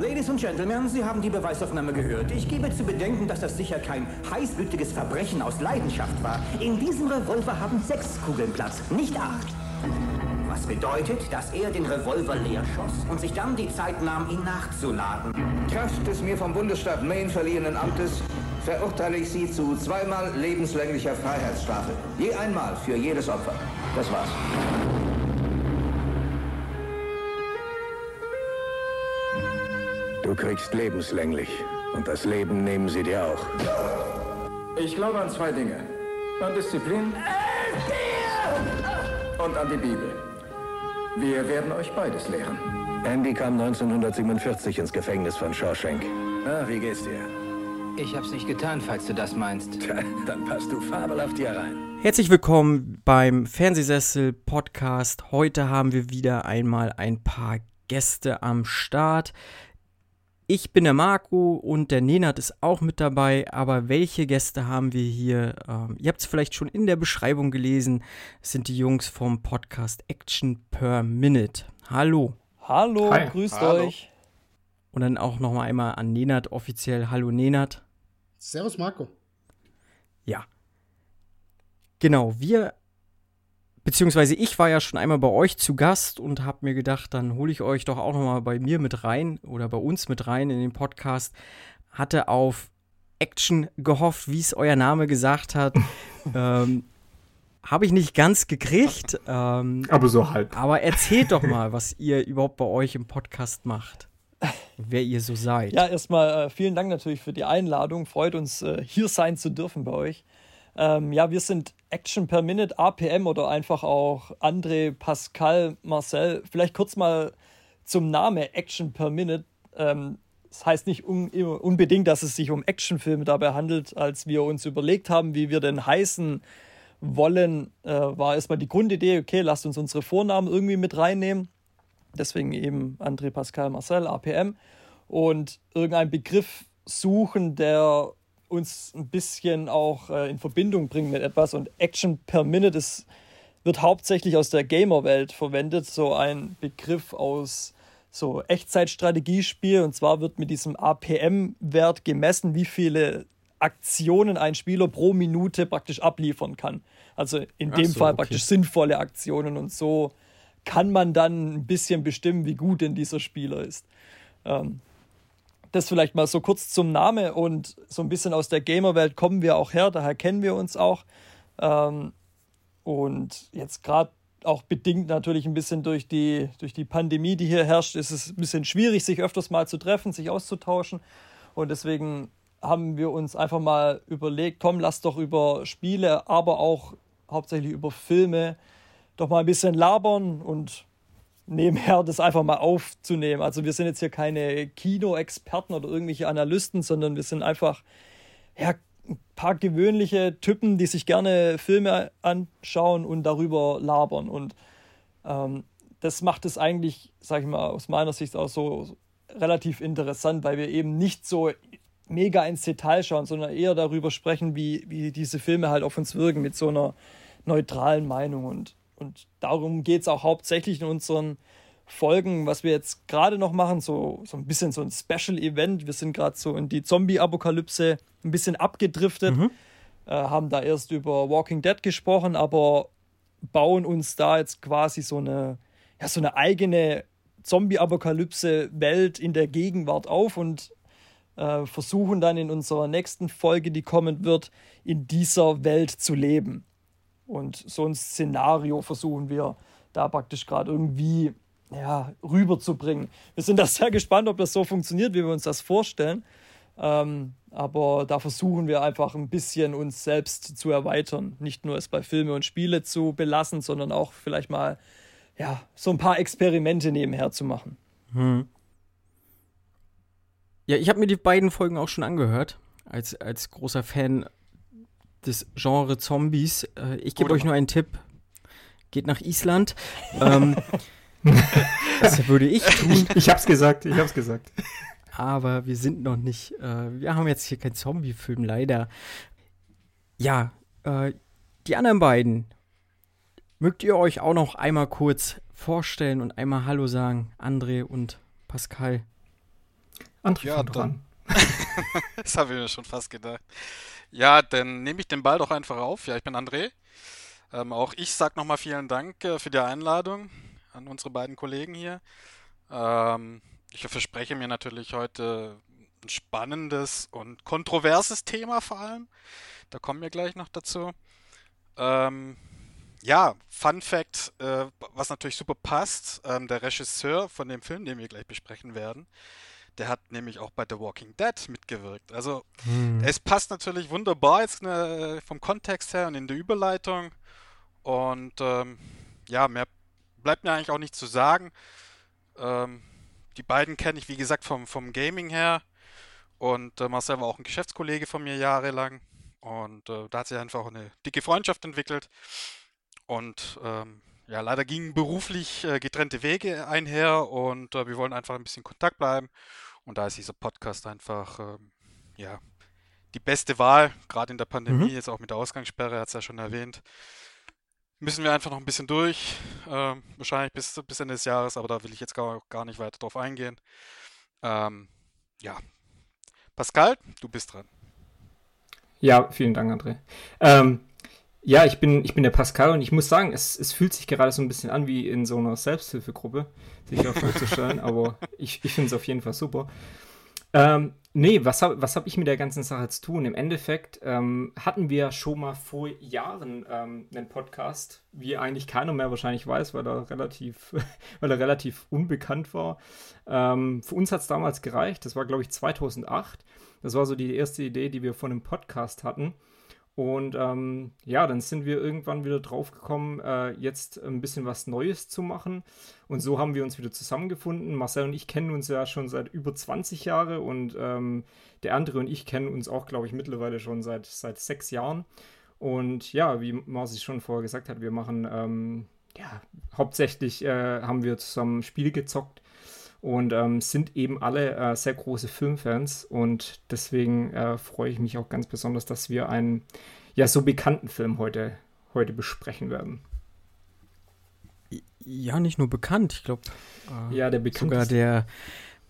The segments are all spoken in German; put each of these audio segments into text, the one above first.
Ladies and Gentlemen, Sie haben die Beweisaufnahme gehört. Ich gebe zu bedenken, dass das sicher kein heißblütiges Verbrechen aus Leidenschaft war. In diesem Revolver haben sechs Kugeln Platz, nicht acht. Was bedeutet, dass er den Revolver leer schoss und sich dann die Zeit nahm, ihn nachzuladen. Kraft des mir vom Bundesstaat Maine verliehenen Amtes verurteile ich Sie zu zweimal lebenslänglicher Freiheitsstrafe. Je einmal für jedes Opfer. Das war's. Du kriegst lebenslänglich. Und das Leben nehmen sie dir auch. Ich glaube an zwei Dinge. An Disziplin und an die Bibel. Wir werden euch beides lehren. Andy kam 1947 ins Gefängnis von Shawshank. Na, wie geht's dir? Ich hab's nicht getan, falls du das meinst. Tja, dann passt du fabelhaft hier rein. Herzlich willkommen beim Fernsehsessel Podcast. Heute haben wir wieder einmal ein paar Gäste am Start. Ich bin der Marco und der Nenad ist auch mit dabei, aber welche Gäste haben wir hier? Ähm, ihr habt es vielleicht schon in der Beschreibung gelesen. Es sind die Jungs vom Podcast Action per Minute. Hallo. Hallo, Hi. grüßt Hallo. euch. Und dann auch nochmal einmal an Nenad offiziell. Hallo Nenad. Servus Marco. Ja. Genau, wir, beziehungsweise ich war ja schon einmal bei euch zu Gast und habe mir gedacht, dann hole ich euch doch auch nochmal bei mir mit rein oder bei uns mit rein in den Podcast. Hatte auf Action gehofft, wie es euer Name gesagt hat. ähm, habe ich nicht ganz gekriegt. Ähm, Aber so halb. aber erzählt doch mal, was ihr überhaupt bei euch im Podcast macht. Wer ihr so seid. Ja, erstmal äh, vielen Dank natürlich für die Einladung. Freut uns, äh, hier sein zu dürfen bei euch. Ähm, ja, wir sind Action per Minute, APM oder einfach auch André, Pascal, Marcel. Vielleicht kurz mal zum Namen Action per Minute. Ähm, das heißt nicht un unbedingt, dass es sich um Actionfilme dabei handelt. Als wir uns überlegt haben, wie wir denn heißen wollen, äh, war erstmal die Grundidee, okay, lasst uns unsere Vornamen irgendwie mit reinnehmen. Deswegen eben André, Pascal, Marcel, APM. Und irgendeinen Begriff suchen, der uns ein bisschen auch äh, in Verbindung bringt mit etwas. Und Action per Minute ist, wird hauptsächlich aus der Gamer-Welt verwendet. So ein Begriff aus so Echtzeitstrategiespiel. Und zwar wird mit diesem APM-Wert gemessen, wie viele Aktionen ein Spieler pro Minute praktisch abliefern kann. Also in dem so, Fall okay. praktisch sinnvolle Aktionen. Und so kann man dann ein bisschen bestimmen, wie gut denn dieser Spieler ist. Ähm, das vielleicht mal so kurz zum Name und so ein bisschen aus der Gamer-Welt kommen wir auch her, daher kennen wir uns auch. Ähm, und jetzt gerade auch bedingt natürlich ein bisschen durch die, durch die Pandemie, die hier herrscht, ist es ein bisschen schwierig, sich öfters mal zu treffen, sich auszutauschen. Und deswegen haben wir uns einfach mal überlegt, komm, lass doch über Spiele, aber auch hauptsächlich über Filme doch mal ein bisschen labern und nebenher das einfach mal aufzunehmen. Also wir sind jetzt hier keine Kino-Experten oder irgendwelche Analysten, sondern wir sind einfach ja, ein paar gewöhnliche Typen, die sich gerne Filme anschauen und darüber labern. Und ähm, das macht es eigentlich, sag ich mal, aus meiner Sicht auch so, relativ interessant, weil wir eben nicht so mega ins Detail schauen, sondern eher darüber sprechen, wie, wie diese Filme halt auf uns wirken, mit so einer neutralen Meinung. Und, und darum geht es auch hauptsächlich in unseren Folgen, was wir jetzt gerade noch machen, so, so ein bisschen so ein Special-Event. Wir sind gerade so in die Zombie-Apokalypse ein bisschen abgedriftet, äh, haben da erst über Walking Dead gesprochen, aber bauen uns da jetzt quasi so eine, ja, so eine eigene Zombie-Apokalypse-Welt in der Gegenwart auf und äh, versuchen dann in unserer nächsten Folge, die kommen wird, in dieser Welt zu leben. Und so ein Szenario versuchen wir da praktisch gerade irgendwie ja, rüberzubringen. Wir sind da sehr gespannt, ob das so funktioniert, wie wir uns das vorstellen. Ähm, aber da versuchen wir einfach ein bisschen uns selbst zu erweitern. Nicht nur es bei Filme und Spiele zu belassen, sondern auch vielleicht mal ja, so ein paar Experimente nebenher zu machen. Ja, ich habe mir die beiden Folgen auch schon angehört, als, als großer Fan des Genre Zombies. Äh, ich gebe euch nur einen Tipp. Geht nach Island. ähm, das würde ich tun, Ich hab's gesagt, ich hab's gesagt. aber wir sind noch nicht. Äh, wir haben jetzt hier keinen Zombie-Film, leider. Ja, äh, die anderen beiden. Mögt ihr euch auch noch einmal kurz vorstellen und einmal Hallo sagen, André und Pascal? André Ja, dran. das habe ich mir schon fast gedacht. Ja, dann nehme ich den Ball doch einfach auf. Ja, ich bin André. Ähm, auch ich sage nochmal vielen Dank äh, für die Einladung an unsere beiden Kollegen hier. Ähm, ich verspreche mir natürlich heute ein spannendes und kontroverses Thema vor allem. Da kommen wir gleich noch dazu. Ähm, ja, Fun Fact, äh, was natürlich super passt, ähm, der Regisseur von dem Film, den wir gleich besprechen werden, der hat nämlich auch bei The Walking Dead mitgewirkt. Also Hm. es passt natürlich wunderbar jetzt ne, vom Kontext her und in der Überleitung. Und ähm, ja, mehr bleibt mir eigentlich auch nicht zu sagen. Ähm, die beiden kenne ich, wie gesagt, vom, vom Gaming her. Und äh, Marcel war auch ein Geschäftskollege von mir jahrelang. Und äh, da hat sich einfach eine dicke Freundschaft entwickelt. Und ähm, ja, leider gingen beruflich äh, getrennte Wege einher und äh, wir wollen einfach ein bisschen Kontakt bleiben. Und da ist dieser Podcast einfach, ähm, ja, die beste Wahl, gerade in der Pandemie, Mhm. jetzt auch mit der Ausgangssperre, er hat es ja schon erwähnt. Müssen wir einfach noch ein bisschen durch, ähm, wahrscheinlich bis, bis Ende des Jahres, aber da will ich jetzt gar, gar nicht weiter drauf eingehen. Ähm, ja, Pascal, du bist dran. Ja, vielen Dank, André. Ähm, ja, ich bin, ich bin der Pascal und ich muss sagen, es, es fühlt sich gerade so ein bisschen an wie in so einer Selbsthilfegruppe, sich auch vorzustellen, aber ich, ich finde es auf jeden Fall super. Ähm, nee, was habe was hab ich mit der ganzen Sache zu tun? Im Endeffekt ähm, hatten wir schon mal vor Jahren ähm, einen Podcast, wie eigentlich keiner mehr wahrscheinlich weiß, weil er relativ, weil er relativ unbekannt war. Ähm, für uns hat es damals gereicht, das war glaube ich 2008. Das war so die erste Idee, die wir von einem Podcast hatten. Und ähm, ja, dann sind wir irgendwann wieder drauf gekommen, äh, jetzt ein bisschen was Neues zu machen. Und so haben wir uns wieder zusammengefunden. Marcel und ich kennen uns ja schon seit über 20 Jahren und ähm, der andere und ich kennen uns auch, glaube ich, mittlerweile schon seit, seit sechs Jahren. Und ja, wie Marci schon vorher gesagt hat, wir machen, ähm, ja, hauptsächlich äh, haben wir zusammen Spiele gezockt und ähm, sind eben alle äh, sehr große Filmfans und deswegen äh, freue ich mich auch ganz besonders, dass wir einen ja so bekannten Film heute, heute besprechen werden. Ja, nicht nur bekannt, ich glaube, äh, Ja, der sogar der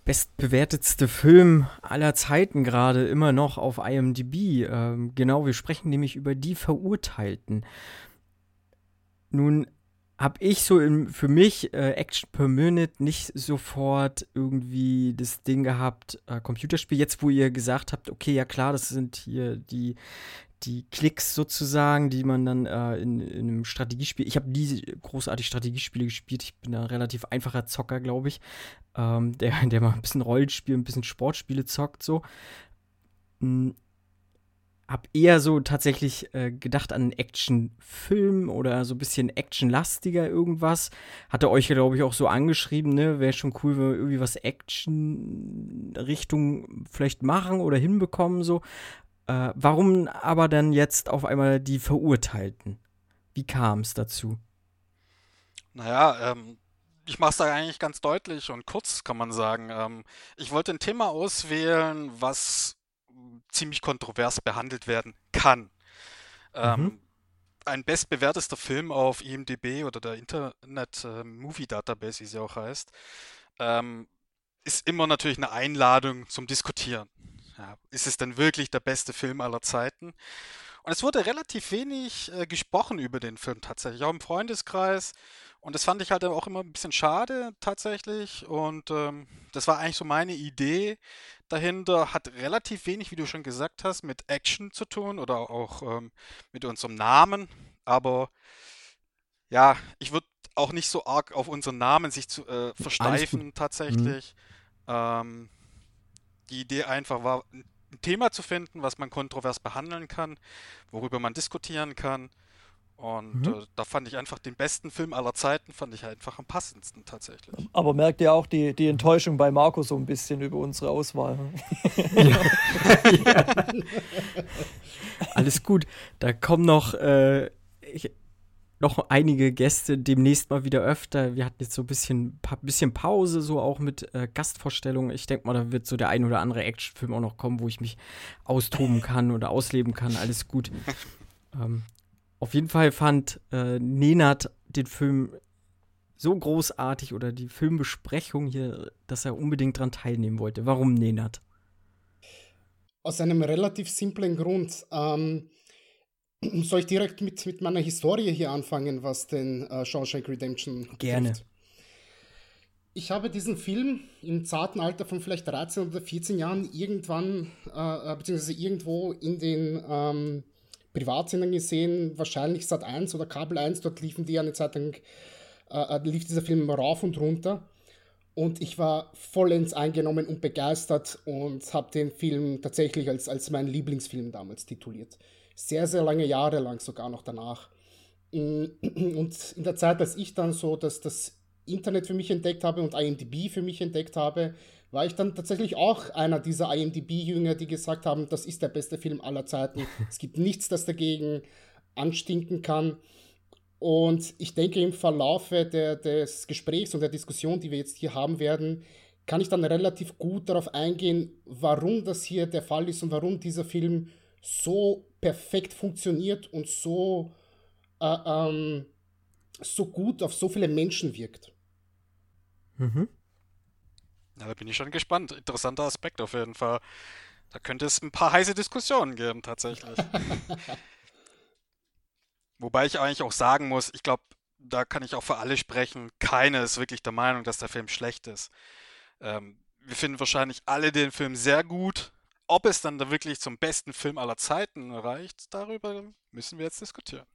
bestbewertetste Film aller Zeiten gerade immer noch auf IMDb. Ähm, genau, wir sprechen nämlich über die Verurteilten. Nun habe ich so im, für mich äh, Action per Minute nicht sofort irgendwie das Ding gehabt, äh, Computerspiel. Jetzt, wo ihr gesagt habt, okay, ja klar, das sind hier die, die Klicks sozusagen, die man dann äh, in, in einem Strategiespiel. Ich habe nie großartig Strategiespiele gespielt. Ich bin ein relativ einfacher Zocker, glaube ich. Ähm, der, der mal ein bisschen Rollenspiel, ein bisschen Sportspiele zockt, so. Hm, hab eher so tatsächlich äh, gedacht an einen Actionfilm oder so ein bisschen actionlastiger irgendwas. Hatte euch, glaube ich, auch so angeschrieben, ne? Wäre schon cool, wenn wir irgendwie was Action-Richtung vielleicht machen oder hinbekommen, so. Äh, warum aber dann jetzt auf einmal die Verurteilten? Wie kam es dazu? Naja, ähm, ich mache es da eigentlich ganz deutlich und kurz, kann man sagen. Ähm, ich wollte ein Thema auswählen, was ziemlich kontrovers behandelt werden kann. Ähm, Mhm. ein bestbewertester Film auf IMDb oder der Internet äh, Movie Database, wie sie auch heißt, ähm, ist immer natürlich eine Einladung zum Diskutieren. Ja, ist es denn wirklich der beste Film aller Zeiten? Und es wurde relativ wenig äh, gesprochen über den Film tatsächlich, auch im Freundeskreis. Und das fand ich halt auch immer ein bisschen schade tatsächlich. Und ähm, das war eigentlich so meine Idee dahinter. Hat relativ wenig, wie du schon gesagt hast, mit Action zu tun oder auch ähm, mit unserem Namen. Aber ja, ich würde auch nicht so arg auf unseren Namen sich zu äh, versteifen tatsächlich. Ähm, die Idee einfach war, ein Thema zu finden, was man kontrovers behandeln kann, worüber man diskutieren kann. Und Mhm. äh, da fand ich einfach den besten Film aller Zeiten, fand ich einfach am passendsten tatsächlich. Aber merkt ihr auch die, die Enttäuschung bei Marco so ein bisschen über unsere Auswahl? ne? Alles gut. Da kommen noch, äh, ich, noch einige Gäste demnächst mal wieder öfter. Wir hatten jetzt so ein bisschen, pa bisschen Pause, so auch mit äh, Gastvorstellungen. Ich denke mal, da wird so der ein oder andere Actionfilm auch noch kommen, wo ich mich austoben kann oder ausleben kann. Alles gut. ähm, auf jeden Fall fand äh, Nenad den Film so großartig oder die Filmbesprechung hier, dass er unbedingt dran teilnehmen wollte. Warum Nenad? Aus einem relativ simplen Grund. Ähm, soll ich direkt mit, mit meiner Historie hier anfangen, was den äh, Shawshank Redemption? Gerne. Ich habe diesen Film im zarten Alter von vielleicht 13 oder 14 Jahren irgendwann, äh, äh, beziehungsweise irgendwo in den ähm, Privatsendern gesehen, wahrscheinlich Sat 1 oder Kabel 1, dort liefen die eine Zeit lang, äh, äh, lief dieser Film rauf und runter. Und ich war vollends eingenommen und begeistert und habe den Film tatsächlich als, als meinen Lieblingsfilm damals tituliert. Sehr, sehr lange Jahre lang sogar noch danach. Mm, und in der Zeit, als ich dann so das, das Internet für mich entdeckt habe und IMDb für mich entdeckt habe, war ich dann tatsächlich auch einer dieser IMDb-Jünger, die gesagt haben, das ist der beste Film aller Zeiten. es gibt nichts, das dagegen anstinken kann. Und ich denke, im Verlaufe der, des Gesprächs und der Diskussion, die wir jetzt hier haben werden, kann ich dann relativ gut darauf eingehen, warum das hier der Fall ist und warum dieser Film so perfekt funktioniert und so, äh, ähm, so gut auf so viele Menschen wirkt. Mhm. Ja, da bin ich schon gespannt. Interessanter Aspekt auf jeden Fall. Da könnte es ein paar heiße Diskussionen geben, tatsächlich. Wobei ich eigentlich auch sagen muss, ich glaube, da kann ich auch für alle sprechen. Keiner ist wirklich der Meinung, dass der Film schlecht ist. Ähm, wir finden wahrscheinlich alle den Film sehr gut. Ob es dann da wirklich zum besten Film aller Zeiten reicht, darüber müssen wir jetzt diskutieren.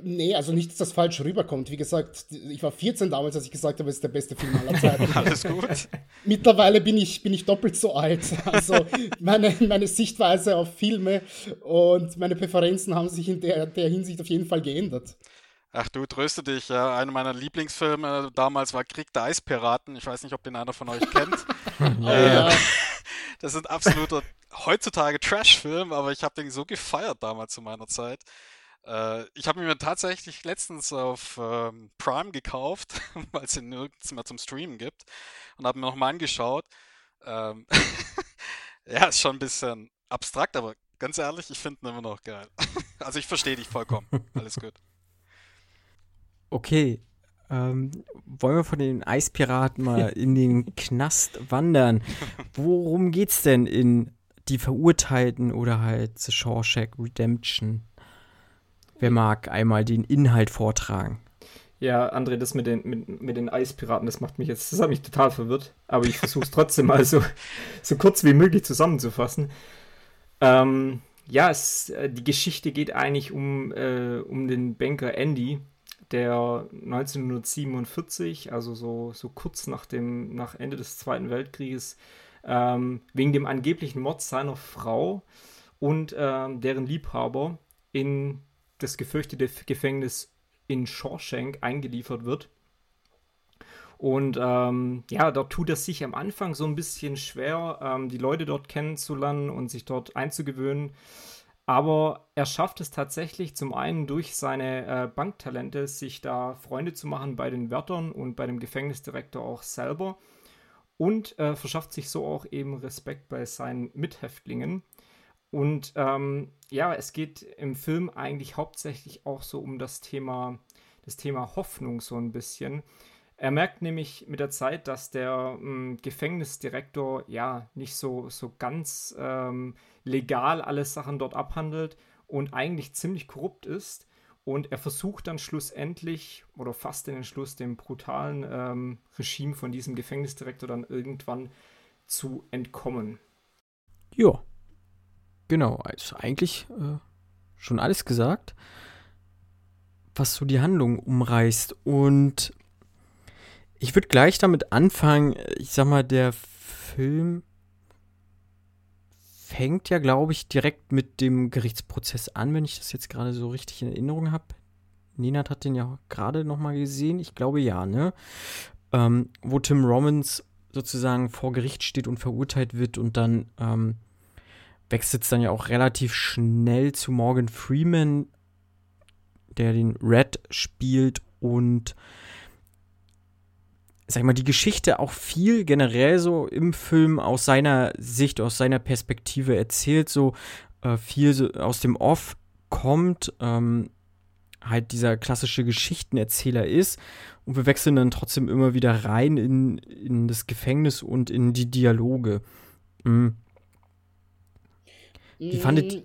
Nee, also nicht, dass das falsch rüberkommt. Wie gesagt, ich war 14 damals, als ich gesagt habe, es ist der beste Film aller Zeiten. Alles gut. Mittlerweile bin ich, bin ich doppelt so alt. Also meine, meine Sichtweise auf Filme und meine Präferenzen haben sich in der, der Hinsicht auf jeden Fall geändert. Ach du, tröste dich, ja. Einer meiner Lieblingsfilme damals war Krieg der Eispiraten. Ich weiß nicht, ob den einer von euch kennt. ja. Das sind absoluter heutzutage Trash-Film, aber ich habe den so gefeiert damals zu meiner Zeit. Äh, ich habe mir tatsächlich letztens auf ähm, Prime gekauft, weil es ihn nirgends mehr zum Streamen gibt und habe mir nochmal angeschaut. Ähm, ja, ist schon ein bisschen abstrakt, aber ganz ehrlich, ich finde ihn immer noch geil. also ich verstehe dich vollkommen. Alles gut. Okay, ähm, wollen wir von den Eispiraten mal in den Knast wandern? Worum geht's denn in Die Verurteilten oder halt The Shawshank Redemption? Wer mag einmal den Inhalt vortragen? Ja, André, das mit den, mit, mit den Eispiraten, das macht mich jetzt, das hat mich total verwirrt. Aber ich versuche es trotzdem mal so, so kurz wie möglich zusammenzufassen. Ähm, ja, es, äh, die Geschichte geht eigentlich um, äh, um den Banker Andy, der 1947, also so, so kurz nach, dem, nach Ende des Zweiten Weltkrieges, ähm, wegen dem angeblichen Mord seiner Frau und ähm, deren Liebhaber in das gefürchtete Gefängnis in Shawshank eingeliefert wird. Und ähm, ja, dort tut es sich am Anfang so ein bisschen schwer, ähm, die Leute dort kennenzulernen und sich dort einzugewöhnen. Aber er schafft es tatsächlich zum einen durch seine äh, Banktalente, sich da Freunde zu machen bei den Wärtern und bei dem Gefängnisdirektor auch selber. Und äh, verschafft sich so auch eben Respekt bei seinen Mithäftlingen. Und ähm, ja, es geht im Film eigentlich hauptsächlich auch so um das Thema, das Thema Hoffnung so ein bisschen. Er merkt nämlich mit der Zeit, dass der ähm, Gefängnisdirektor ja nicht so, so ganz ähm, legal alle Sachen dort abhandelt und eigentlich ziemlich korrupt ist. Und er versucht dann schlussendlich oder fast den Schluss dem brutalen ähm, Regime von diesem Gefängnisdirektor dann irgendwann zu entkommen. Ja, Genau, also eigentlich äh, schon alles gesagt, was so die Handlung umreißt. Und ich würde gleich damit anfangen, ich sag mal, der Film fängt ja, glaube ich, direkt mit dem Gerichtsprozess an, wenn ich das jetzt gerade so richtig in Erinnerung habe. Ninat hat den ja gerade nochmal gesehen, ich glaube ja, ne? Ähm, wo Tim Robbins sozusagen vor Gericht steht und verurteilt wird und dann ähm, wechselt es dann ja auch relativ schnell zu Morgan Freeman, der den Red spielt und sag ich mal, die Geschichte auch viel generell so im Film aus seiner Sicht, aus seiner Perspektive erzählt, so äh, viel so aus dem Off kommt. Ähm, halt dieser klassische Geschichtenerzähler ist. Und wir wechseln dann trotzdem immer wieder rein in, in das Gefängnis und in die Dialoge. Mhm. Wie fandet.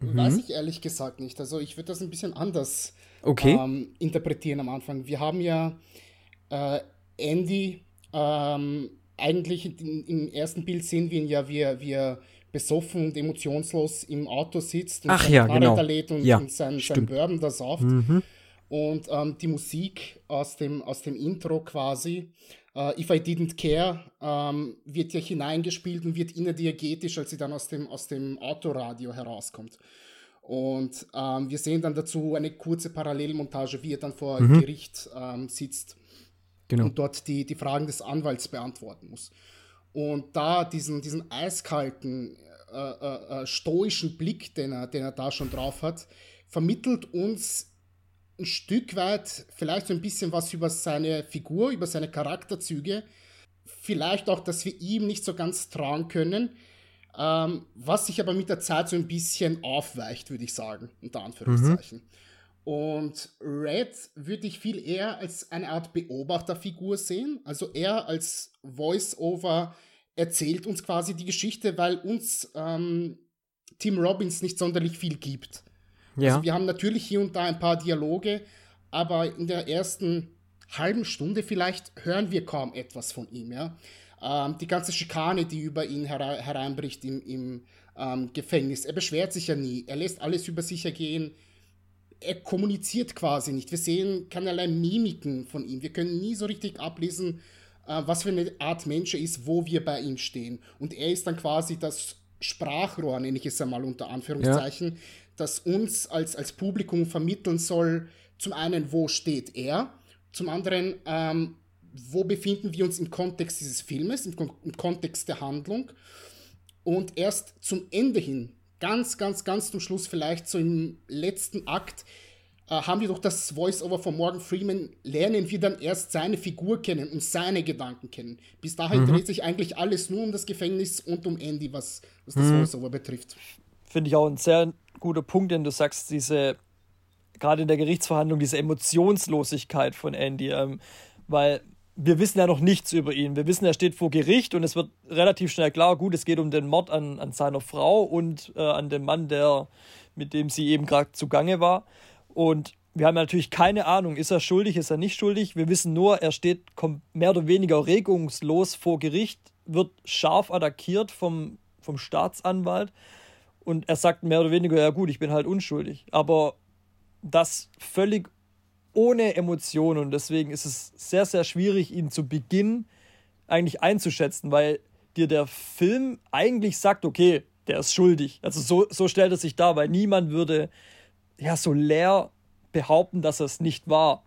Mhm. Weiß ich ehrlich gesagt nicht. Also ich würde das ein bisschen anders okay. ähm, interpretieren am Anfang. Wir haben ja äh, Andy, ähm, eigentlich in, im ersten Bild sehen wir ihn ja, wie er, wie er besoffen und emotionslos im Auto sitzt und Ach, ja, genau. lädt und, ja, und sein, sein Bourbon da sauft. Mhm. Und ähm, die Musik aus dem, aus dem Intro quasi, uh, If I Didn't Care, ähm, wird ja hineingespielt und wird innerdiegeetisch, als sie dann aus dem, aus dem Autoradio herauskommt. Und ähm, wir sehen dann dazu eine kurze Parallelmontage, wie er dann vor Mhm. Gericht ähm, sitzt Genau. und dort die, die Fragen des Anwalts beantworten muss. Und da diesen, diesen eiskalten, äh, äh, äh, stoischen Blick, den er, den er da schon drauf hat, vermittelt uns ein Stück weit vielleicht so ein bisschen was über seine Figur, über seine Charakterzüge. Vielleicht auch, dass wir ihm nicht so ganz trauen können, ähm, was sich aber mit der Zeit so ein bisschen aufweicht, würde ich sagen, unter Anführungszeichen. Und Red würde ich viel eher als eine Art Beobachterfigur sehen. Also er als Voice-Over erzählt uns quasi die Geschichte, weil uns ähm, Tim Robbins nicht sonderlich viel gibt. Ja. Also wir haben natürlich hier und da ein paar Dialoge, aber in der ersten halben Stunde vielleicht hören wir kaum etwas von ihm. Ja? Ähm, die ganze Schikane, die über ihn here hereinbricht im, im ähm, Gefängnis. Er beschwert sich ja nie. Er lässt alles über sich ergehen. Er kommuniziert quasi nicht. Wir sehen keinerlei Mimiken von ihm. Wir können nie so richtig ablesen, äh, was für eine Art Mensch er ist, wo wir bei ihm stehen. Und er ist dann quasi das Sprachrohr, nenne ich es einmal unter Anführungszeichen, ja. Das uns als, als Publikum vermitteln soll, zum einen, wo steht er, zum anderen, ähm, wo befinden wir uns im Kontext dieses Filmes, im, im Kontext der Handlung. Und erst zum Ende hin, ganz, ganz, ganz zum Schluss, vielleicht so im letzten Akt, äh, haben wir doch das Voice-Over von Morgan Freeman, lernen wir dann erst seine Figur kennen und seine Gedanken kennen. Bis dahin mhm. dreht sich eigentlich alles nur um das Gefängnis und um Andy, was, was das mhm. Voice-Over betrifft. Finde ich auch ein sehr guter Punkt, den du sagst, diese, gerade in der Gerichtsverhandlung, diese Emotionslosigkeit von Andy, ähm, weil wir wissen ja noch nichts über ihn. Wir wissen, er steht vor Gericht und es wird relativ schnell klar, gut, es geht um den Mord an, an seiner Frau und äh, an dem Mann, der, mit dem sie eben gerade zugange war. Und wir haben natürlich keine Ahnung, ist er schuldig, ist er nicht schuldig. Wir wissen nur, er steht mehr oder weniger regungslos vor Gericht, wird scharf attackiert vom, vom Staatsanwalt und er sagt mehr oder weniger, ja gut, ich bin halt unschuldig. Aber das völlig ohne Emotionen und deswegen ist es sehr, sehr schwierig, ihn zu Beginn eigentlich einzuschätzen, weil dir der Film eigentlich sagt, okay, der ist schuldig. Also so, so stellt er sich dar, weil niemand würde ja so leer behaupten, dass es nicht war.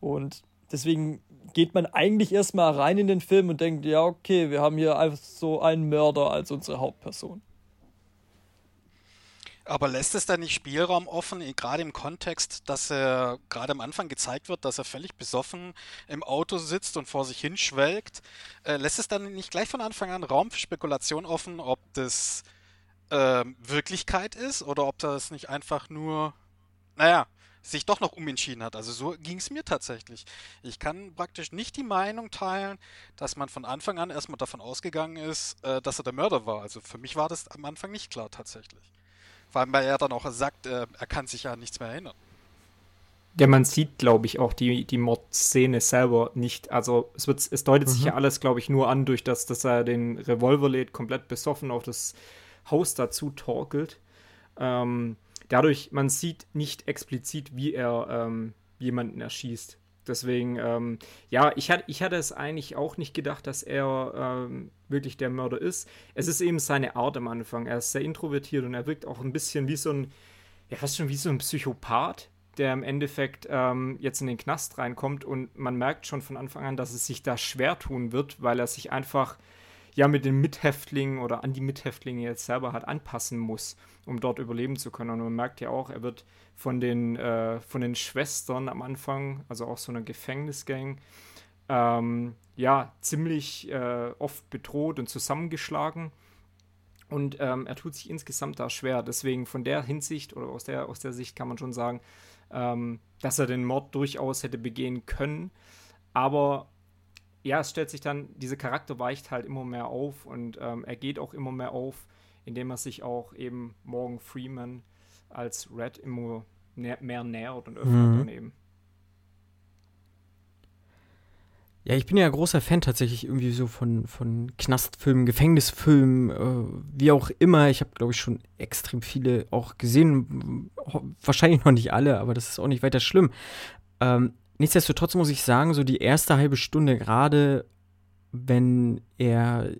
Und deswegen geht man eigentlich erstmal rein in den Film und denkt, ja, okay, wir haben hier einfach so einen Mörder als unsere Hauptperson. Aber lässt es da nicht Spielraum offen, gerade im Kontext, dass er gerade am Anfang gezeigt wird, dass er völlig besoffen im Auto sitzt und vor sich hinschwelgt? Äh, lässt es dann nicht gleich von Anfang an Raum für Spekulation offen, ob das äh, Wirklichkeit ist oder ob das nicht einfach nur, naja, sich doch noch umentschieden hat. Also so ging es mir tatsächlich. Ich kann praktisch nicht die Meinung teilen, dass man von Anfang an erstmal davon ausgegangen ist, äh, dass er der Mörder war. Also für mich war das am Anfang nicht klar tatsächlich. Vor allem, weil er dann auch sagt, äh, er kann sich ja an nichts mehr erinnern. Ja, man sieht, glaube ich, auch die, die Mordszene selber nicht. Also es, wird, es deutet mhm. sich ja alles, glaube ich, nur an, durch das, dass er den Revolver lädt, komplett besoffen auf das Haus dazu torkelt. Ähm, dadurch, man sieht nicht explizit, wie er ähm, jemanden erschießt. Deswegen, ähm, ja, ich, hat, ich hatte es eigentlich auch nicht gedacht, dass er ähm, wirklich der Mörder ist. Es ist eben seine Art am Anfang. Er ist sehr introvertiert und er wirkt auch ein bisschen wie so ein, ja, fast schon wie so ein Psychopath, der im Endeffekt ähm, jetzt in den Knast reinkommt und man merkt schon von Anfang an, dass es sich da schwer tun wird, weil er sich einfach ja mit den Mithäftlingen oder an die Mithäftlinge jetzt selber hat anpassen muss, um dort überleben zu können. Und man merkt ja auch, er wird von den, äh, von den Schwestern am Anfang, also auch so einer Gefängnisgang, ähm, ja, ziemlich äh, oft bedroht und zusammengeschlagen. Und ähm, er tut sich insgesamt da schwer. Deswegen von der Hinsicht oder aus der, aus der Sicht kann man schon sagen, ähm, dass er den Mord durchaus hätte begehen können. Aber ja, es stellt sich dann, dieser Charakter weicht halt immer mehr auf und ähm, er geht auch immer mehr auf, indem er sich auch eben Morgan Freeman als Red immer nä mehr nähert und öffnet mhm. dann eben. Ja, ich bin ja großer Fan tatsächlich irgendwie so von, von Knastfilmen, Gefängnisfilmen, äh, wie auch immer. Ich habe, glaube ich, schon extrem viele auch gesehen. Wahrscheinlich noch nicht alle, aber das ist auch nicht weiter schlimm. Ähm, nichtsdestotrotz muss ich sagen, so die erste halbe Stunde, gerade wenn er,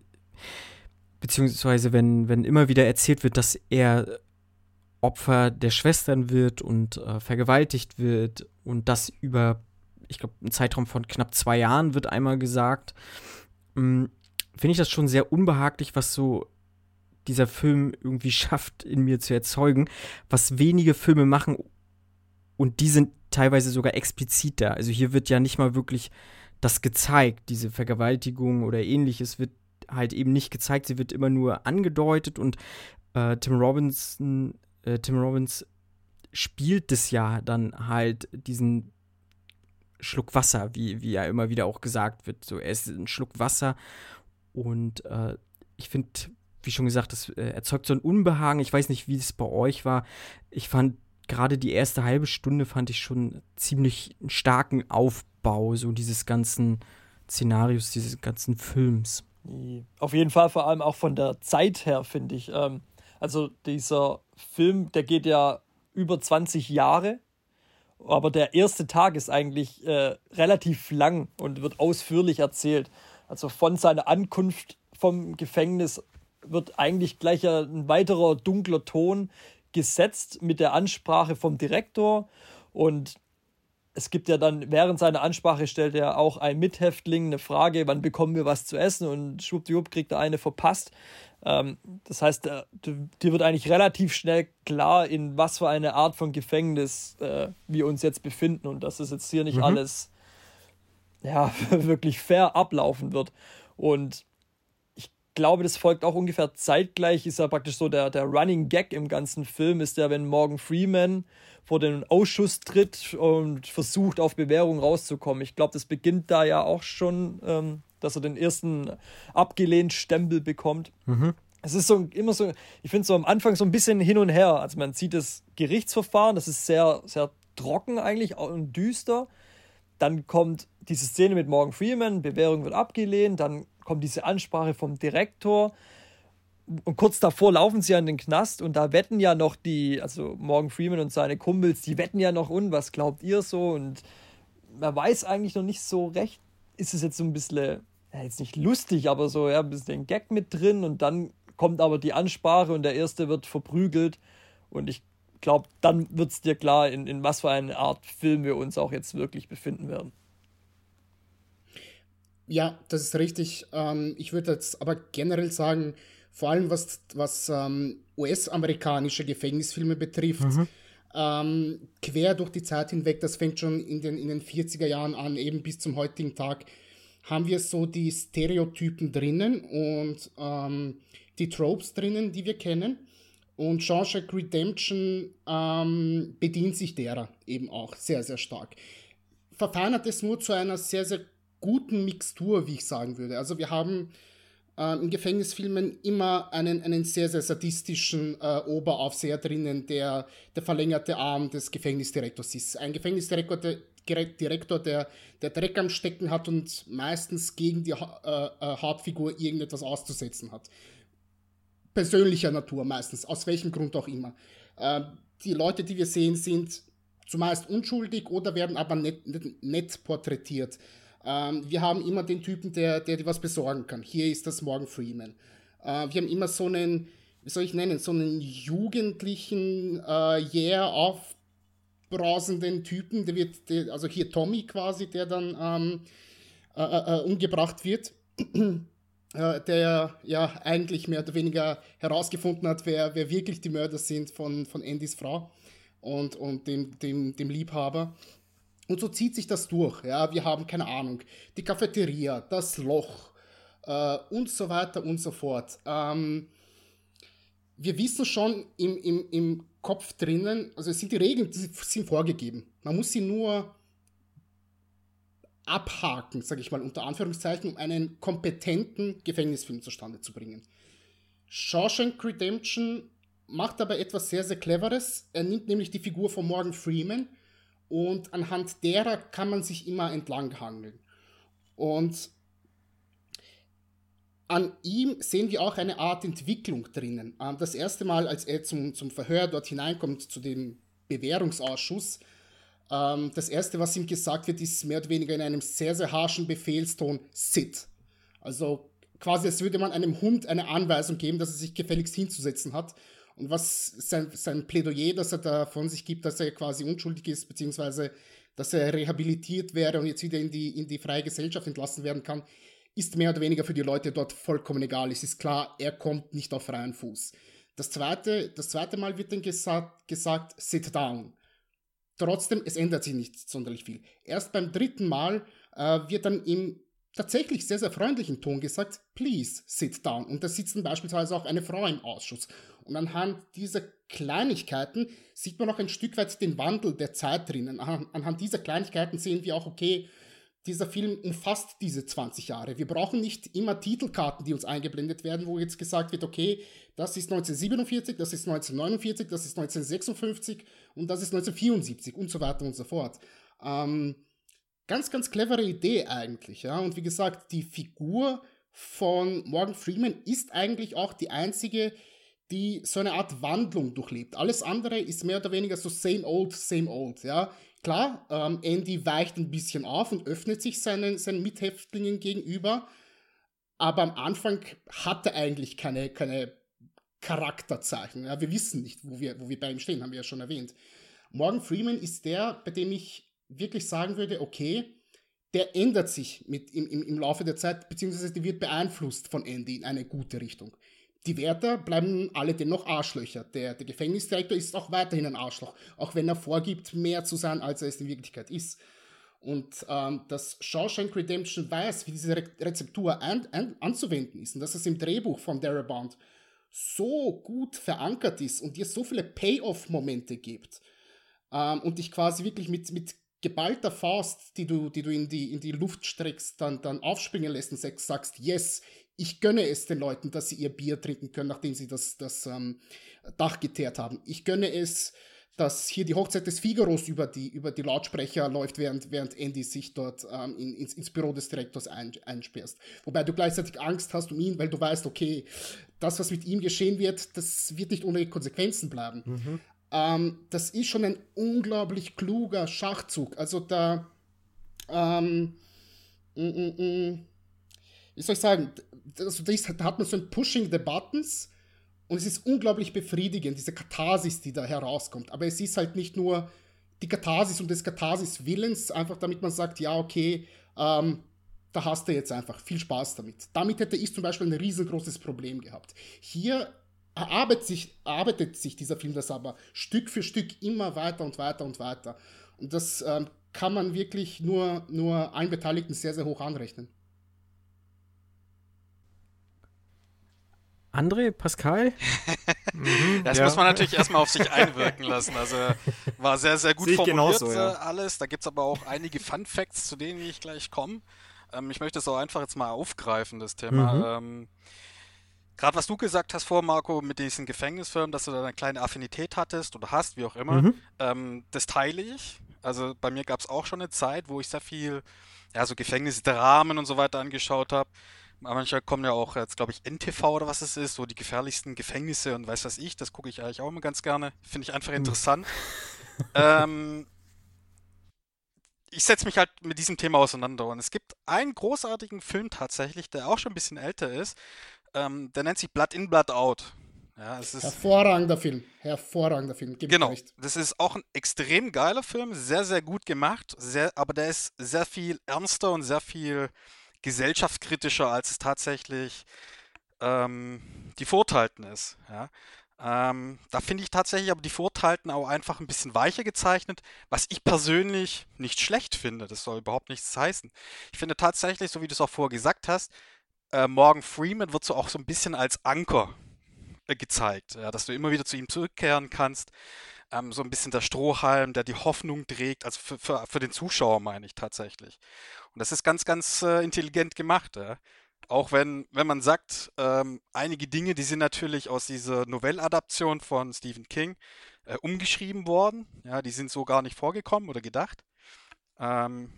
beziehungsweise wenn, wenn immer wieder erzählt wird, dass er Opfer der Schwestern wird und äh, vergewaltigt wird und das über ich glaube, ein Zeitraum von knapp zwei Jahren wird einmal gesagt, hm, finde ich das schon sehr unbehaglich, was so dieser Film irgendwie schafft, in mir zu erzeugen, was wenige Filme machen und die sind teilweise sogar explizit da. Also hier wird ja nicht mal wirklich das gezeigt, diese Vergewaltigung oder ähnliches wird halt eben nicht gezeigt, sie wird immer nur angedeutet und äh, Tim Robinson, äh, Tim Robbins spielt das ja dann halt diesen Schluck Wasser, wie, wie ja immer wieder auch gesagt wird. So, er ist ein Schluck Wasser und äh, ich finde, wie schon gesagt, das äh, erzeugt so ein Unbehagen. Ich weiß nicht, wie es bei euch war. Ich fand gerade die erste halbe Stunde fand ich schon ziemlich einen starken Aufbau, so dieses ganzen Szenarios, dieses ganzen Films. Auf jeden Fall, vor allem auch von der Zeit her, finde ich. Ähm, also dieser Film, der geht ja über 20 Jahre aber der erste Tag ist eigentlich äh, relativ lang und wird ausführlich erzählt. Also von seiner Ankunft vom Gefängnis wird eigentlich gleich ein weiterer dunkler Ton gesetzt mit der Ansprache vom Direktor und es gibt ja dann, während seiner Ansprache stellt er auch ein Mithäftling eine Frage, wann bekommen wir was zu essen und schwuppdiwupp kriegt er eine verpasst. Ähm, das heißt, äh, dir wird eigentlich relativ schnell klar, in was für eine Art von Gefängnis äh, wir uns jetzt befinden und dass es jetzt hier nicht mhm. alles ja, wirklich fair ablaufen wird. Und glaube, das folgt auch ungefähr zeitgleich, ist ja praktisch so der, der Running Gag im ganzen Film, ist ja, wenn Morgan Freeman vor den Ausschuss tritt und versucht, auf Bewährung rauszukommen. Ich glaube, das beginnt da ja auch schon ähm, dass er den ersten abgelehnt Stempel bekommt. Mhm. Es ist so immer so, ich finde so am Anfang so ein bisschen hin und her. Also man sieht das Gerichtsverfahren, das ist sehr, sehr trocken eigentlich und düster. Dann kommt diese Szene mit Morgan Freeman, Bewährung wird abgelehnt, dann kommt diese Ansprache vom Direktor. Und kurz davor laufen sie an den Knast und da wetten ja noch die, also Morgan Freeman und seine Kumpels, die wetten ja noch und was glaubt ihr so? Und man weiß eigentlich noch nicht so recht, ist es jetzt so ein bisschen ja, jetzt nicht lustig, aber so, ja, ein bisschen Gag mit drin und dann kommt aber die Ansprache und der erste wird verprügelt und ich glaube, dann wird es dir klar, in, in was für eine Art Film wir uns auch jetzt wirklich befinden werden. Ja, das ist richtig. Ähm, ich würde jetzt aber generell sagen, vor allem was, was ähm, US-amerikanische Gefängnisfilme betrifft, mhm. ähm, quer durch die Zeit hinweg, das fängt schon in den, in den 40er Jahren an, eben bis zum heutigen Tag, haben wir so die Stereotypen drinnen und die Tropes drinnen, die wir kennen. Und Shawshank Redemption bedient sich derer eben auch sehr, sehr stark. Verfeinert es nur zu einer sehr, sehr guten Mixtur, wie ich sagen würde. Also wir haben äh, in Gefängnisfilmen immer einen, einen sehr, sehr sadistischen äh, Oberaufseher drinnen, der der verlängerte Arm des Gefängnisdirektors ist. Ein Gefängnisdirektor, der, Direktor, der, der Dreck am Stecken hat und meistens gegen die ha äh, äh, Hauptfigur irgendetwas auszusetzen hat. Persönlicher Natur meistens, aus welchem Grund auch immer. Äh, die Leute, die wir sehen, sind zumeist unschuldig oder werden aber nett, nett, nett porträtiert. Ähm, wir haben immer den Typen, der, der dir was besorgen kann. Hier ist das Morgan Freeman. Äh, wir haben immer so einen, wie soll ich nennen, so einen jugendlichen, äh, yeah, auf brausenden Typen, der wird, der, also hier Tommy quasi, der dann ähm, äh, äh, äh umgebracht wird, äh, der ja eigentlich mehr oder weniger herausgefunden hat, wer, wer wirklich die Mörder sind von, von Andys Frau und, und dem, dem, dem Liebhaber. Und so zieht sich das durch. Ja, wir haben keine Ahnung, die Cafeteria, das Loch äh, und so weiter und so fort. Ähm, wir wissen schon im, im, im Kopf drinnen, also es sind die Regeln, die sind vorgegeben. Man muss sie nur abhaken, sage ich mal unter Anführungszeichen, um einen kompetenten Gefängnisfilm zustande zu bringen. Shawshank Redemption macht aber etwas sehr, sehr Cleveres. Er nimmt nämlich die Figur von Morgan Freeman und anhand derer kann man sich immer entlanghangeln. Und an ihm sehen wir auch eine Art Entwicklung drinnen. Ähm, das erste Mal, als er zum, zum Verhör dort hineinkommt, zu dem Bewährungsausschuss, ähm, das erste, was ihm gesagt wird, ist mehr oder weniger in einem sehr, sehr harschen Befehlston: Sit. Also quasi, als würde man einem Hund eine Anweisung geben, dass er sich gefälligst hinzusetzen hat. Und was sein, sein Plädoyer, das er da von sich gibt, dass er quasi unschuldig ist, beziehungsweise dass er rehabilitiert wäre und jetzt wieder in die, in die freie Gesellschaft entlassen werden kann, ist mehr oder weniger für die Leute dort vollkommen egal. Es ist klar, er kommt nicht auf freien Fuß. Das zweite, das zweite Mal wird dann gesagt, gesagt, sit down. Trotzdem, es ändert sich nicht sonderlich viel. Erst beim dritten Mal äh, wird dann im tatsächlich sehr, sehr freundlichen Ton gesagt, please sit down. Und da sitzt dann beispielsweise auch eine Frau im Ausschuss. Und anhand dieser Kleinigkeiten sieht man auch ein Stück weit den Wandel der Zeit drinnen. Anhand dieser Kleinigkeiten sehen wir auch, okay, dieser Film umfasst diese 20 Jahre. Wir brauchen nicht immer Titelkarten, die uns eingeblendet werden, wo jetzt gesagt wird, okay, das ist 1947, das ist 1949, das ist 1956 und das ist 1974 und so weiter und so fort. Ähm, ganz, ganz clevere Idee eigentlich, ja. Und wie gesagt, die Figur von Morgan Freeman ist eigentlich auch die einzige, die so eine Art Wandlung durchlebt. Alles andere ist mehr oder weniger so same old, same old, ja. Klar, ähm, Andy weicht ein bisschen auf und öffnet sich seinen, seinen Mithäftlingen gegenüber, aber am Anfang hat er eigentlich keine, keine Charakterzeichen. Ja, wir wissen nicht, wo wir, wo wir bei ihm stehen, haben wir ja schon erwähnt. Morgan Freeman ist der, bei dem ich wirklich sagen würde, okay, der ändert sich mit im, im, im Laufe der Zeit, beziehungsweise die wird beeinflusst von Andy in eine gute Richtung. Die Wärter bleiben alle dennoch Arschlöcher. Der, der Gefängnisdirektor ist auch weiterhin ein Arschloch, auch wenn er vorgibt, mehr zu sein, als er es in Wirklichkeit ist. Und ähm, dass Shawshank Redemption weiß, wie diese Re Rezeptur ein, ein, anzuwenden ist und dass es im Drehbuch von Darabont so gut verankert ist und dir so viele Payoff-Momente gibt ähm, und dich quasi wirklich mit, mit geballter Faust, die du, die du in, die, in die Luft streckst, dann, dann aufspringen lässt und sagst, yes, ich gönne es den Leuten, dass sie ihr Bier trinken können, nachdem sie das, das ähm, Dach geteert haben. Ich gönne es, dass hier die Hochzeit des Figaros über die, über die Lautsprecher läuft, während, während Andy sich dort ähm, in, ins, ins, Büro des Direktors ein, einsperrst. Wobei du gleichzeitig Angst hast um ihn, weil du weißt, okay, das, was mit ihm geschehen wird, das wird nicht ohne Konsequenzen bleiben. Mhm. Ähm, das ist schon ein unglaublich kluger Schachzug. Also da, ähm, mm, mm, mm, wie soll ich sagen, also da hat man so ein Pushing the Buttons und es ist unglaublich befriedigend, diese Katharsis, die da herauskommt. Aber es ist halt nicht nur die Katharsis und des Katharsis-Willens, einfach damit man sagt, ja, okay, ähm, da hast du jetzt einfach viel Spaß damit. Damit hätte ich zum Beispiel ein riesengroßes Problem gehabt. Hier erarbeitet sich, erarbeitet sich dieser Film das aber Stück für Stück immer weiter und weiter und weiter. Und das ähm, kann man wirklich nur, nur allen Beteiligten sehr, sehr hoch anrechnen. André, Pascal? mhm, das ja. muss man natürlich erstmal auf sich einwirken lassen. Also war sehr, sehr gut formuliert genauso, ja. Äh, alles. Da gibt es aber auch einige Fun Facts, zu denen ich gleich komme. Ähm, ich möchte es auch einfach jetzt mal aufgreifen, das Thema. Mhm. Ähm, Gerade was du gesagt hast vor, Marco, mit diesen Gefängnisfirmen, dass du da eine kleine Affinität hattest oder hast, wie auch immer, mhm. ähm, das teile ich. Also bei mir gab es auch schon eine Zeit, wo ich sehr viel, ja, so Gefängnisdramen und so weiter angeschaut habe. Manchmal kommen ja auch jetzt, glaube ich, NTV oder was es ist, so die gefährlichsten Gefängnisse und weiß was ich, das gucke ich eigentlich auch immer ganz gerne. Finde ich einfach mhm. interessant. ähm, ich setze mich halt mit diesem Thema auseinander und es gibt einen großartigen Film tatsächlich, der auch schon ein bisschen älter ist, ähm, der nennt sich Blood in, Blood out. Ja, es ist Hervorragender Film. Hervorragender Film. Genau. Das ist auch ein extrem geiler Film. Sehr, sehr gut gemacht. Sehr, aber der ist sehr viel ernster und sehr viel gesellschaftskritischer, als es tatsächlich ähm, die Verurteilten ist. Ja. Ähm, da finde ich tatsächlich aber die Verurteilten auch einfach ein bisschen weicher gezeichnet, was ich persönlich nicht schlecht finde. Das soll überhaupt nichts heißen. Ich finde tatsächlich, so wie du es auch vorher gesagt hast, äh, Morgan Freeman wird so auch so ein bisschen als Anker äh, gezeigt, ja, dass du immer wieder zu ihm zurückkehren kannst. Ähm, so ein bisschen der Strohhalm, der die Hoffnung trägt, also für, für, für den Zuschauer meine ich tatsächlich. Und das ist ganz, ganz äh, intelligent gemacht. Ja. Auch wenn, wenn man sagt, ähm, einige Dinge, die sind natürlich aus dieser Novelladaption von Stephen King äh, umgeschrieben worden. Ja, die sind so gar nicht vorgekommen oder gedacht. Ähm,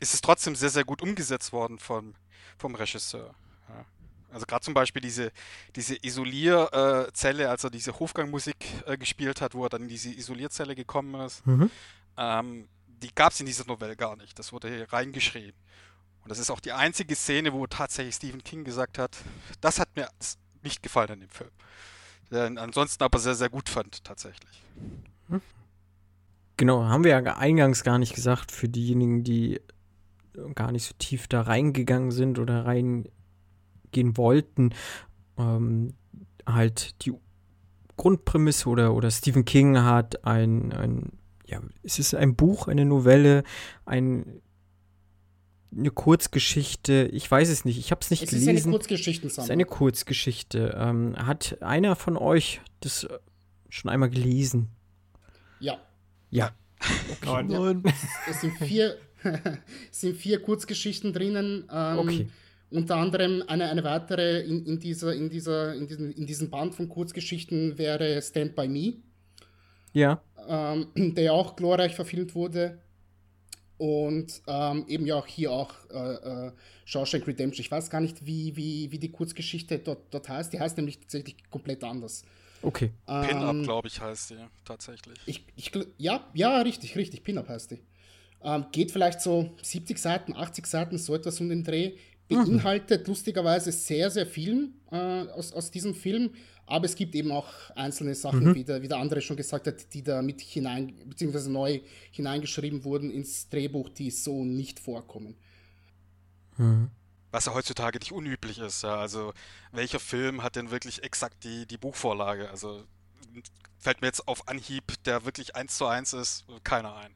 ist es trotzdem sehr, sehr gut umgesetzt worden vom, vom Regisseur. Ja. Also gerade zum Beispiel diese, diese Isolierzelle, äh, als er diese Hofgangmusik äh, gespielt hat, wo er dann in diese Isolierzelle gekommen ist, mhm. ähm, die gab es in dieser Novelle gar nicht. Das wurde hier reingeschrieben. Und das ist auch die einzige Szene, wo tatsächlich Stephen King gesagt hat, das hat mir nicht gefallen in dem Film. Der ansonsten aber sehr, sehr gut fand, tatsächlich. Hm. Genau, haben wir ja eingangs gar nicht gesagt, für diejenigen, die gar nicht so tief da reingegangen sind oder reingehen wollten, ähm, halt die Grundprämisse oder, oder Stephen King hat ein, ein, ja, es ist ein Buch, eine Novelle, ein eine Kurzgeschichte, ich weiß es nicht, ich habe es nicht es gelesen. Es ist eine Kurzgeschichte. Es ist eine Kurzgeschichte. Ähm, hat einer von euch das schon einmal gelesen? Ja. Ja. Okay. Nein. Ja. Es sind vier, es sind vier Kurzgeschichten drinnen. Ähm, okay. Unter anderem eine, eine weitere in, in, dieser, in, dieser, in, diesem, in diesem Band von Kurzgeschichten wäre Stand By Me. Ja. Ähm, der auch glorreich verfilmt wurde. Und ähm, eben ja auch hier auch äh, äh, Shawshank Redemption. Ich weiß gar nicht, wie, wie, wie die Kurzgeschichte dort, dort heißt. Die heißt nämlich tatsächlich komplett anders. Okay. Ähm, Pin-Up, glaube ich, heißt die tatsächlich. Ich, ich, ja, ja, richtig, richtig. Pin-Up heißt die. Ähm, geht vielleicht so 70 Seiten, 80 Seiten, so etwas um den Dreh. Beinhaltet mhm. lustigerweise sehr, sehr viel äh, aus, aus diesem Film. Aber es gibt eben auch einzelne Sachen, mhm. wie, der, wie der andere schon gesagt hat, die da mit hinein, beziehungsweise neu hineingeschrieben wurden ins Drehbuch, die so nicht vorkommen. Mhm. Was ja heutzutage nicht unüblich ist. Ja. Also, welcher Film hat denn wirklich exakt die, die Buchvorlage? Also, fällt mir jetzt auf Anhieb, der wirklich eins zu eins ist, keiner ein.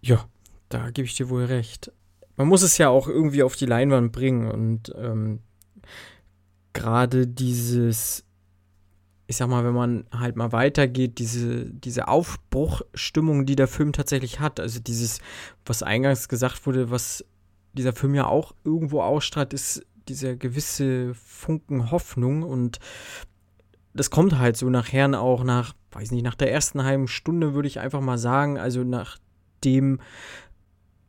Ja, da gebe ich dir wohl recht. Man muss es ja auch irgendwie auf die Leinwand bringen und ähm, gerade dieses, ich sag mal, wenn man halt mal weitergeht, diese, diese Aufbruchstimmung, die der Film tatsächlich hat, also dieses, was eingangs gesagt wurde, was dieser Film ja auch irgendwo ausstrahlt, ist dieser gewisse Funken Hoffnung und das kommt halt so nachher auch nach, weiß nicht, nach der ersten halben Stunde würde ich einfach mal sagen, also nachdem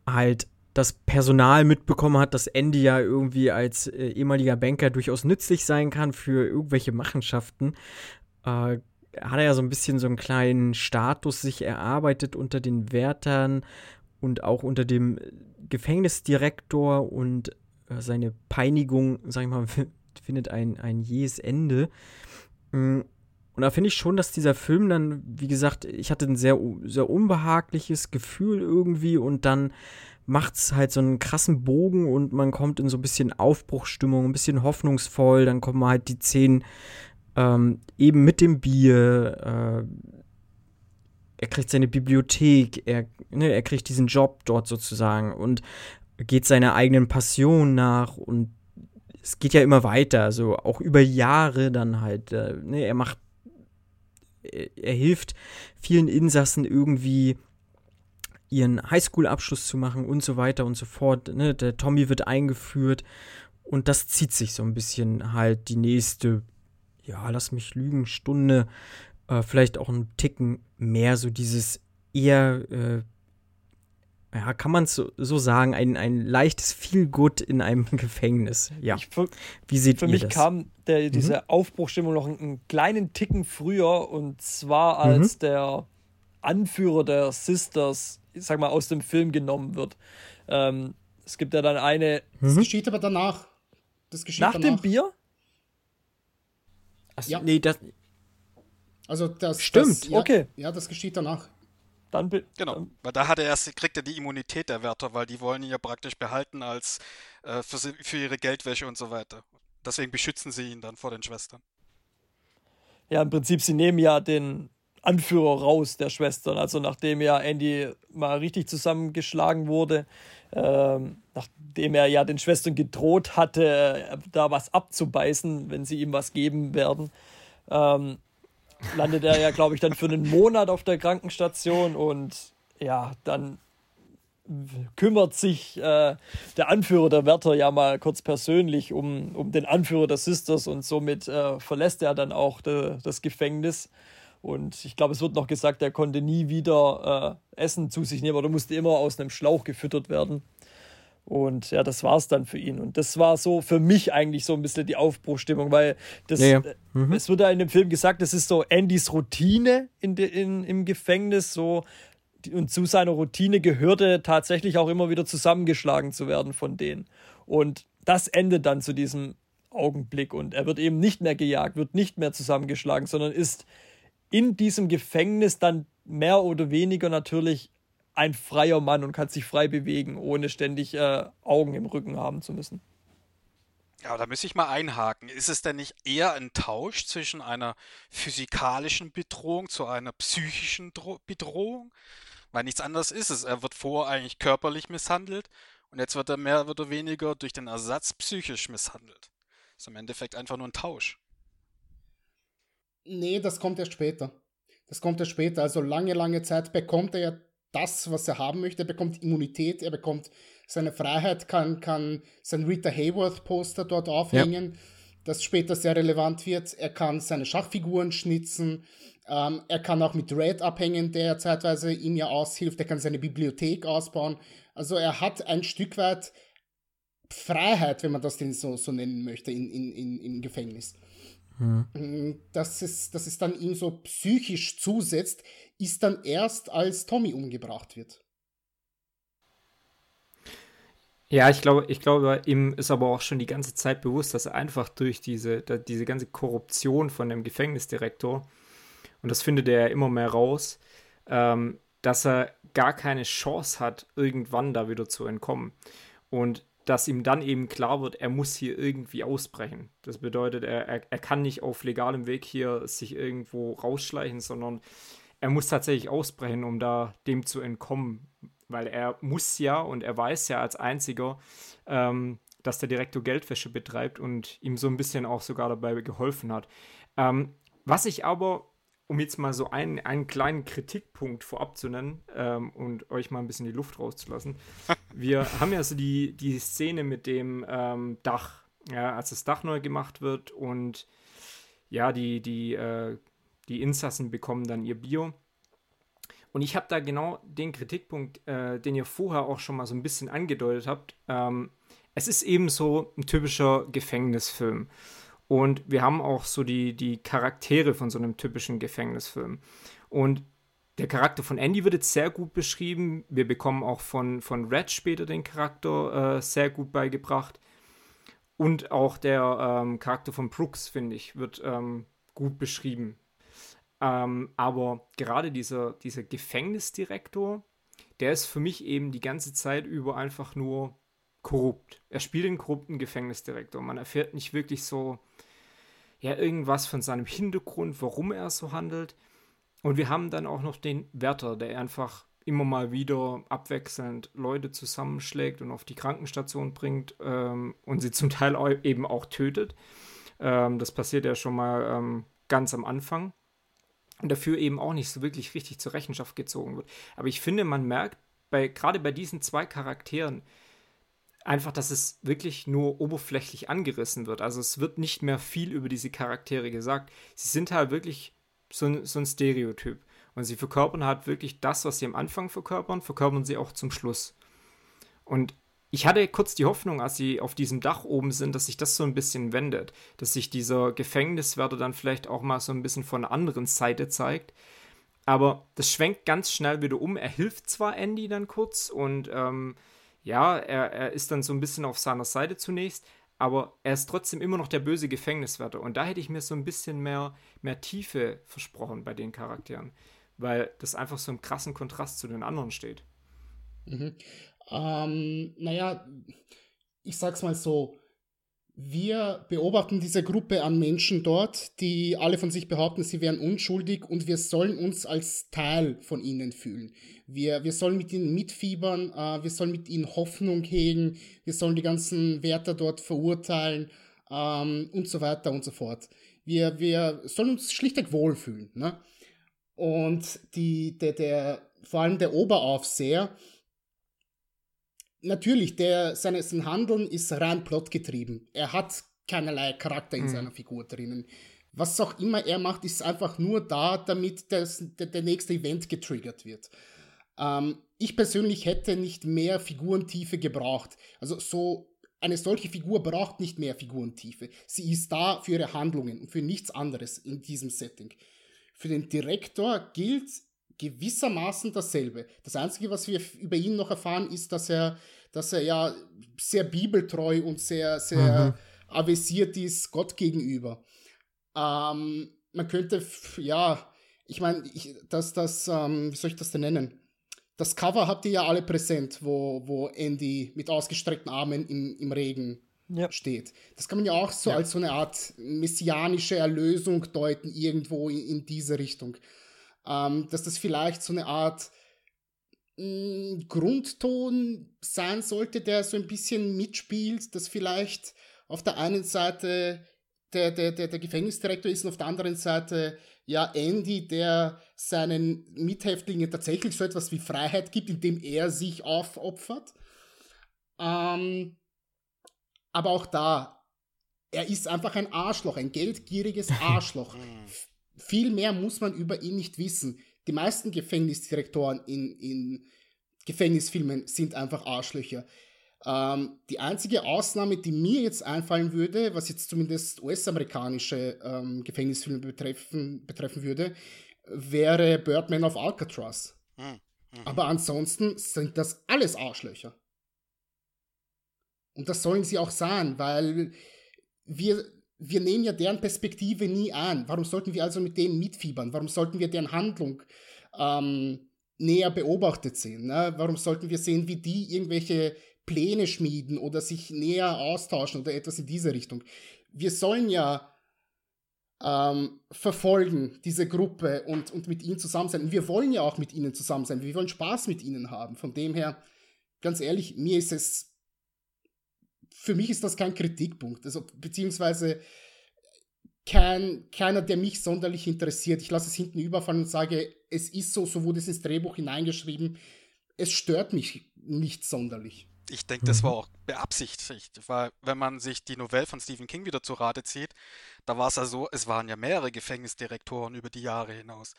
halt das Personal mitbekommen hat, dass Andy ja irgendwie als äh, ehemaliger Banker durchaus nützlich sein kann für irgendwelche Machenschaften, äh, hat er ja so ein bisschen so einen kleinen Status sich erarbeitet unter den Wärtern und auch unter dem Gefängnisdirektor und äh, seine Peinigung, sag ich mal, findet ein, ein jähes Ende. Mm, und da finde ich schon, dass dieser Film dann, wie gesagt, ich hatte ein sehr, sehr unbehagliches Gefühl irgendwie und dann macht es halt so einen krassen Bogen und man kommt in so ein bisschen Aufbruchstimmung, ein bisschen hoffnungsvoll. Dann kommen halt die Szenen ähm, eben mit dem Bier. Äh, er kriegt seine Bibliothek, er, ne, er kriegt diesen Job dort sozusagen und geht seiner eigenen Passion nach und es geht ja immer weiter, also auch über Jahre dann halt. Äh, ne, er macht, er, er hilft vielen Insassen irgendwie ihren Highschool-Abschluss zu machen und so weiter und so fort. Ne? Der Tommy wird eingeführt und das zieht sich so ein bisschen halt die nächste, ja, lass mich lügen, Stunde, äh, vielleicht auch einen Ticken mehr, so dieses eher, äh, ja, kann man es so, so, sagen, ein, ein leichtes Feel-Good in einem Gefängnis. Ja. Ich, für, Wie seht für ihr mich das? kam der, mhm. diese. Aufbruchstimmung noch einen, einen, kleinen Ticken früher und zwar als mhm. der Anführer der Sisters ich sag mal, aus dem Film genommen wird. Ähm, es gibt ja dann eine. Das mhm. geschieht aber danach. Das geschieht Nach danach. dem Bier? Achso, ja. nee, das. Also das stimmt. Das, ja, okay. Ja, das geschieht danach. Dann genau, weil da hat er erst, kriegt er die Immunität der Wärter, weil die wollen ihn ja praktisch behalten als äh, für, sie, für ihre Geldwäsche und so weiter. Deswegen beschützen sie ihn dann vor den Schwestern. Ja, im Prinzip, sie nehmen ja den Anführer raus der Schwestern. Also nachdem ja Andy mal richtig zusammengeschlagen wurde, ähm, nachdem er ja den Schwestern gedroht hatte, da was abzubeißen, wenn sie ihm was geben werden. Ähm, landet er ja, glaube ich, dann für einen Monat auf der Krankenstation und ja, dann kümmert sich äh, der Anführer der Wärter ja mal kurz persönlich um, um den Anführer der Sisters und somit äh, verlässt er dann auch de, das Gefängnis. Und ich glaube, es wird noch gesagt, er konnte nie wieder äh, Essen zu sich nehmen oder musste immer aus einem Schlauch gefüttert werden. Und ja, das war es dann für ihn. Und das war so für mich eigentlich so ein bisschen die Aufbruchstimmung, weil das, ja, ja. Äh, mhm. es wird ja in dem Film gesagt, das ist so Andys Routine in de, in, im Gefängnis, so und zu seiner Routine gehörte tatsächlich auch immer wieder zusammengeschlagen zu werden von denen. Und das endet dann zu diesem Augenblick und er wird eben nicht mehr gejagt, wird nicht mehr zusammengeschlagen, sondern ist in diesem Gefängnis dann mehr oder weniger natürlich ein freier Mann und kann sich frei bewegen, ohne ständig äh, Augen im Rücken haben zu müssen. Ja, da müsste ich mal einhaken. Ist es denn nicht eher ein Tausch zwischen einer physikalischen Bedrohung zu einer psychischen Dro Bedrohung? Weil nichts anderes ist es. Er wird vorher eigentlich körperlich misshandelt und jetzt wird er mehr oder weniger durch den Ersatz psychisch misshandelt. Ist im Endeffekt einfach nur ein Tausch. Nee, das kommt erst später. Das kommt erst später. Also lange, lange Zeit bekommt er ja das, was er haben möchte. Er bekommt Immunität, er bekommt seine Freiheit, kann, kann sein Rita Hayworth-Poster dort aufhängen, ja. das später sehr relevant wird. Er kann seine Schachfiguren schnitzen. Ähm, er kann auch mit Red abhängen, der zeitweise ihm ja aushilft. Er kann seine Bibliothek ausbauen. Also er hat ein Stück weit Freiheit, wenn man das denn so, so nennen möchte, in, in, in, im Gefängnis. Hm. Dass, es, dass es dann ihm so psychisch zusetzt, ist dann erst, als Tommy umgebracht wird. Ja, ich glaube, ich glaube, ihm ist aber auch schon die ganze Zeit bewusst, dass er einfach durch diese, diese ganze Korruption von dem Gefängnisdirektor und das findet er ja immer mehr raus, ähm, dass er gar keine Chance hat, irgendwann da wieder zu entkommen. Und dass ihm dann eben klar wird, er muss hier irgendwie ausbrechen. Das bedeutet, er, er, er kann nicht auf legalem Weg hier sich irgendwo rausschleichen, sondern er muss tatsächlich ausbrechen, um da dem zu entkommen. Weil er muss ja und er weiß ja als einziger, ähm, dass der Direktor Geldwäsche betreibt und ihm so ein bisschen auch sogar dabei geholfen hat. Ähm, was ich aber um jetzt mal so einen, einen kleinen Kritikpunkt vorab zu nennen ähm, und euch mal ein bisschen die Luft rauszulassen. Wir haben ja so die, die Szene mit dem ähm, Dach, ja, als das Dach neu gemacht wird und ja, die, die, äh, die Insassen bekommen dann ihr Bier. Und ich habe da genau den Kritikpunkt, äh, den ihr vorher auch schon mal so ein bisschen angedeutet habt. Ähm, es ist eben so ein typischer Gefängnisfilm. Und wir haben auch so die, die Charaktere von so einem typischen Gefängnisfilm. Und der Charakter von Andy wird jetzt sehr gut beschrieben. Wir bekommen auch von, von Red später den Charakter äh, sehr gut beigebracht. Und auch der ähm, Charakter von Brooks, finde ich, wird ähm, gut beschrieben. Ähm, aber gerade dieser, dieser Gefängnisdirektor, der ist für mich eben die ganze Zeit über einfach nur korrupt. Er spielt den korrupten Gefängnisdirektor. Man erfährt nicht wirklich so, ja, irgendwas von seinem Hintergrund, warum er so handelt. Und wir haben dann auch noch den Wärter, der einfach immer mal wieder abwechselnd Leute zusammenschlägt und auf die Krankenstation bringt ähm, und sie zum Teil eben auch tötet. Ähm, das passiert ja schon mal ähm, ganz am Anfang. Und dafür eben auch nicht so wirklich richtig zur Rechenschaft gezogen wird. Aber ich finde, man merkt, bei, gerade bei diesen zwei Charakteren, einfach, dass es wirklich nur oberflächlich angerissen wird. Also es wird nicht mehr viel über diese Charaktere gesagt. Sie sind halt wirklich so ein, so ein Stereotyp. Und sie verkörpern halt wirklich das, was sie am Anfang verkörpern, verkörpern sie auch zum Schluss. Und ich hatte kurz die Hoffnung, als sie auf diesem Dach oben sind, dass sich das so ein bisschen wendet, dass sich dieser Gefängniswärter dann vielleicht auch mal so ein bisschen von der anderen Seite zeigt. Aber das schwenkt ganz schnell wieder um. Er hilft zwar Andy dann kurz und ähm, ja, er, er ist dann so ein bisschen auf seiner Seite zunächst, aber er ist trotzdem immer noch der böse Gefängniswärter. Und da hätte ich mir so ein bisschen mehr, mehr Tiefe versprochen bei den Charakteren, weil das einfach so im krassen Kontrast zu den anderen steht. Mhm. Ähm, naja, ich sag's mal so, wir beobachten diese Gruppe an Menschen dort, die alle von sich behaupten, sie wären unschuldig und wir sollen uns als Teil von ihnen fühlen. Wir, wir sollen mit ihnen mitfiebern, äh, wir sollen mit ihnen Hoffnung hegen, wir sollen die ganzen Wärter dort verurteilen ähm, und so weiter und so fort. Wir, wir sollen uns schlichtweg wohlfühlen. Ne? Und die, der, der, vor allem der Oberaufseher, natürlich, der, seine, sein Handeln ist rein plotgetrieben. Er hat keinerlei Charakter in mhm. seiner Figur drinnen. Was auch immer er macht, ist einfach nur da, damit das, der, der nächste Event getriggert wird. Ähm, ich persönlich hätte nicht mehr Figurentiefe gebraucht. Also so eine solche Figur braucht nicht mehr Figurentiefe. Sie ist da für ihre Handlungen und für nichts anderes in diesem Setting. Für den Direktor gilt gewissermaßen dasselbe. Das Einzige, was wir über ihn noch erfahren, ist, dass er, dass er ja sehr bibeltreu und sehr, sehr mhm. avisiert ist Gott gegenüber. Ähm, man könnte, ja, ich meine, dass das, ähm, wie soll ich das denn nennen? Das Cover habt ihr ja alle präsent, wo, wo Andy mit ausgestreckten Armen im, im Regen ja. steht. Das kann man ja auch so ja. als so eine Art messianische Erlösung deuten, irgendwo in, in diese Richtung ähm, dass das vielleicht so eine Art mh, mm, Grundton sein sollte, der so ein bisschen mitspielt, dass vielleicht auf der einen Seite der, der, der, der Gefängnisdirektor ist und auf der anderen Seite ja Andy, der seinen Mithäftlingen tatsächlich so etwas wie Freiheit gibt, indem er sich aufopfert. Ähm, aber auch da, er ist einfach ein Arschloch, ein geldgieriges Arschloch. Viel mehr muss man über ihn nicht wissen. Die meisten Gefängnisdirektoren in, in Gefängnisfilmen sind einfach Arschlöcher. Ähm, die einzige Ausnahme, die mir jetzt einfallen würde, was jetzt zumindest US-amerikanische ähm, Gefängnisfilme betreffen, betreffen würde, wäre Birdman of Alcatraz. Hm, mhm. Aber ansonsten sind das alles Arschlöcher. Und das sollen sie auch sein, weil wir, wir nehmen ja deren Perspektive nie an. Warum sollten wir also mit denen mitfiebern? Warum sollten wir deren Handlung ähm, näher beobachtet sehen? Ne? Warum sollten wir sehen, wie die irgendwelche Pläne schmieden oder sich näher austauschen oder etwas in diese Richtung? Wir sollen ja ähm, verfolgen, diese Gruppe und, und mit ihnen zusammen sein. wir wollen ja auch mit ihnen zusammen sein. Wir wollen Spaß mit ihnen haben. Von dem her, ganz ehrlich, mir ist es für mich ist das kein Kritikpunkt. Also, beziehungsweise kein, keiner, der mich sonderlich interessiert. Ich lasse es hinten überfallen und sage, es ist so, so wurde es ins Drehbuch hineingeschrieben. Es stört mich nicht sonderlich. Ich denke, das war mhm. auch beabsichtigt, weil wenn man sich die Novelle von Stephen King wieder zu Rate zieht, da war es ja so, es waren ja mehrere Gefängnisdirektoren über die Jahre hinaus.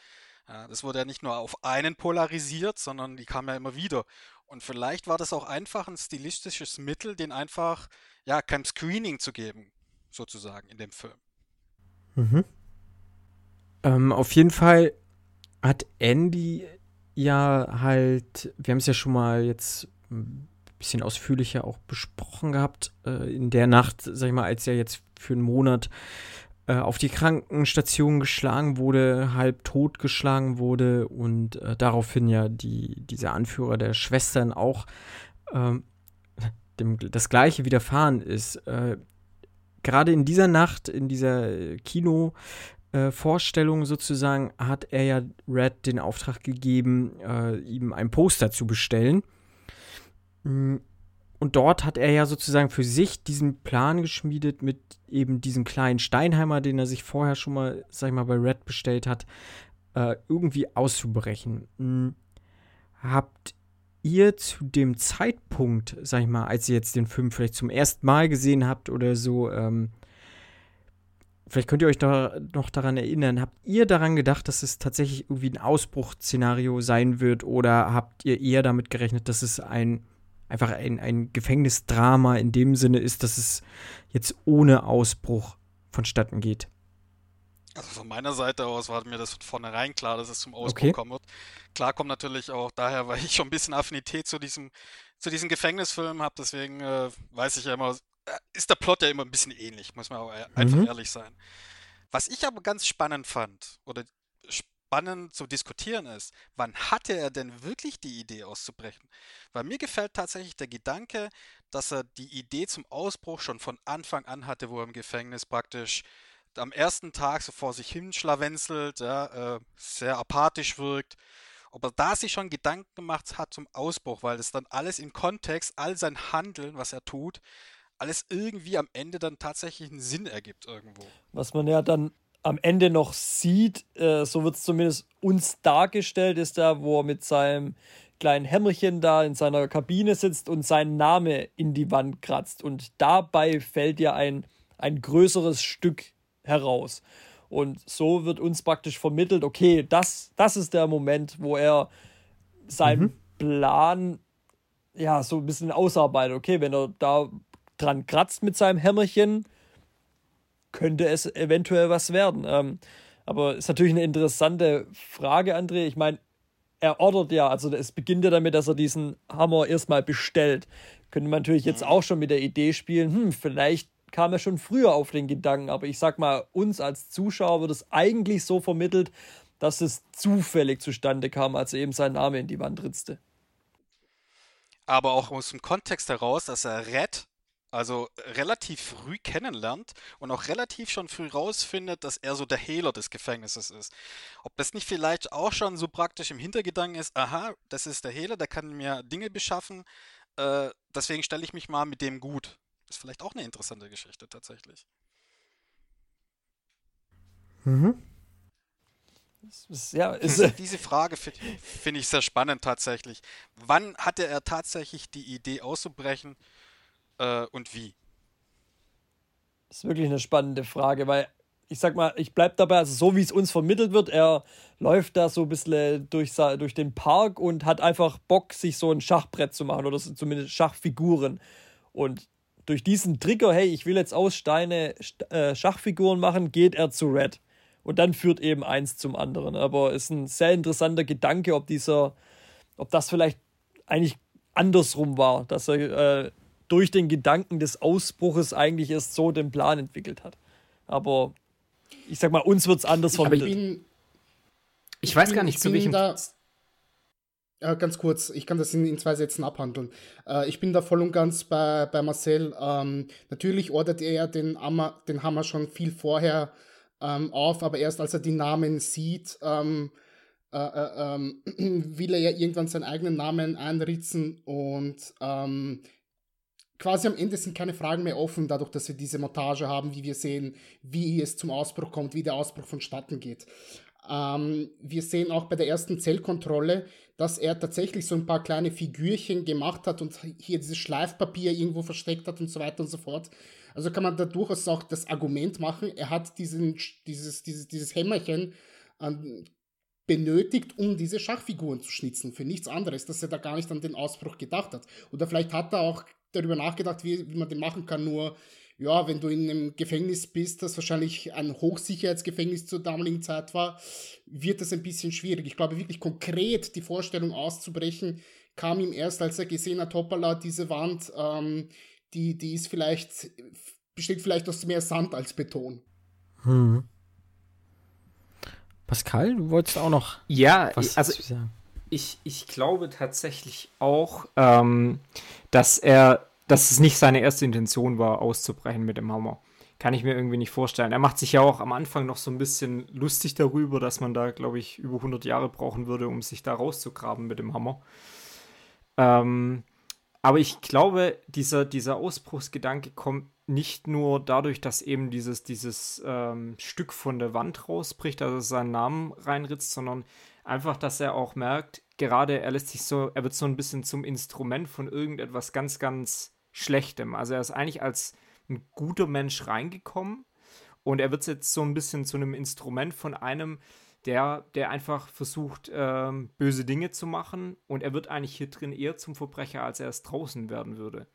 Das wurde ja nicht nur auf einen polarisiert, sondern die kamen ja immer wieder. Und vielleicht war das auch einfach ein stilistisches Mittel, den einfach, ja, kein Screening zu geben, sozusagen, in dem Film. Mhm. Ähm, auf jeden Fall hat Andy ja halt, wir haben es ja schon mal jetzt ein bisschen ausführlicher auch besprochen gehabt, äh, in der Nacht, sag ich mal, als er jetzt für einen Monat äh, auf die Krankenstation geschlagen wurde, halb tot geschlagen wurde und äh, daraufhin ja die, dieser Anführer der Schwestern auch ähm, dem, das gleiche widerfahren ist. Äh, Gerade in dieser Nacht, in dieser Kino-Vorstellung äh, sozusagen, hat er ja Red den Auftrag gegeben, äh, ihm ein Poster zu bestellen. Mhm und dort hat er ja sozusagen für sich diesen Plan geschmiedet mit eben diesem kleinen Steinheimer, den er sich vorher schon mal, sag ich mal, bei Red bestellt hat, äh, irgendwie auszubrechen. Hm. Habt ihr zu dem Zeitpunkt, sag ich mal, als ihr jetzt den Film vielleicht zum ersten Mal gesehen habt oder so, ähm, vielleicht könnt ihr euch da noch daran erinnern, habt ihr daran gedacht, dass es tatsächlich irgendwie ein Ausbruchsszenario sein wird oder habt ihr eher damit gerechnet, dass es ein einfach ein, ein Gefängnisdrama in dem Sinne ist, dass es jetzt ohne Ausbruch vonstatten geht. Also von meiner Seite aus war mir das von vornherein klar, dass es zum Ausbruch okay. kommen wird. Klar kommt natürlich auch daher, weil ich schon ein bisschen Affinität zu diesem, zu diesem Gefängnisfilm habe, deswegen äh, weiß ich ja immer, äh, ist der Plot ja immer ein bisschen ähnlich, muss man auch einfach mhm. ehrlich sein. Was ich aber ganz spannend fand, oder spannend zu diskutieren ist, wann hatte er denn wirklich die Idee auszubrechen? Weil mir gefällt tatsächlich der Gedanke, dass er die Idee zum Ausbruch schon von Anfang an hatte, wo er im Gefängnis praktisch am ersten Tag so vor sich hin schlawenzelt, ja, äh, sehr apathisch wirkt. Ob er da sich schon Gedanken gemacht hat zum Ausbruch, weil das dann alles im Kontext, all sein Handeln, was er tut, alles irgendwie am Ende dann tatsächlich einen Sinn ergibt irgendwo. Was man ja dann am Ende noch sieht, äh, so wird es zumindest uns dargestellt, ist da, wo er mit seinem kleinen Hämmerchen da in seiner Kabine sitzt und seinen Name in die Wand kratzt. Und dabei fällt ja ein, ein größeres Stück heraus. Und so wird uns praktisch vermittelt, okay, das, das ist der Moment, wo er seinen mhm. Plan ja so ein bisschen ausarbeitet. Okay, wenn er da dran kratzt mit seinem Hämmerchen, könnte es eventuell was werden. Ähm, aber ist natürlich eine interessante Frage, André. Ich meine, er ordert ja, also es beginnt ja damit, dass er diesen Hammer erstmal bestellt. Könnte man natürlich jetzt mhm. auch schon mit der Idee spielen, hm, vielleicht kam er schon früher auf den Gedanken, aber ich sag mal, uns als Zuschauer wird es eigentlich so vermittelt, dass es zufällig zustande kam, als er eben seinen Namen in die Wand ritzte. Aber auch aus dem Kontext heraus, dass er Red also relativ früh kennenlernt und auch relativ schon früh rausfindet, dass er so der Hehler des Gefängnisses ist. Ob das nicht vielleicht auch schon so praktisch im Hintergedanken ist, aha, das ist der Hehler, der kann mir Dinge beschaffen, äh, deswegen stelle ich mich mal mit dem gut. Ist vielleicht auch eine interessante Geschichte tatsächlich. Mhm. Ja, ist, diese, diese Frage finde find ich sehr spannend tatsächlich. Wann hatte er tatsächlich die Idee auszubrechen? Äh, und wie? Das ist wirklich eine spannende Frage, weil ich sag mal, ich bleib dabei, also so wie es uns vermittelt wird, er läuft da so ein bisschen durch, durch den Park und hat einfach Bock, sich so ein Schachbrett zu machen oder zumindest Schachfiguren. Und durch diesen Trigger, hey, ich will jetzt aus Steine äh, Schachfiguren machen, geht er zu Red. Und dann führt eben eins zum anderen. Aber es ist ein sehr interessanter Gedanke, ob dieser, ob das vielleicht eigentlich andersrum war, dass er äh, durch den Gedanken des Ausbruches eigentlich erst so den Plan entwickelt hat. Aber ich sag mal, uns wird es anders vermittelt. Ich, bin, ich, ich weiß bin, gar nicht, zu welchem. Da, äh, ganz kurz, ich kann das in, in zwei Sätzen abhandeln. Äh, ich bin da voll und ganz bei, bei Marcel. Ähm, natürlich ordert er den, Hammer, den Hammer schon viel vorher ähm, auf, aber erst als er die Namen sieht, ähm, äh, äh ähm, will er ja irgendwann seinen eigenen Namen einritzen und ähm, quasi am Ende sind keine Fragen mehr offen, dadurch, dass wir diese Montage haben, wie wir sehen, wie es zum Ausbruch kommt, wie der Ausbruch vonstatten geht. Ähm, wir sehen auch bei der ersten Zellkontrolle, dass er tatsächlich so ein paar kleine Figürchen gemacht hat und hier dieses Schleifpapier irgendwo versteckt hat und so weiter und so fort. Also kann man da durchaus auch das Argument machen, er hat diesen, dieses, dieses, dieses Hämmerchen ähm, benötigt, um diese Schachfiguren zu schnitzen, für nichts anderes, dass er da gar nicht an den Ausbruch gedacht hat. Oder vielleicht hat er auch darüber nachgedacht, wie, wie man den machen kann. Nur, ja, wenn du in einem Gefängnis bist, das wahrscheinlich ein Hochsicherheitsgefängnis zur damaligen Zeit war, wird das ein bisschen schwierig. Ich glaube wirklich konkret die Vorstellung auszubrechen, kam ihm erst, als er gesehen hat, hoppala, diese Wand, ähm, die, die ist vielleicht, besteht vielleicht aus mehr Sand als Beton. Hm. Pascal, du wolltest auch noch ja, was also, sagen ich, ich glaube tatsächlich auch, ähm, dass er, dass es nicht seine erste Intention war, auszubrechen mit dem Hammer. Kann ich mir irgendwie nicht vorstellen. Er macht sich ja auch am Anfang noch so ein bisschen lustig darüber, dass man da, glaube ich, über 100 Jahre brauchen würde, um sich da rauszugraben mit dem Hammer. Ähm, aber ich glaube, dieser, dieser Ausbruchsgedanke kommt nicht nur dadurch, dass eben dieses, dieses ähm, Stück von der Wand rausbricht, also seinen Namen reinritzt, sondern Einfach, dass er auch merkt, gerade er lässt sich so, er wird so ein bisschen zum Instrument von irgendetwas ganz, ganz Schlechtem. Also er ist eigentlich als ein guter Mensch reingekommen und er wird jetzt so ein bisschen zu einem Instrument von einem, der, der einfach versucht, ähm, böse Dinge zu machen und er wird eigentlich hier drin eher zum Verbrecher, als er es draußen werden würde.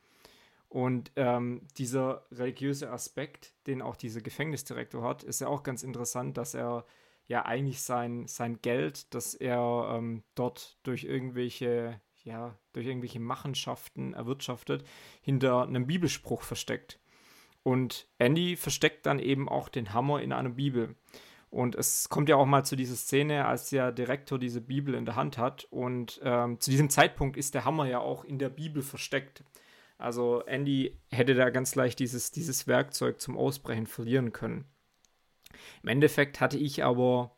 Und ähm, dieser religiöse Aspekt, den auch dieser Gefängnisdirektor hat, ist ja auch ganz interessant, dass er ja eigentlich sein, sein Geld, das er ähm, dort durch irgendwelche, ja, durch irgendwelche Machenschaften erwirtschaftet, hinter einem Bibelspruch versteckt. Und Andy versteckt dann eben auch den Hammer in einer Bibel. Und es kommt ja auch mal zu dieser Szene, als der Direktor diese Bibel in der Hand hat. Und ähm, zu diesem Zeitpunkt ist der Hammer ja auch in der Bibel versteckt. Also Andy hätte da ganz leicht dieses, dieses Werkzeug zum Ausbrechen verlieren können. Im Endeffekt hatte ich aber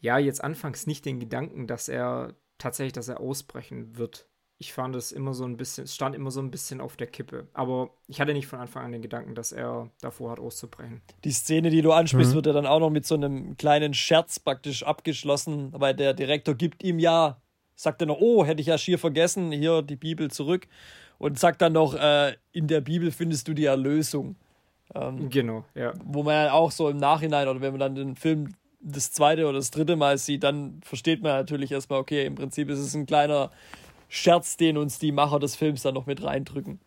ja jetzt anfangs nicht den Gedanken, dass er tatsächlich, dass er ausbrechen wird ich fand es immer so ein bisschen, es stand immer so ein bisschen auf der Kippe. Aber ich hatte nicht von Anfang an den Gedanken, dass er davor hat, auszubrechen. Die Szene, die du ansprichst, mhm. wird ja dann auch noch mit so einem kleinen Scherz praktisch abgeschlossen, weil der Direktor gibt ihm ja, sagt er noch, oh, hätte ich ja schier vergessen, hier die Bibel zurück. Und sagt dann noch, äh, in der Bibel findest du die Erlösung. Ähm, genau, ja. Wo man ja auch so im Nachhinein oder wenn man dann den Film das zweite oder das dritte Mal sieht, dann versteht man natürlich erstmal, okay, im Prinzip ist es ein kleiner Scherz, den uns die Macher des Films dann noch mit reindrücken.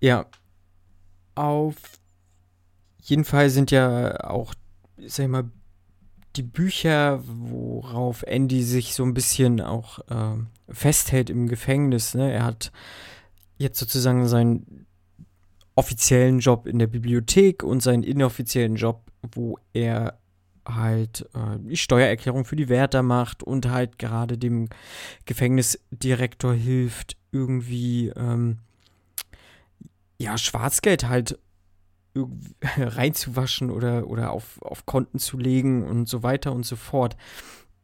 Ja. Auf jeden Fall sind ja auch, sag ich mal, die Bücher, worauf Andy sich so ein bisschen auch äh, festhält im Gefängnis. Ne? Er hat jetzt sozusagen seinen offiziellen Job in der Bibliothek und seinen inoffiziellen Job, wo er halt äh, die Steuererklärung für die Wärter macht und halt gerade dem Gefängnisdirektor hilft, irgendwie ähm, ja, Schwarzgeld halt reinzuwaschen oder, oder auf, auf Konten zu legen und so weiter und so fort.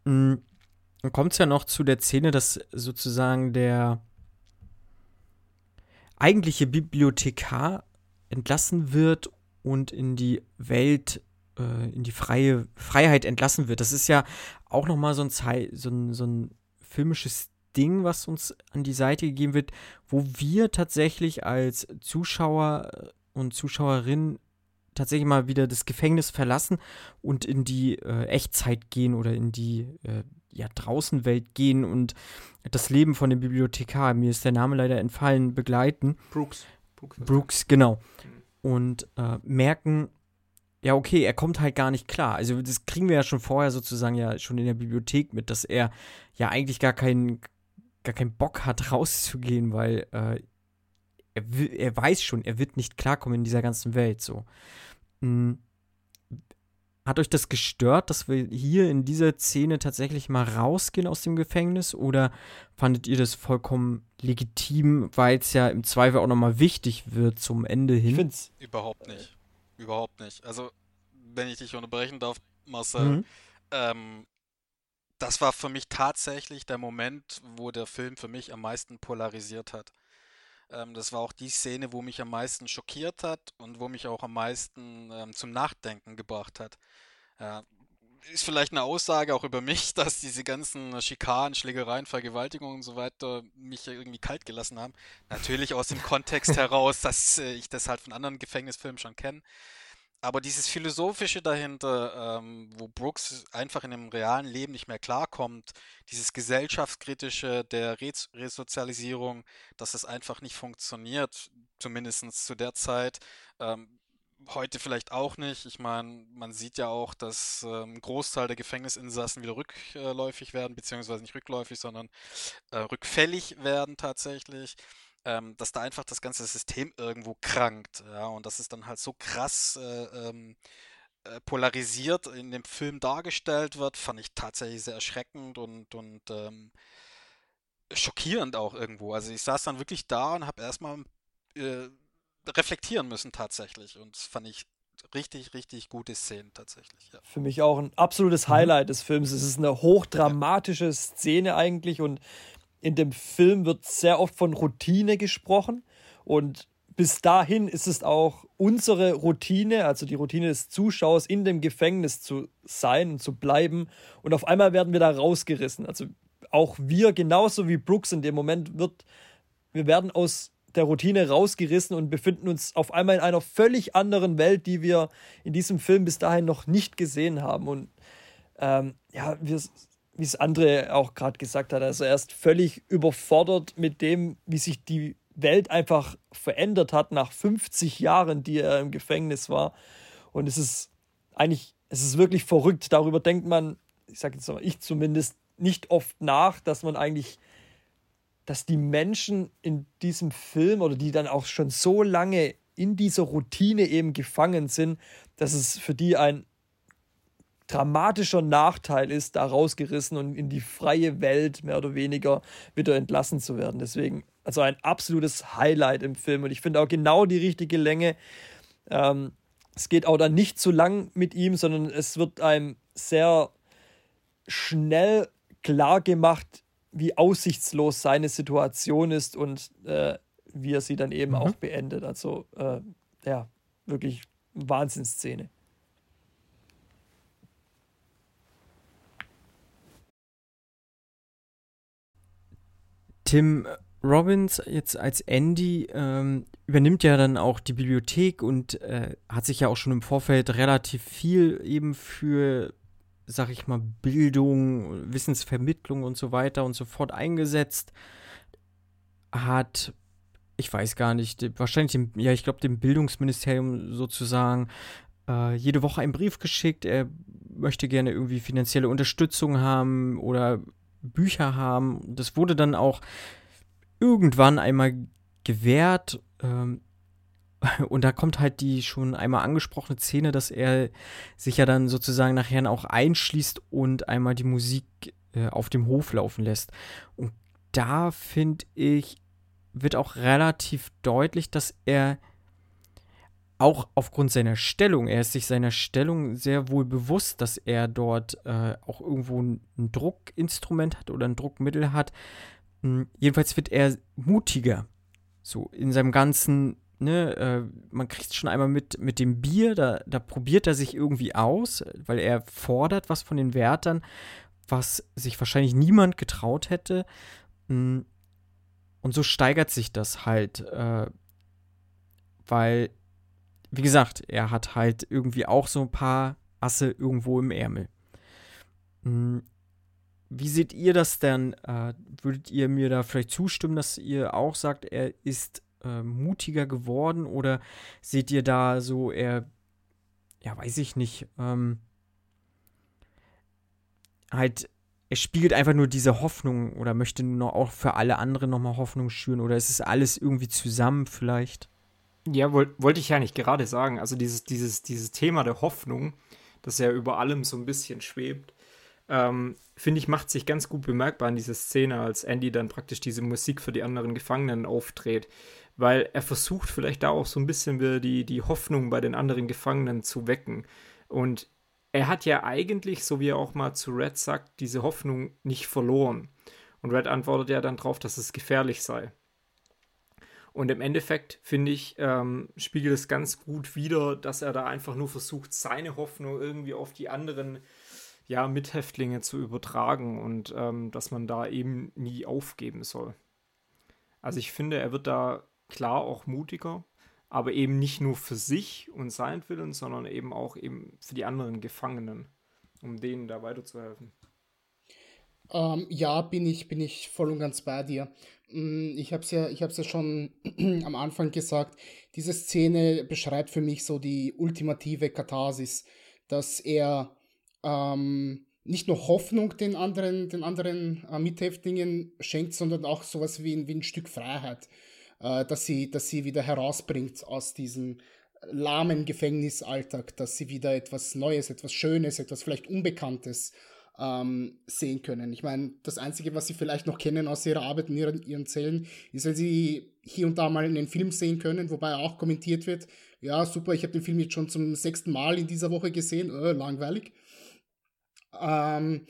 Mm, dann kommt es ja noch zu der Szene, dass sozusagen der eigentliche Bibliothekar entlassen wird und in die Welt äh, in die freie Freiheit entlassen wird. Das ist ja auch nochmal so ein, so, ein, so ein filmisches Ding, was uns an die Seite gegeben wird, wo wir tatsächlich als Zuschauer äh, und Zuschauerinnen tatsächlich mal wieder das Gefängnis verlassen und in die äh, Echtzeit gehen oder in die äh, ja, Draußenwelt gehen und das Leben von dem Bibliothekar, mir ist der Name leider entfallen, begleiten. Brooks. Brooks, Brooks genau. Mhm. Und äh, merken, ja, okay, er kommt halt gar nicht klar. Also das kriegen wir ja schon vorher sozusagen ja schon in der Bibliothek mit, dass er ja eigentlich gar keinen gar keinen Bock hat rauszugehen, weil äh, er, er weiß schon, er wird nicht klarkommen in dieser ganzen Welt so. Hm. Hat euch das gestört, dass wir hier in dieser Szene tatsächlich mal rausgehen aus dem Gefängnis oder fandet ihr das vollkommen legitim, weil es ja im Zweifel auch nochmal wichtig wird zum Ende hin? Ich finde es überhaupt nicht. Überhaupt nicht. Also, wenn ich dich unterbrechen darf, Marcel, mhm. ähm, das war für mich tatsächlich der Moment, wo der Film für mich am meisten polarisiert hat. Ähm, das war auch die Szene, wo mich am meisten schockiert hat und wo mich auch am meisten ähm, zum Nachdenken gebracht hat. Ja, ist vielleicht eine Aussage auch über mich, dass diese ganzen Schikanen, Schlägereien, Vergewaltigungen und so weiter mich irgendwie kalt gelassen haben. Natürlich aus dem Kontext heraus, dass äh, ich das halt von anderen Gefängnisfilmen schon kenne. Aber dieses Philosophische dahinter, ähm, wo Brooks einfach in dem realen Leben nicht mehr klarkommt, dieses gesellschaftskritische der Res Resozialisierung, dass es einfach nicht funktioniert, zumindest zu der Zeit, ähm, heute vielleicht auch nicht. Ich meine, man sieht ja auch, dass ähm, ein Großteil der Gefängnisinsassen wieder rückläufig werden, beziehungsweise nicht rückläufig, sondern äh, rückfällig werden tatsächlich. Ähm, dass da einfach das ganze System irgendwo krankt. Ja, und das ist dann halt so krass äh, ähm, äh, polarisiert in dem Film dargestellt wird, fand ich tatsächlich sehr erschreckend und, und ähm, schockierend auch irgendwo. Also ich saß dann wirklich da und habe erstmal äh, reflektieren müssen tatsächlich. Und das fand ich richtig, richtig gute Szenen tatsächlich. Ja. Für mich auch ein absolutes mhm. Highlight des Films. Es ist eine hochdramatische Szene eigentlich und in dem Film wird sehr oft von Routine gesprochen und bis dahin ist es auch unsere Routine, also die Routine des Zuschauers, in dem Gefängnis zu sein und zu bleiben. Und auf einmal werden wir da rausgerissen. Also auch wir, genauso wie Brooks in dem Moment, wird, wir werden aus der Routine rausgerissen und befinden uns auf einmal in einer völlig anderen Welt, die wir in diesem Film bis dahin noch nicht gesehen haben. Und ähm, ja, wie es Andre auch gerade gesagt hat, also er ist völlig überfordert mit dem, wie sich die Welt einfach verändert hat nach 50 Jahren, die er im Gefängnis war. Und es ist eigentlich, es ist wirklich verrückt. Darüber denkt man, ich sage jetzt mal, ich zumindest, nicht oft nach, dass man eigentlich dass die Menschen in diesem Film oder die dann auch schon so lange in dieser Routine eben gefangen sind, dass es für die ein dramatischer Nachteil ist, da rausgerissen und in die freie Welt mehr oder weniger wieder entlassen zu werden. Deswegen, also ein absolutes Highlight im Film und ich finde auch genau die richtige Länge. Ähm, es geht auch dann nicht zu lang mit ihm, sondern es wird einem sehr schnell klar gemacht, wie aussichtslos seine Situation ist und äh, wie er sie dann eben mhm. auch beendet. Also äh, ja, wirklich Wahnsinnsszene. Tim Robbins jetzt als Andy ähm, übernimmt ja dann auch die Bibliothek und äh, hat sich ja auch schon im Vorfeld relativ viel eben für, sag ich mal, Bildung, Wissensvermittlung und so weiter und so fort eingesetzt. Hat, ich weiß gar nicht, wahrscheinlich dem, ja, ich glaube, dem Bildungsministerium sozusagen äh, jede Woche einen Brief geschickt. Er möchte gerne irgendwie finanzielle Unterstützung haben oder Bücher haben. Das wurde dann auch irgendwann einmal gewährt. Ähm, und da kommt halt die schon einmal angesprochene Szene, dass er sich ja dann sozusagen nachher auch einschließt und einmal die Musik äh, auf dem Hof laufen lässt. Und da finde ich, wird auch relativ deutlich, dass er auch aufgrund seiner Stellung, er ist sich seiner Stellung sehr wohl bewusst, dass er dort äh, auch irgendwo ein, Druckinstrument hat oder ein Druckmittel hat, hm, jedenfalls wird er mutiger. So in seinem ganzen, ne, äh, man kriegt es schon einmal mit, mit dem Bier, da, da probiert er sich irgendwie aus, weil er fordert was von den Wärtern, was sich wahrscheinlich niemand getraut hätte. Hm, und so steigert sich das halt, äh, weil, wie gesagt, er hat halt irgendwie auch so ein paar Asse irgendwo im Ärmel. Hm, wie seht ihr das denn? Äh, würdet ihr mir da vielleicht zustimmen, dass ihr auch sagt, er ist äh, mutiger geworden? Oder seht ihr da so, er, ja, weiß ich nicht, ähm, halt, er spiegelt einfach nur diese Hoffnung oder möchte nur auch für alle anderen nochmal Hoffnung schüren? Oder ist es alles irgendwie zusammen vielleicht? Ja, wollte wollt ich ja nicht gerade sagen. Also dieses, dieses, dieses Thema der Hoffnung, das ja über allem so ein bisschen schwebt, ähm, finde ich, macht sich ganz gut bemerkbar in dieser Szene, als Andy dann praktisch diese Musik für die anderen Gefangenen aufdreht. Weil er versucht vielleicht da auch so ein bisschen wieder die, die Hoffnung bei den anderen Gefangenen zu wecken. Und er hat ja eigentlich, so wie er auch mal zu Red sagt, diese Hoffnung nicht verloren. Und Red antwortet ja dann drauf, dass es gefährlich sei. Und im Endeffekt, finde ich, ähm, spiegelt es ganz gut wider, dass er da einfach nur versucht, seine Hoffnung irgendwie auf die anderen ja, Mithäftlinge zu übertragen und ähm, dass man da eben nie aufgeben soll. Also ich finde, er wird da klar auch mutiger, aber eben nicht nur für sich und sein Willen, sondern eben auch eben für die anderen Gefangenen, um denen da weiterzuhelfen. Ähm, ja, bin ich, bin ich voll und ganz bei dir. Mm, ich habe es ja, ja schon am Anfang gesagt, diese Szene beschreibt für mich so die ultimative Katharsis, dass er ähm, nicht nur Hoffnung den anderen, den anderen äh, Mithäftlingen schenkt, sondern auch sowas wie, wie ein Stück Freiheit, äh, dass, sie, dass sie wieder herausbringt aus diesem lahmen Gefängnisalltag, dass sie wieder etwas Neues, etwas Schönes, etwas vielleicht Unbekanntes ähm, sehen können. Ich meine, das Einzige, was sie vielleicht noch kennen aus ihrer Arbeit in ihren, ihren Zellen, ist, wenn sie hier und da mal einen Film sehen können, wobei auch kommentiert wird, ja, super, ich habe den Film jetzt schon zum sechsten Mal in dieser Woche gesehen, äh, langweilig. Ähm,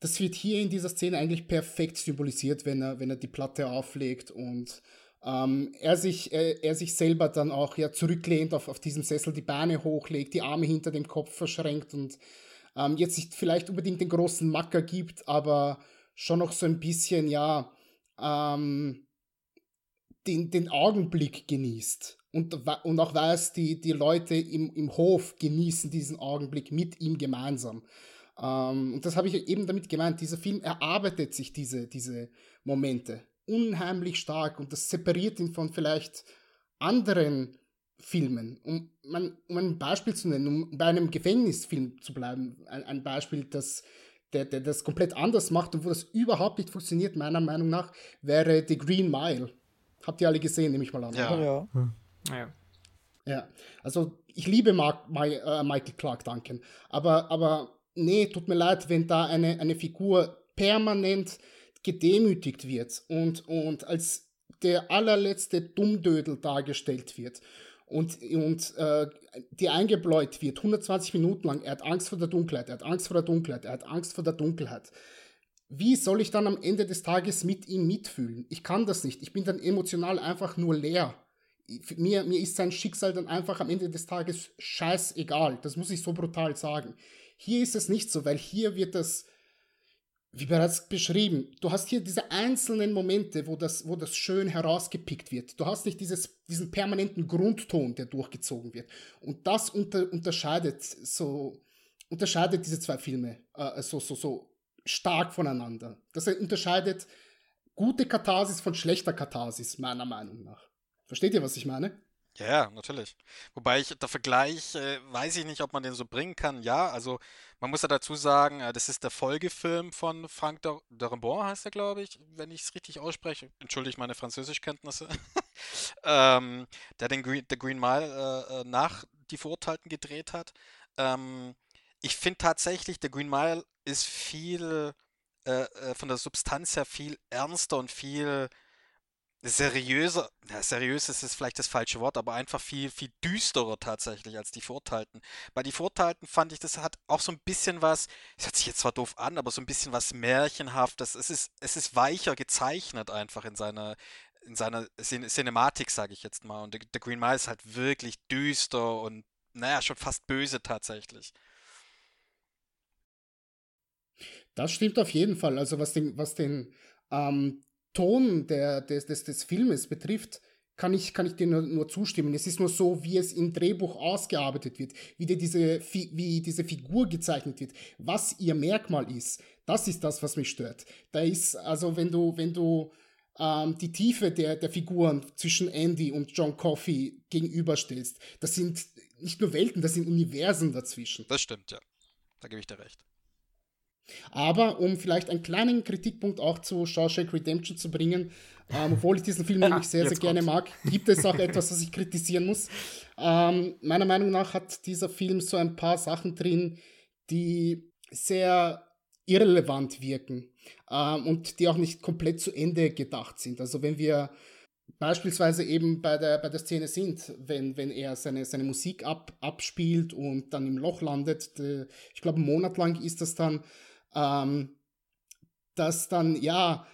das wird hier in dieser Szene eigentlich perfekt symbolisiert, wenn er, wenn er die Platte auflegt und ähm, er, sich, äh, er sich selber dann auch ja zurücklehnt auf, auf diesem Sessel, die Beine hochlegt, die Arme hinter dem Kopf verschränkt und ähm, jetzt nicht vielleicht unbedingt den großen Macker gibt, aber schon noch so ein bisschen, ja, ähm, den, den Augenblick genießt. Und, und auch weiß, die, die Leute im, im Hof genießen diesen Augenblick mit ihm gemeinsam. Ähm, und das habe ich eben damit gemeint. Dieser Film erarbeitet sich diese, diese Momente unheimlich stark und das separiert ihn von vielleicht anderen Filmen. Um, man, um ein Beispiel zu nennen, um bei einem Gefängnisfilm zu bleiben, ein, ein Beispiel, das der, der das komplett anders macht und wo das überhaupt nicht funktioniert, meiner Meinung nach, wäre The Green Mile. Habt ihr alle gesehen, nehme ich mal an. Ja. Ja. Hm. ja. ja. also ich liebe Mark, My, äh, Michael Clark Duncan, aber, aber nee, tut mir leid, wenn da eine, eine Figur permanent gedemütigt wird und, und als der allerletzte Dummdödel dargestellt wird und, und äh, die eingebläut wird, 120 Minuten lang, er hat Angst vor der Dunkelheit, er hat Angst vor der Dunkelheit, er hat Angst vor der Dunkelheit. Wie soll ich dann am Ende des Tages mit ihm mitfühlen? Ich kann das nicht. Ich bin dann emotional einfach nur leer. Mir, mir ist sein Schicksal dann einfach am Ende des Tages scheißegal. Das muss ich so brutal sagen. Hier ist es nicht so, weil hier wird das, wie bereits beschrieben, du hast hier diese einzelnen Momente, wo das, wo das schön herausgepickt wird. Du hast nicht dieses, diesen permanenten Grundton, der durchgezogen wird. Und das unter, unterscheidet so, unterscheidet diese zwei Filme äh, so, so, so stark voneinander. Das unterscheidet gute Katharsis von schlechter Katharsis, meiner Meinung nach. Versteht ihr, was ich meine? Ja, ja, natürlich. Wobei ich, der Vergleich, äh, weiß ich nicht, ob man den so bringen kann. Ja, also man muss ja dazu sagen, äh, das ist der Folgefilm von Frank Dar Darabont, heißt er, glaube ich, wenn ich es richtig ausspreche. Entschuldige meine Französischkenntnisse. ähm, der den Green, The Green Mile äh, äh, nach Die Verurteilten gedreht hat. Ähm, ich finde tatsächlich, The Green Mile ist viel, äh, äh, von der Substanz her viel ernster und viel seriöser, ja, seriös ist es vielleicht das falsche Wort, aber einfach viel, viel düsterer tatsächlich als die Vorteilten. Bei die Vorteilten fand ich, das hat auch so ein bisschen was, es hört sich jetzt zwar doof an, aber so ein bisschen was Märchenhaftes. Es ist, es ist weicher gezeichnet einfach in seiner, in seiner Cin Cinematik, sage ich jetzt mal. Und The Green Mile ist halt wirklich düster und, naja, schon fast böse tatsächlich. Das stimmt auf jeden Fall. Also was den, was den ähm, Ton der, des, des, des Filmes betrifft, kann ich, kann ich dir nur, nur, zustimmen. Es ist nur so, wie es im Drehbuch ausgearbeitet wird, wie, diese, wie diese Figur gezeichnet wird, was ihr Merkmal ist. Das ist das, was mich stört. Da ist, also wenn du, wenn du ähm, die Tiefe der, der Figuren zwischen Andy und John Coffey gegenüberstellst, das sind nicht nur Welten, das sind Universen dazwischen. Das stimmt, ja. Da gebe ich dir recht. Aber um vielleicht einen kleinen Kritikpunkt auch zu Shawshank Redemption zu bringen, ähm, obwohl ich diesen Film nämlich sehr, sehr gerne mag, gibt es auch etwas, was ich kritisieren muss. Ähm, meiner Meinung nach hat dieser Film so ein paar Sachen drin, die sehr irrelevant wirken ähm, und die auch nicht komplett zu Ende gedacht sind. Also wenn wir beispielsweise eben bei der, bei der Szene sind, wenn, wenn er seine, seine Musik ab, abspielt und dann im Loch landet, de, ich glaube, einen Monat lang ist das dann, ähm, dass dann, ja,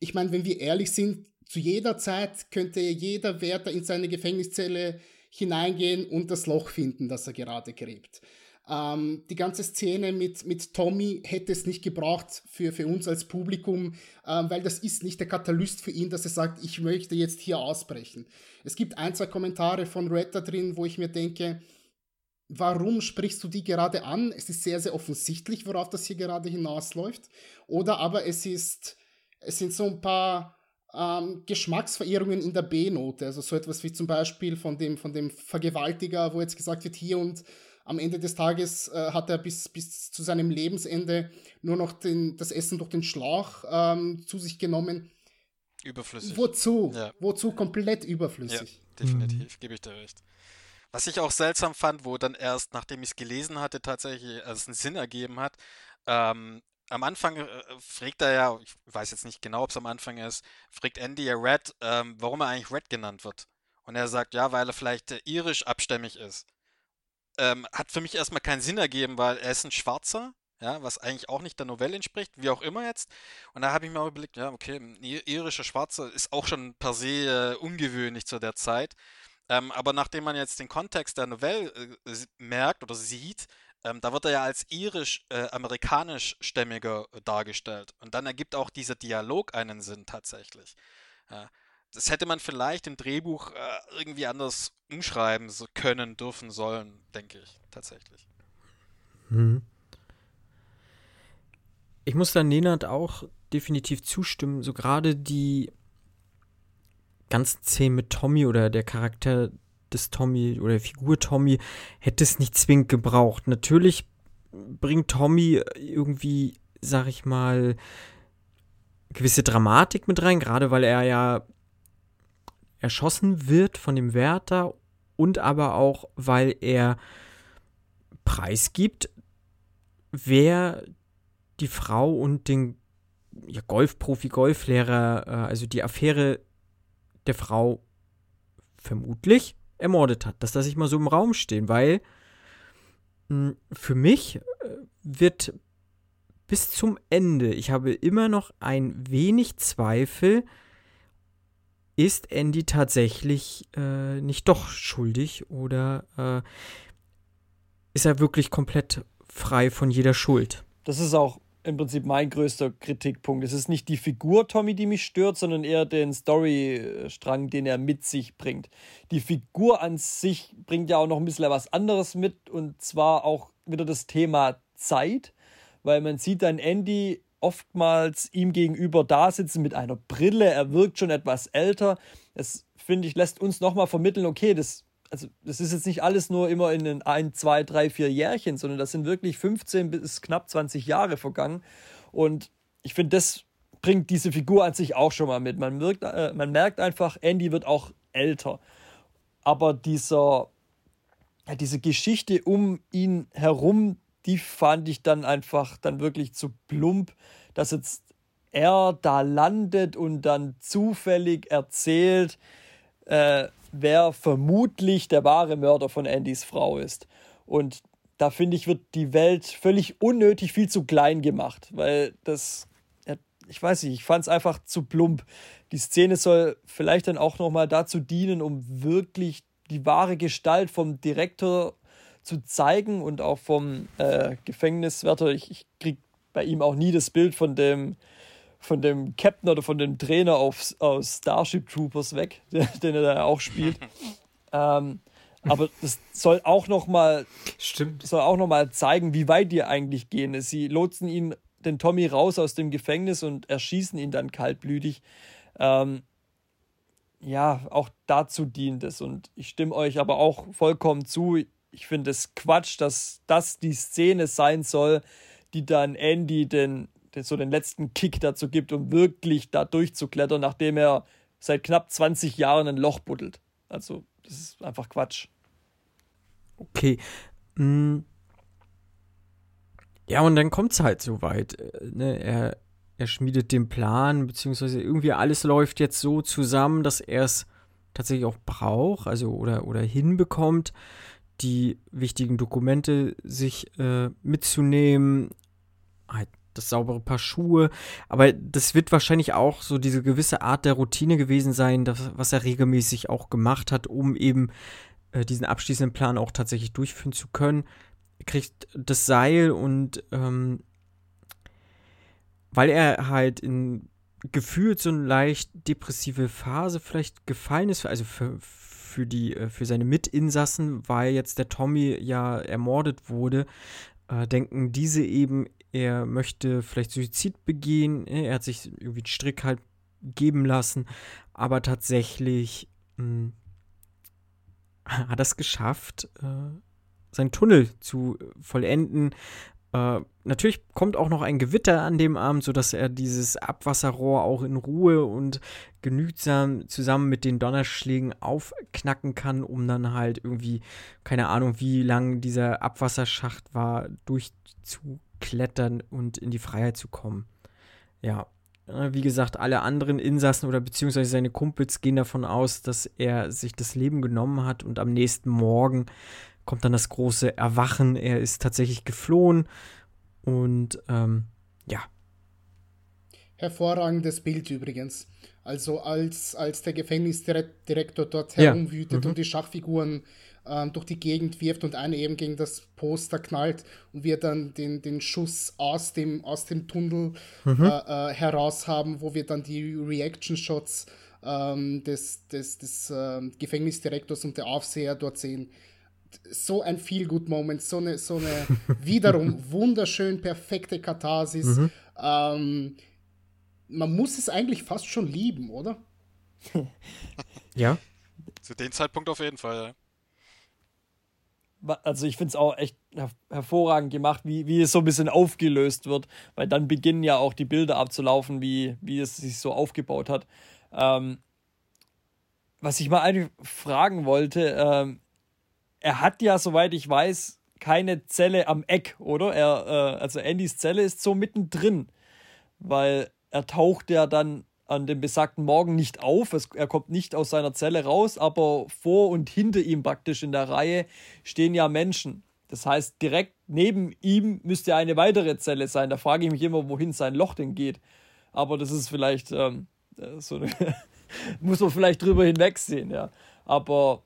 ich meine, wenn wir ehrlich sind, zu jeder Zeit könnte jeder Wärter in seine Gefängniszelle hineingehen und das Loch finden, das er gerade gräbt. Ähm, die ganze Szene mit, mit Tommy hätte es nicht gebraucht für, für uns als Publikum, ähm, weil das ist nicht der Katalyst für ihn, dass er sagt, ich möchte jetzt hier ausbrechen. Es gibt ein, zwei Kommentare von Red da drin, wo ich mir denke, warum sprichst du die gerade an? Es ist sehr, sehr offensichtlich, worauf das hier gerade hinausläuft. Oder aber es ist, es sind so ein paar ähm, Geschmacksverirrungen in der B-Note. Also so etwas wie zum Beispiel von dem, von dem Vergewaltiger, wo jetzt gesagt wird, hier und am Ende des Tages äh, hat er bis, bis zu seinem Lebensende nur noch den, das Essen durch den Schlauch ähm, zu sich genommen. Überflüssig. Wozu? Ja. Wozu komplett überflüssig? Ja, definitiv, mhm. gebe ich dir recht. Was ich auch seltsam fand, wo dann erst, nachdem ich es gelesen hatte, tatsächlich es einen Sinn ergeben hat. Ähm, am Anfang äh, fragt er ja, ich weiß jetzt nicht genau, ob es am Anfang ist, fragt Andy ja Red, ähm, warum er eigentlich Red genannt wird. Und er sagt, ja, weil er vielleicht äh, irisch abstämmig ist. Ähm, hat für mich erstmal keinen Sinn ergeben, weil er ist ein Schwarzer, ja, was eigentlich auch nicht der Novelle entspricht, wie auch immer jetzt. Und da habe ich mir auch überlegt, ja, okay, ein irischer Schwarzer ist auch schon per se äh, ungewöhnlich zu der Zeit. Ähm, aber nachdem man jetzt den Kontext der Novelle äh, merkt oder sieht, ähm, da wird er ja als irisch-amerikanisch-stämmiger äh, dargestellt. Und dann ergibt auch dieser Dialog einen Sinn tatsächlich. Ja. Das hätte man vielleicht im Drehbuch äh, irgendwie anders umschreiben können, dürfen, sollen, denke ich, tatsächlich. Hm. Ich muss da Nenad auch definitiv zustimmen. So gerade die ganzen Szenen mit Tommy oder der Charakter des Tommy oder der Figur Tommy hätte es nicht zwingend gebraucht. Natürlich bringt Tommy irgendwie, sag ich mal, gewisse Dramatik mit rein, gerade weil er ja erschossen wird von dem Wärter und aber auch, weil er preisgibt, wer die Frau und den ja, Golfprofi, Golflehrer, äh, also die Affäre der Frau vermutlich ermordet hat. Das lasse ich mal so im Raum stehen, weil mh, hm, für mich äh, wird bis zum Ende, ich habe immer noch ein wenig Zweifel, ist Andy tatsächlich äh, nicht doch schuldig oder äh, ist er wirklich komplett frei von jeder Schuld? Das ist auch im Prinzip mein größter Kritikpunkt. Es ist nicht die Figur Tommy, die mich stört, sondern eher den Storystrang, den er mit sich bringt. Die Figur an sich bringt ja auch noch ein bisschen was anderes mit und zwar auch wieder das Thema Zeit, weil man sieht dann Andy oftmals ihm gegenüber da sitzen mit einer Brille. Er wirkt schon etwas älter. Das finde ich lässt uns nochmal vermitteln, okay, das also das ist jetzt nicht alles nur immer in den ein, zwei, drei, vier Jährchen, sondern das sind wirklich 15 bis knapp 20 Jahre vergangen. Und ich finde, das bringt diese Figur an sich auch schon mal mit. Man, wirkt, äh, man merkt einfach, Andy wird auch älter. Aber dieser, diese Geschichte um ihn herum, die fand ich dann einfach dann wirklich zu plump, dass jetzt er da landet und dann zufällig erzählt, äh, wer vermutlich der wahre Mörder von Andys Frau ist. Und da finde ich, wird die Welt völlig unnötig viel zu klein gemacht, weil das, ich weiß nicht, ich fand es einfach zu plump. Die Szene soll vielleicht dann auch nochmal dazu dienen, um wirklich die wahre Gestalt vom Direktor zu zeigen und auch vom äh, Gefängniswärter. Ich, ich kriege bei ihm auch nie das Bild von dem von dem Captain oder von dem Trainer auf, aus Starship Troopers weg, den er da auch spielt. ähm, aber das soll auch noch mal Stimmt. soll auch noch mal zeigen, wie weit die eigentlich gehen. Sie lotsen ihn, den Tommy, raus aus dem Gefängnis und erschießen ihn dann kaltblütig. Ähm, ja, auch dazu dient es. Und ich stimme euch aber auch vollkommen zu. Ich finde es Quatsch, dass das die Szene sein soll, die dann Andy den so den letzten Kick dazu gibt, um wirklich da durchzuklettern, nachdem er seit knapp 20 Jahren ein Loch buddelt. Also, das ist einfach Quatsch. Okay. Mm. Ja, und dann kommt es halt so weit. Äh, ne? Er, er schmiedet den Plan, beziehungsweise irgendwie alles läuft jetzt so zusammen, dass er es tatsächlich auch braucht, also oder, oder hinbekommt, die wichtigen Dokumente sich äh, mitzunehmen, halt das saubere Paar Schuhe. Aber das wird wahrscheinlich auch so diese gewisse Art der Routine gewesen sein, das, was er regelmäßig auch gemacht hat, um eben äh, diesen abschließenden Plan auch tatsächlich durchführen zu können. Er kriegt das Seil und ähm, weil er halt in gefühlt so eine leicht depressive Phase vielleicht gefallen ist, also für, für die, äh, für seine Mitinsassen, weil jetzt der Tommy ja ermordet wurde, äh, denken diese eben, er möchte vielleicht Suizid begehen, äh, er hat sich irgendwie den Strick halt geben lassen, aber tatsächlich mh, hm, hat er es geschafft, äh, seinen Tunnel zu vollenden. Äh, natürlich kommt auch noch ein Gewitter an dem Abend, sodass er dieses Abwasserrohr auch in Ruhe und genügsam zusammen mit den Donnerschlägen aufknacken kann, um dann halt irgendwie, keine Ahnung, wie lang dieser Abwasserschacht war, durchzuklettern und in die Freiheit zu kommen. Ja, äh, wie gesagt, alle anderen Insassen oder beziehungsweise seine Kumpels gehen davon aus, dass er sich das Leben genommen hat und am nächsten Morgen kommt dann das große Erwachen. Er ist tatsächlich geflohen und ähm, ja. Hervorragendes Bild übrigens. Also als, als der Gefängnisdirektor dort herumwütet ja. mhm. und die Schachfiguren äh, durch die Gegend wirft und eine eben gegen das Poster knallt und wir dann den, den Schuss aus dem, aus dem Tunnel mhm. äh, äh, heraus haben, wo wir dann die Reaction-Shots ähm, des, des, des äh, Gefängnisdirektors und der Aufseher dort sehen so ein Feel-Good-Moment, so eine, so eine wiederum wunderschön perfekte Katharsis. Mhm. Ähm, man muss es eigentlich fast schon lieben, oder? ja. Zu dem Zeitpunkt auf jeden Fall, ja. Also ich finde es auch echt her hervorragend gemacht, wie, wie es so ein bisschen aufgelöst wird, weil dann beginnen ja auch die Bilder abzulaufen, wie, wie es sich so aufgebaut hat. Ähm, was ich mal eigentlich fragen wollte, ähm, er hat ja, soweit ich weiß, keine Zelle am Eck, oder? Er, äh, also Andys Zelle ist so mittendrin, weil er taucht ja dann an dem besagten Morgen nicht auf. Es, er kommt nicht aus seiner Zelle raus, aber vor und hinter ihm praktisch in der Reihe stehen ja Menschen. Das heißt, direkt neben ihm müsste eine weitere Zelle sein. Da frage ich mich immer, wohin sein Loch denn geht. Aber das ist vielleicht ähm, äh, so eine muss man vielleicht drüber hinwegsehen, ja. Aber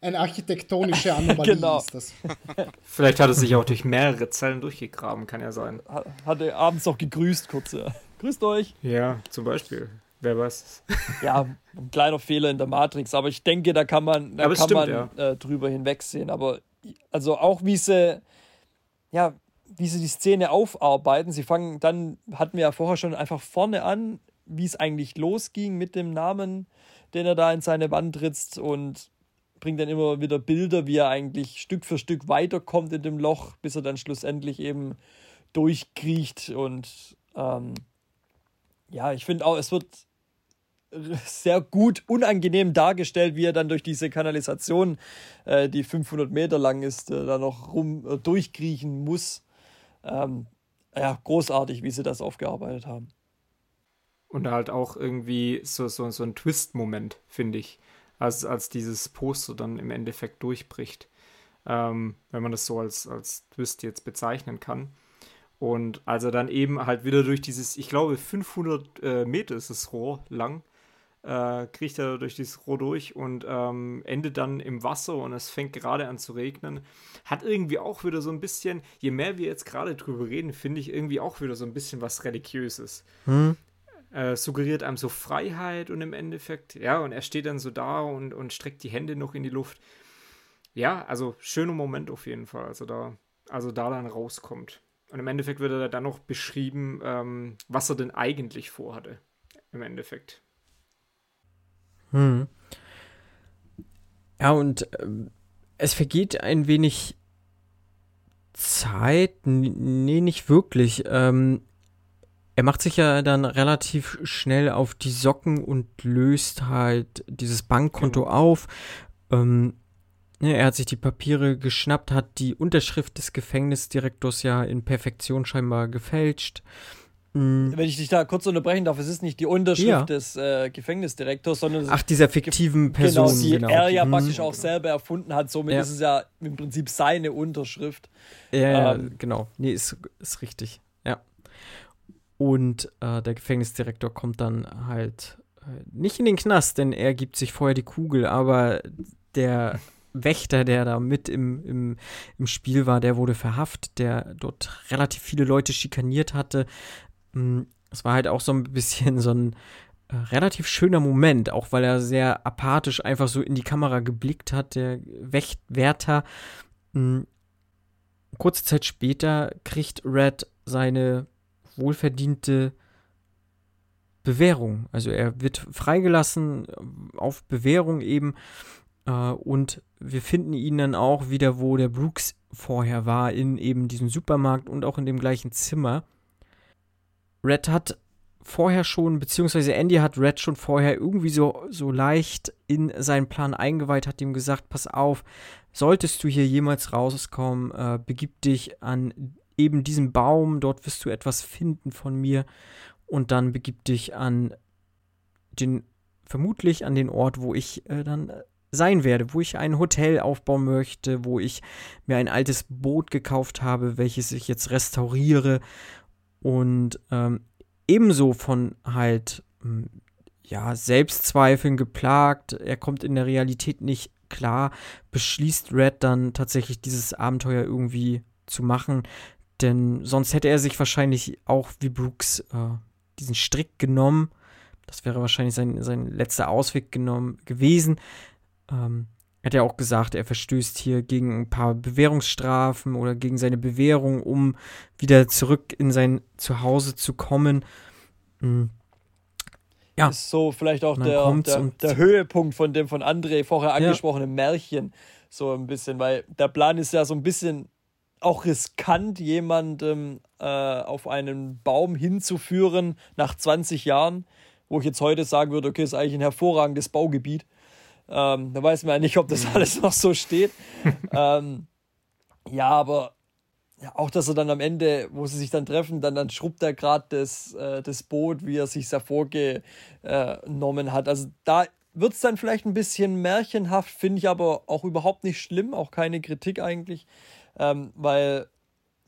eine architektonische Anomalie genau. ist das. Vielleicht hat er sich auch durch mehrere Zellen durchgegraben, kann ja sein. Hat er abends noch gegrüßt, kurz. Ja. Grüßt euch. Ja, zum Beispiel. Wer weiß. ja, ein kleiner Fehler in der Matrix, aber ich denke, da kann man, da kann stimmt, man ja. äh, drüber hinwegsehen. Aber also auch wie sie, ja, wie sie die Szene aufarbeiten, sie fangen dann, hatten wir ja vorher schon einfach vorne an, wie es eigentlich losging mit dem Namen, den er da in seine Wand ritzt und bringt dann immer wieder Bilder, wie er eigentlich Stück für Stück weiterkommt in dem Loch, bis er dann schlussendlich eben durchkriecht. Und ähm, ja, ich finde auch, es wird sehr gut unangenehm dargestellt, wie er dann durch diese Kanalisation, äh, die 500 Meter lang ist, äh, da noch rum äh, durchkriechen muss. Ähm, ja, großartig, wie sie das aufgearbeitet haben. Und halt auch irgendwie so, so, so ein Twist-Moment, finde ich als, als dieses Poster dann im Endeffekt durchbricht. Ähm, wenn man das so als, als Twist jetzt bezeichnen kann. Und als er dann eben halt wieder durch dieses, ich glaube 500 äh, Meter ist das Rohr lang, äh, kriegt er durch dieses Rohr durch und ähm, endet dann im Wasser und es fängt gerade an zu regnen. Hat irgendwie auch wieder so ein bisschen, je mehr wir jetzt gerade drüber reden, finde ich irgendwie auch wieder so ein bisschen was Religiöses. Hm äh, suggeriert einem so Freiheit und im Endeffekt, ja, und er steht dann so da und, und streckt die Hände noch in die Luft. Ja, also schöner Moment auf jeden Fall, also da, also da dann rauskommt. Und im Endeffekt wird er dann noch beschrieben, ähm, was er denn eigentlich vorhatte. Im Endeffekt. Hm. Ja, und äh, es vergeht ein wenig Zeit. Nee, nicht wirklich. Ähm, er macht sich ja dann relativ schnell auf die Socken und löst halt dieses Bankkonto genau. auf. Ähm, er hat sich die Papiere geschnappt, hat die Unterschrift des Gefängnisdirektors ja in Perfektion scheinbar gefälscht. Mhm. Wenn ich dich da kurz unterbrechen darf, es ist nicht die Unterschrift ja. des äh, Gefängnisdirektors, sondern Ach, dieser fiktiven Person, genau, die genau. er ja mhm. praktisch auch selber erfunden hat. Somit ja. ist es ja im Prinzip seine Unterschrift. Ja, ähm, genau. Nee, ist, ist richtig. Und äh, der Gefängnisdirektor kommt dann halt äh, nicht in den Knast, denn er gibt sich vorher die Kugel, aber der Wächter, der da mit im, im, im Spiel war, der wurde verhaftet, der dort relativ viele Leute schikaniert hatte. Hm, es war halt auch so ein bisschen so ein äh, relativ schöner Moment, auch weil er sehr apathisch einfach so in die Kamera geblickt hat, der Wächtwärter. Hm, kurze Zeit später kriegt Red seine wohlverdiente Bewährung. Also er wird freigelassen auf Bewährung eben. Äh, und wir finden ihn dann auch wieder, wo der Brooks vorher war, in eben diesem Supermarkt und auch in dem gleichen Zimmer. Red hat vorher schon, beziehungsweise Andy hat Red schon vorher irgendwie so, so leicht in seinen Plan eingeweiht, hat ihm gesagt, pass auf, solltest du hier jemals rauskommen, äh, begib dich an eben diesem Baum, dort wirst du etwas finden von mir und dann begib dich an den, vermutlich an den Ort, wo ich äh, dann sein werde, wo ich ein Hotel aufbauen möchte, wo ich mir ein altes Boot gekauft habe, welches ich jetzt restauriere und ähm, ebenso von halt hm, ja Selbstzweifeln geplagt. Er kommt in der Realität nicht klar, beschließt Red dann tatsächlich dieses Abenteuer irgendwie zu machen, denn sonst hätte er sich wahrscheinlich auch wie Brooks äh, diesen Strick genommen. Das wäre wahrscheinlich sein, sein letzter Ausweg genommen gewesen. Ähm, er hat ja auch gesagt, er verstößt hier gegen ein paar Bewährungsstrafen oder gegen seine Bewährung, um wieder zurück in sein Zuhause zu kommen. Mhm. Ja. Ist so vielleicht auch der, der, der, Höhepunkt von dem von André vorher angesprochenen ja. Märchen. So ein bisschen, weil der Plan ist ja so ein bisschen auch riskant, jemandem äh, auf einen Baum hinzuführen nach 20 Jahren, wo ich jetzt heute sagen würde, okay, ist eigentlich ein hervorragendes Baugebiet. Ähm, da weiß man ja nicht, ob das mhm. alles noch so steht. ähm, ja, aber ja, auch, dass er dann am Ende, wo sie sich dann treffen, dann, dann schrubbt er gerade das, äh, das Boot, wie er sich da vorgenommen hat. Also da wird es dann vielleicht ein bisschen märchenhaft, finde ich aber auch überhaupt nicht schlimm, auch keine Kritik eigentlich, ähm, weil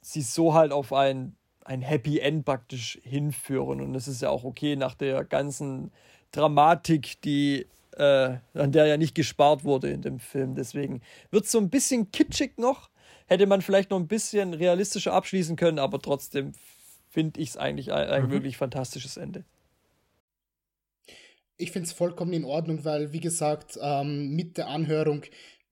sie so halt auf ein, ein Happy End praktisch hinführen. Und das ist ja auch okay nach der ganzen Dramatik, die äh, an der ja nicht gespart wurde in dem Film. Deswegen wird es so ein bisschen kitschig noch, hätte man vielleicht noch ein bisschen realistischer abschließen können, aber trotzdem finde ich es eigentlich ein, ein mhm. wirklich fantastisches Ende. Ich finde es vollkommen in Ordnung, weil, wie gesagt, ähm, mit der Anhörung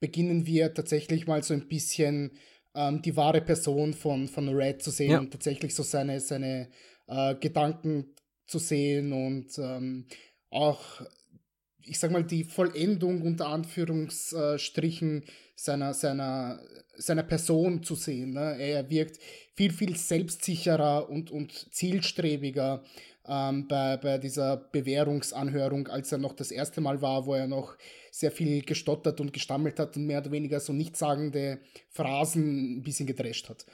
beginnen wir tatsächlich mal so ein bisschen ähm, die wahre Person von, von Red zu sehen ja. und tatsächlich so seine, seine äh, Gedanken zu sehen und ähm, auch, ich sag mal, die Vollendung unter Anführungsstrichen seiner, seiner seiner Person zu sehen. Ne? Er wirkt viel, viel selbstsicherer und, und zielstrebiger ähm, bei, bei dieser Bewährungsanhörung, als er noch das erste Mal war, wo er noch sehr viel gestottert und gestammelt hat und mehr oder weniger so nichtssagende Phrasen ein bisschen gedrescht hat.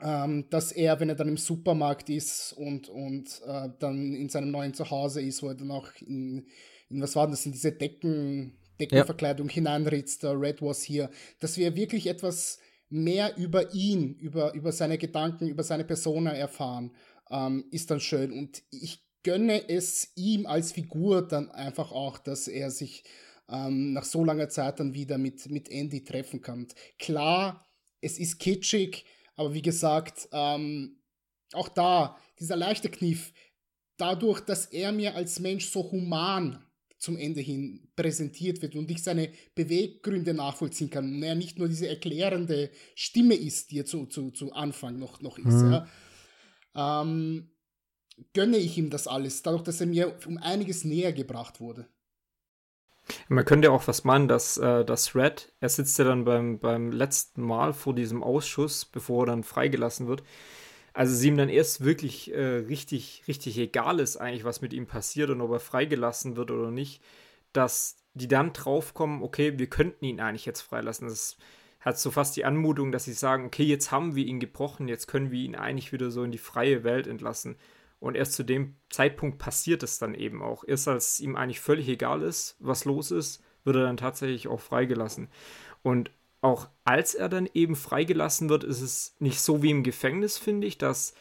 Ähm, dass er, wenn er dann im Supermarkt ist und, und äh, dann in seinem neuen Zuhause ist, wo er dann auch in, in was war das, in diese Decken, Deckenverkleidung ja. hineinritzt, der Red was hier, dass wir wirklich etwas mehr über ihn, über, über seine Gedanken, über seine Persona erfahren, ähm, ist dann schön. Und ich gönne es ihm als Figur dann einfach auch, dass er sich ähm, nach so langer Zeit dann wieder mit, mit Andy treffen kann. Klar, es ist kitschig, aber wie gesagt, ähm, auch da, dieser leichte Kniff, dadurch, dass er mir als Mensch so human zum Ende hin präsentiert wird und ich seine Beweggründe nachvollziehen kann und er nicht nur diese erklärende Stimme ist, die er zu, zu, zu Anfang noch, noch ist, mhm. ja, ähm, gönne ich ihm das alles, dadurch, dass er mir um einiges näher gebracht wurde. Man könnte auch was meinen, dass, äh, dass Red, er sitzt ja dann beim, beim letzten Mal vor diesem Ausschuss, bevor er dann freigelassen wird, also sie ihm dann erst wirklich äh, richtig, richtig egal ist eigentlich, was mit ihm passiert und ob er freigelassen wird oder nicht, dass die dann draufkommen, okay, wir könnten ihn eigentlich jetzt freilassen. Das hat so fast die Anmutung, dass sie sagen, okay, jetzt haben wir ihn gebrochen, jetzt können wir ihn eigentlich wieder so in die freie Welt entlassen. Und erst zu dem Zeitpunkt passiert es dann eben auch. Erst als ihm eigentlich völlig egal ist, was los ist, wird er dann tatsächlich auch freigelassen. Und auch als er dann eben freigelassen wird, ist es nicht so wie im Gefängnis, finde ich, dass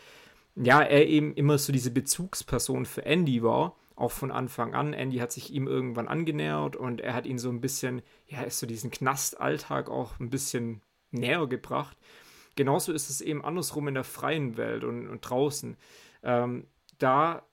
ja, er eben immer so diese Bezugsperson für Andy war, auch von Anfang an. Andy hat sich ihm irgendwann angenähert und er hat ihn so ein bisschen, ja, ist so diesen Knastalltag auch ein bisschen näher gebracht. Genauso ist es eben andersrum in der freien Welt und, und draußen. Ähm, da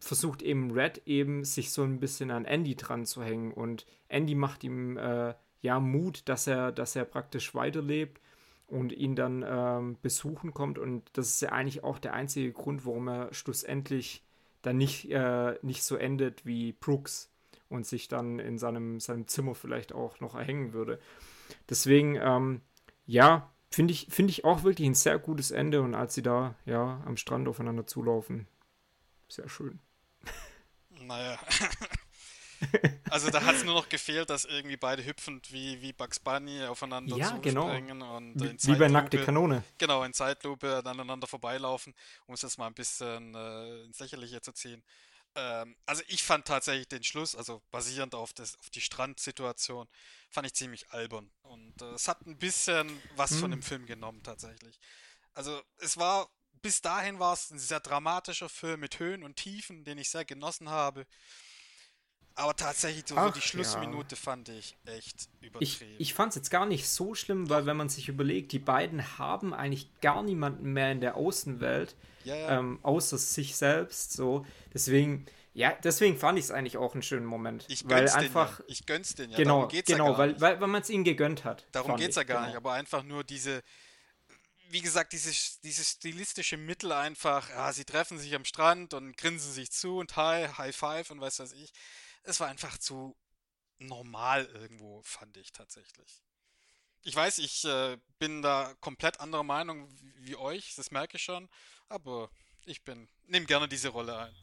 versucht eben Red eben sich so ein bisschen an Andy dran zu hängen und Andy macht ihm äh, ja, Mut, dass er, dass er praktisch weiterlebt und ihn dann ähm, besuchen kommt. Und das ist ja eigentlich auch der einzige Grund, warum er schlussendlich dann nicht, äh, nicht so endet wie Brooks und sich dann in seinem, seinem Zimmer vielleicht auch noch erhängen würde. Deswegen, ähm, ja, finde ich, find ich auch wirklich ein sehr gutes Ende. Und als sie da ja am Strand aufeinander zulaufen, sehr schön. Naja. Also da hat es nur noch gefehlt, dass irgendwie beide hüpfend wie, wie Bugs Bunny aufeinander ja, zuspringen genau. und wie, in Zeitlupe, wie bei nackte Kanone. Genau, in Zeitlupe aneinander vorbeilaufen, um es jetzt mal ein bisschen äh, ins Lächerliche zu ziehen. Ähm, also ich fand tatsächlich den Schluss, also basierend auf, das, auf die Strandsituation, fand ich ziemlich albern. Und äh, es hat ein bisschen was hm. von dem Film genommen tatsächlich. Also es war bis dahin war es ein sehr dramatischer Film mit Höhen und Tiefen, den ich sehr genossen habe. Aber tatsächlich, so Ach, die Schlussminute ja. fand ich echt übertrieben. Ich, ich fand es jetzt gar nicht so schlimm, weil wenn man sich überlegt, die beiden haben eigentlich gar niemanden mehr in der Außenwelt, ja, ja. Ähm, außer sich selbst. So, deswegen, ja, deswegen fand ich es eigentlich auch einen schönen Moment. Ich gönn's weil einfach, den ja. Ich gönn's den ja. Genau, Darum geht's genau, ja weil, weil, weil man es ihnen gegönnt hat. Darum geht es ja gar genau. nicht, aber einfach nur diese, wie gesagt, dieses, dieses stilistische Mittel einfach, ja, sie treffen sich am Strand und grinsen sich zu und hi, High Five und was weiß ich es war einfach zu normal irgendwo, fand ich tatsächlich. Ich weiß, ich äh, bin da komplett anderer Meinung wie, wie, euch, das merke ich schon, aber ich bin, nehme gerne diese Rolle ein.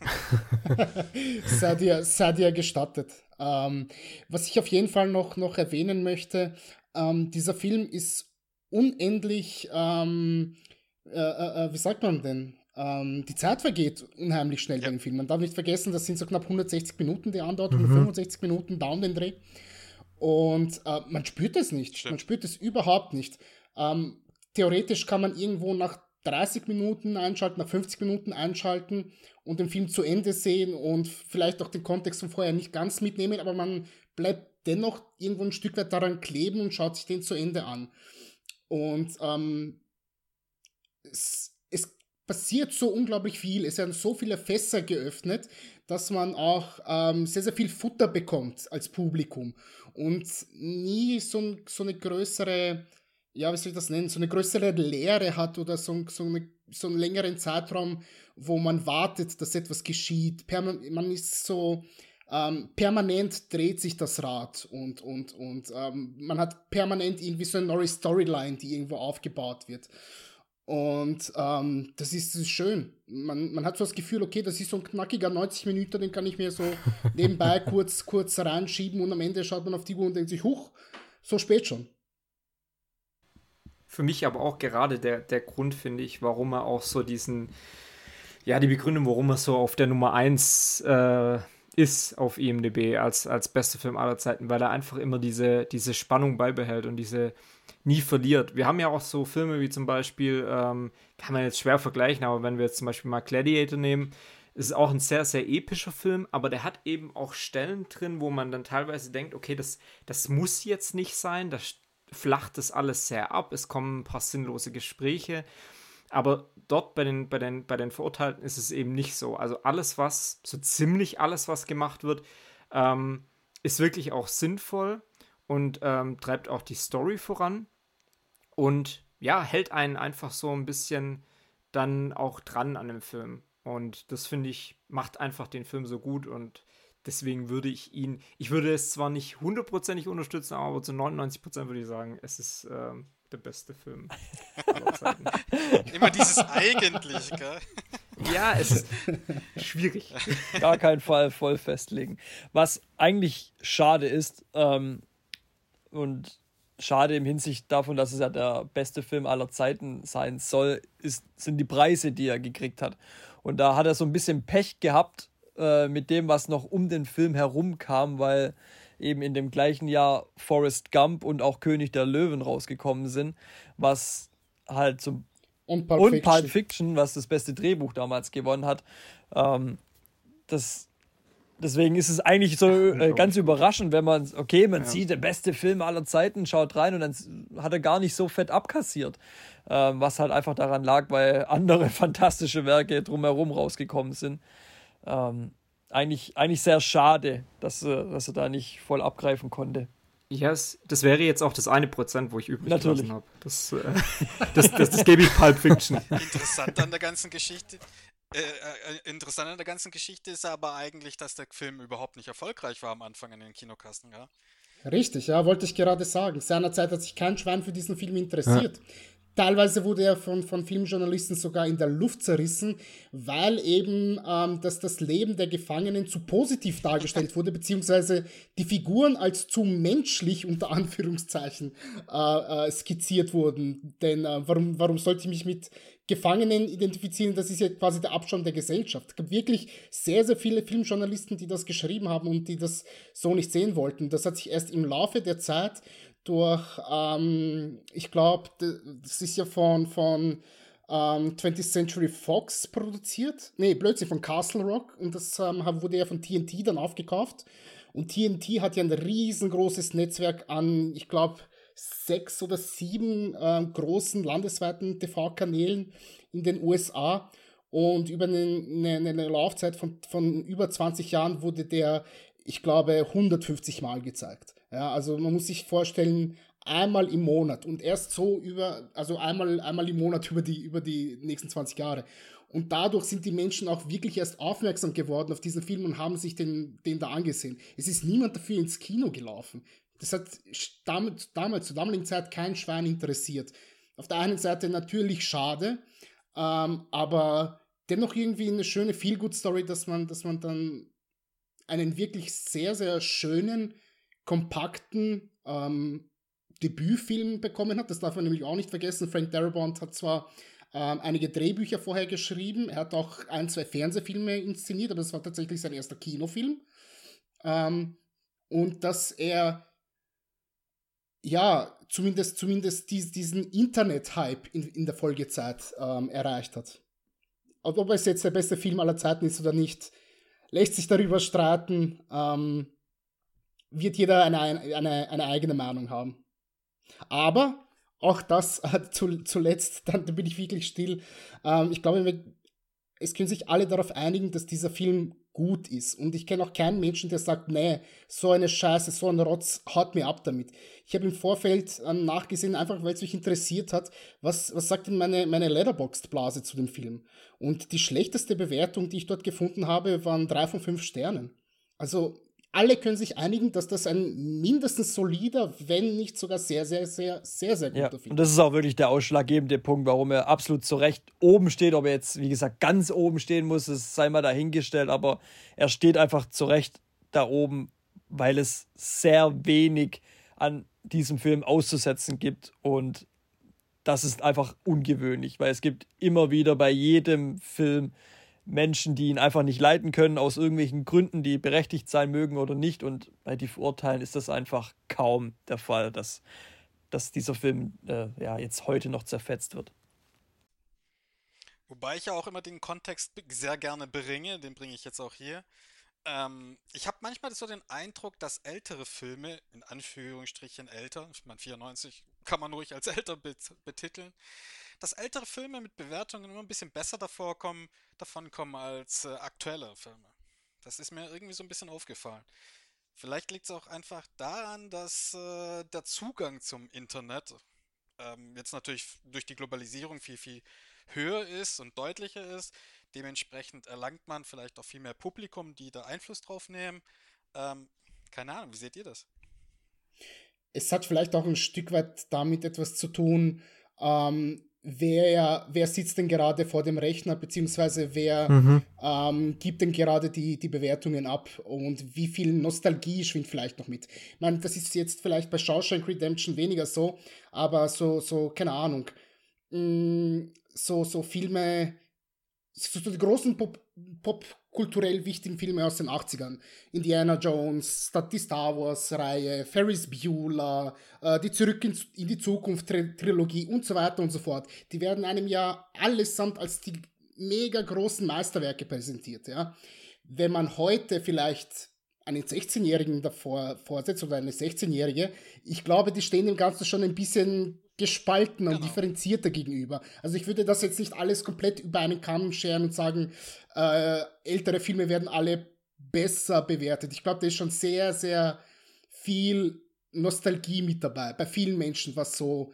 sei, dir, sei dir gestattet. Ähm, was ich auf jeden Fall noch, noch erwähnen möchte, ähm, dieser Film ist unendlich, ähm, äh, äh, äh wie sagt man denn? Ähm, die Zeit vergeht unheimlich schnell ja. bei dem Film. Man darf nicht vergessen, das sind so knapp 160 Minuten, die andauert, mhm. 165 Minuten down den Dreh. Und äh, man spürt es nicht. Stimmt. Man spürt es überhaupt nicht. Ähm, theoretisch kann man irgendwo nach 30 Minuten einschalten, nach 50 Minuten einschalten und den Film zu Ende sehen und vielleicht auch den Kontext von vorher nicht ganz mitnehmen, aber man bleibt dennoch irgendwo ein Stück weit daran kleben und schaut sich den zu Ende an. Und ähm, es, es passiert so unglaublich viel, es werden so viele Fässer geöffnet, dass man auch ähm, sehr, sehr viel Futter bekommt als Publikum und nie so, so eine größere ja, wie soll ich das nennen, so eine größere Leere hat oder so, so, eine, so einen längeren Zeitraum, wo man wartet, dass etwas geschieht. Perman man ist so, ähm, permanent dreht sich das Rad und, und, und ähm, man hat permanent irgendwie so eine neue Storyline, die irgendwo aufgebaut wird. Und ähm, das, ist, schön. Man, man hat so das Gefühl, okay, das ist so ein knackiger 90 Minuten, den kann ich mir so nebenbei kurz, kurz reinschieben und am Ende schaut man auf die Uhr und denkt sich, huch, so spät schon für mich aber auch gerade der, der Grund, finde ich, warum er auch so diesen, ja, die Begründung, warum er so auf der Nummer 1 äh, ist auf IMDb als, als bester Film aller Zeiten, weil er einfach immer diese, diese Spannung beibehält und diese nie verliert. Wir haben ja auch so Filme wie zum Beispiel, ähm, kann man jetzt schwer vergleichen, aber wenn wir jetzt zum Beispiel mal Gladiator nehmen, ist auch ein sehr, sehr epischer Film, aber der hat eben auch Stellen drin, wo man dann teilweise denkt, okay, das, das muss jetzt nicht sein, das flacht das alles sehr ab, es kommen ein paar sinnlose Gespräche. Aber dort bei den, bei, den, bei den Verurteilten ist es eben nicht so. Also alles, was, so ziemlich alles, was gemacht wird, ähm, ist wirklich auch sinnvoll und ähm, treibt auch die Story voran. Und ja, hält einen einfach so ein bisschen dann auch dran an dem Film. Und das finde ich, macht einfach den Film so gut und Deswegen würde ich ihn, ich würde es zwar nicht hundertprozentig unterstützen, aber zu 99% würde ich sagen, es ist ähm, der beste Film aller Zeiten. Immer dieses eigentlich, gell? Ja, es ist schwierig. Gar keinen Fall voll festlegen. Was eigentlich schade ist, ähm, und schade im Hinsicht davon, dass es ja der beste Film aller Zeiten sein soll, ist, sind die Preise, die er gekriegt hat. Und da hat er so ein bisschen Pech gehabt, äh, mit dem, was noch um den Film herum kam, weil eben in dem gleichen Jahr Forrest Gump und auch König der Löwen rausgekommen sind, was halt zum und Pulp, und Fiction. Pulp Fiction, was das beste Drehbuch damals gewonnen hat. Ähm, das, deswegen ist es eigentlich so äh, ganz überraschend, wenn man, okay, man ja. sieht der beste Film aller Zeiten, schaut rein und dann hat er gar nicht so fett abkassiert. Ähm, was halt einfach daran lag, weil andere fantastische Werke drumherum rausgekommen sind. Ähm, eigentlich, eigentlich sehr schade, dass, dass er da nicht voll abgreifen konnte. Ja, yes, das wäre jetzt auch das eine Prozent, wo ich übrig Natürlich. gelassen habe. Das, äh, das, das, das, gebe ich Pulp Fiction. Interessant an der ganzen Geschichte. Äh, äh, interessant an der ganzen Geschichte ist aber eigentlich, dass der Film überhaupt nicht erfolgreich war am Anfang in den Kinokassen, ja. Richtig, ja, wollte ich gerade sagen. Seinerzeit hat sich kein Schwein für diesen Film interessiert. Ja. Teilweise wurde er von, von Filmjournalisten sogar in der Luft zerrissen, weil eben ähm, dass das Leben der Gefangenen zu positiv dargestellt wurde, beziehungsweise die Figuren als zu menschlich unter Anführungszeichen äh, äh, skizziert wurden. Denn äh, warum, warum sollte ich mich mit Gefangenen identifizieren? Das ist ja quasi der Abstand der Gesellschaft. Es gab wirklich sehr, sehr viele Filmjournalisten, die das geschrieben haben und die das so nicht sehen wollten. Das hat sich erst im Laufe der Zeit durch, ähm, ich glaube, das ist ja von, von ähm, 20th Century Fox produziert. Nee, Blödsinn, von Castle Rock. Und das ähm, wurde ja von TNT dann aufgekauft. Und TNT hat ja ein riesengroßes Netzwerk an, ich glaube, sechs oder sieben äh, großen landesweiten TV-Kanälen in den USA. Und über eine, eine, eine Laufzeit von, von über 20 Jahren wurde der, ich glaube, 150 Mal gezeigt. Ja, also man muss sich vorstellen, einmal im Monat und erst so über, also einmal, einmal im Monat über die, über die nächsten 20 Jahre. Und dadurch sind die Menschen auch wirklich erst aufmerksam geworden auf diesen Film und haben sich den, den da angesehen. Es ist niemand dafür ins Kino gelaufen. Das hat damals, damals zur damaligen Zeit kein Schwein interessiert. Auf der einen Seite natürlich schade, ähm, aber dennoch irgendwie eine schöne Feel-Good-Story, dass man, dass man dann einen wirklich sehr, sehr schönen, kompakten ähm, Debütfilm bekommen hat. Das darf man nämlich auch nicht vergessen. Frank Darabont hat zwar ähm, einige Drehbücher vorher geschrieben, er hat auch ein, zwei Fernsehfilme inszeniert, aber das war tatsächlich sein erster Kinofilm. Ähm, und dass er ja, zumindest, zumindest dies, diesen Internet-Hype in, in der Folgezeit ähm, erreicht hat. Ob es jetzt der beste Film aller Zeiten ist oder nicht, lässt sich darüber streiten. Ähm, wird jeder eine, eine, eine eigene Meinung haben. Aber auch das äh, zu, zuletzt, dann, dann bin ich wirklich still. Ähm, ich glaube, wir, es können sich alle darauf einigen, dass dieser Film gut ist. Und ich kenne auch keinen Menschen, der sagt, nee, so eine Scheiße, so ein Rotz, haut mir ab damit. Ich habe im Vorfeld ähm, nachgesehen, einfach weil es mich interessiert hat, was, was sagt denn meine, meine Letterboxd-Blase zu dem Film? Und die schlechteste Bewertung, die ich dort gefunden habe, waren drei von fünf Sternen. Also alle können sich einigen, dass das ein mindestens solider, wenn nicht sogar sehr, sehr, sehr, sehr, sehr guter ja, Film ist. Und das ist auch wirklich der ausschlaggebende Punkt, warum er absolut zu Recht oben steht. Ob er jetzt, wie gesagt, ganz oben stehen muss, das sei mal dahingestellt, aber er steht einfach zu Recht da oben, weil es sehr wenig an diesem Film auszusetzen gibt und das ist einfach ungewöhnlich, weil es gibt immer wieder bei jedem Film Menschen, die ihn einfach nicht leiten können, aus irgendwelchen Gründen, die berechtigt sein mögen oder nicht. Und bei die Verurteilen ist das einfach kaum der Fall, dass, dass dieser Film äh, ja, jetzt heute noch zerfetzt wird. Wobei ich ja auch immer den Kontext sehr gerne bringe, den bringe ich jetzt auch hier. Ähm, ich habe manchmal so den Eindruck, dass ältere Filme, in Anführungsstrichen älter, ich meine 94 kann man ruhig als älter betiteln, dass ältere Filme mit Bewertungen immer ein bisschen besser davor kommen, davon kommen als äh, aktuelle Filme. Das ist mir irgendwie so ein bisschen aufgefallen. Vielleicht liegt es auch einfach daran, dass äh, der Zugang zum Internet ähm, jetzt natürlich durch die Globalisierung viel, viel höher ist und deutlicher ist. Dementsprechend erlangt man vielleicht auch viel mehr Publikum, die da Einfluss drauf nehmen. Ähm, keine Ahnung, wie seht ihr das? Es hat vielleicht auch ein Stück weit damit etwas zu tun, ähm, wer, wer sitzt denn gerade vor dem Rechner, beziehungsweise wer mhm. ähm, gibt denn gerade die, die Bewertungen ab und wie viel Nostalgie schwingt vielleicht noch mit. Ich meine, das ist jetzt vielleicht bei Shawshank Redemption weniger so, aber so, so keine Ahnung, mm, so, so Filme, so, die großen Pop, Pop kulturell wichtigen Filme aus den 80ern. Indiana Jones, die Star Wars-Reihe, Ferris Bueller, äh, die Zurück in, in die Zukunft-Trilogie und so weiter und so fort. Die werden einem ja allesamt als die mega großen Meisterwerke präsentiert. Ja? Wenn man heute vielleicht einen 16-Jährigen davor vorsetzt oder eine 16-Jährige, ich glaube, die stehen dem Ganzen schon ein bisschen gespaltener genau. und differenzierter gegenüber. Also ich würde das jetzt nicht alles komplett über einen Kamm scheren und sagen, äh, ältere Filme werden alle besser bewertet. Ich glaube, da ist schon sehr, sehr viel Nostalgie mit dabei bei vielen Menschen, was so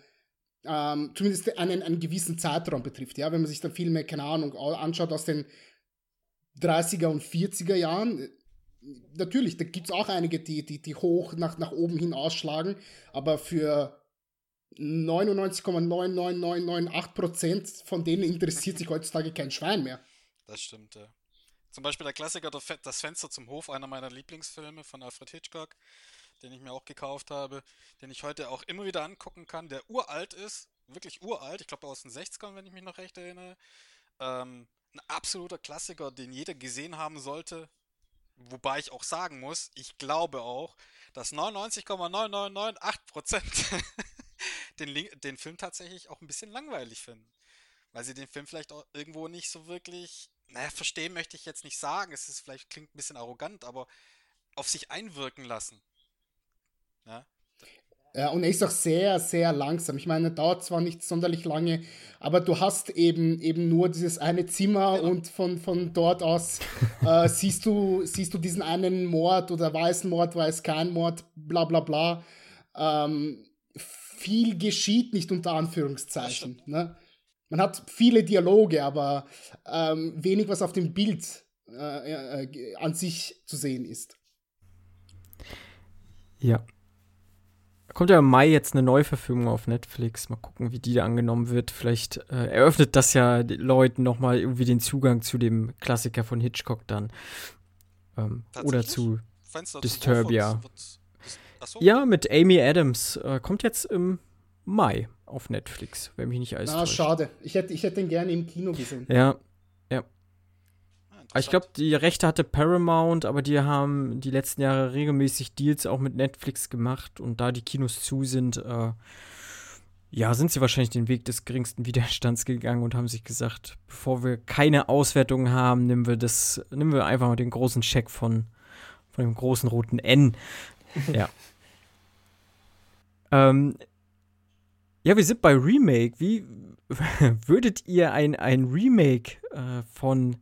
ähm, zumindest einen, einen gewissen Zeitraum betrifft. Ja, wenn man sich dann Filme, keine Ahnung, anschaut aus den 30er und 40er Jahren, natürlich, da gibt es auch einige, die, die, die hoch nach, nach oben hin ausschlagen, aber für 99,99998% von denen interessiert sich heutzutage kein Schwein mehr. Das stimmt, ja. Zum Beispiel der Klassiker Das Fenster zum Hof, einer meiner Lieblingsfilme von Alfred Hitchcock, den ich mir auch gekauft habe, den ich heute auch immer wieder angucken kann, der uralt ist, wirklich uralt, ich glaube aus den 60ern, wenn ich mich noch recht erinnere. Ähm, ein absoluter Klassiker, den jeder gesehen haben sollte. Wobei ich auch sagen muss, ich glaube auch, dass 99,9998% den, den Film tatsächlich auch ein bisschen langweilig finden. Weil sie den Film vielleicht auch irgendwo nicht so wirklich, naja, verstehen möchte ich jetzt nicht sagen, es ist vielleicht klingt ein bisschen arrogant, aber auf sich einwirken lassen. Ja. Ja, und er ist auch sehr, sehr langsam. Ich meine, er dauert zwar nicht sonderlich lange, aber du hast eben, eben nur dieses eine Zimmer genau. und von, von dort aus äh, siehst, du, siehst du diesen einen Mord oder war es ein Mord, war es kein Mord, bla bla bla. Ähm, viel geschieht nicht unter Anführungszeichen. Ne? Man hat viele Dialoge, aber ähm, wenig, was auf dem Bild äh, äh, an sich zu sehen ist. Ja. Kommt ja im Mai jetzt eine Neuverfilmung auf Netflix. Mal gucken, wie die da angenommen wird. Vielleicht äh, eröffnet das ja den Leuten nochmal irgendwie den Zugang zu dem Klassiker von Hitchcock dann. Ähm, oder zu Fenster Disturbia. So. Ja, mit Amy Adams. Äh, kommt jetzt im Mai auf Netflix, wenn mich nicht alles Ah, schade. Ich hätte, ich hätte den gerne im Kino gesehen. Ja, ja. Ah, ich glaube, die Rechte hatte Paramount, aber die haben die letzten Jahre regelmäßig Deals auch mit Netflix gemacht und da die Kinos zu sind, äh, ja, sind sie wahrscheinlich den Weg des geringsten Widerstands gegangen und haben sich gesagt, bevor wir keine Auswertung haben, nehmen wir das, nehmen wir einfach mal den großen Scheck von, von dem großen roten N. ja. Ähm, ja, wir sind bei Remake. Wie würdet ihr ein, ein Remake äh, von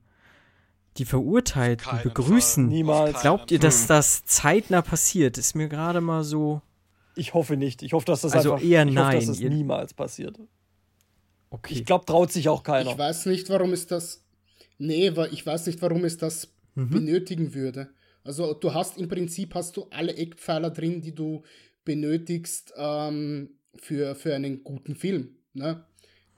Die Verurteilten begrüßen? Fall. Niemals. Glaubt ihr, dass das zeitnah passiert? Ist mir gerade mal so. Ich hoffe nicht. Ich hoffe, dass das also einfach, eher ich nein. Hoffe, dass das niemals passiert. Okay. Ich glaube, traut sich auch keiner. Ich weiß nicht, warum es das. Nee, ich weiß nicht, warum es das mhm. benötigen würde. Also du hast im Prinzip hast du alle Eckpfeiler drin, die du benötigst ähm, für, für einen guten Film. Ne?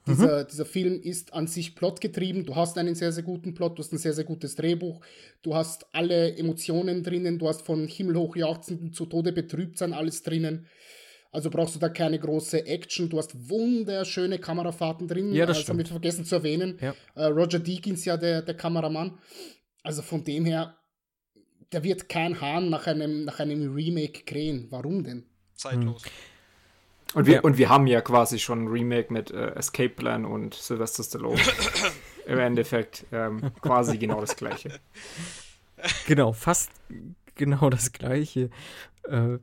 Dieser, mhm. dieser Film ist an sich plotgetrieben. Du hast einen sehr, sehr guten Plot, du hast ein sehr, sehr gutes Drehbuch, du hast alle Emotionen drinnen, du hast von himmelhoch jauchzenden zu Tode betrübt sein alles drinnen. Also brauchst du da keine große Action. Du hast wunderschöne Kamerafahrten drin. Ja, das, das haben wir vergessen zu erwähnen. Ja. Äh, Roger Deakins ja der, der Kameramann. Also von dem her, da wird kein Hahn nach einem, nach einem Remake krähen. Warum denn? Zeitlos. Hm. Und wir, ja. und wir haben ja quasi schon ein Remake mit äh, Escape Plan und Sylvester Stallone. Im Endeffekt ähm, quasi genau das gleiche. Genau, fast genau das gleiche. Äh,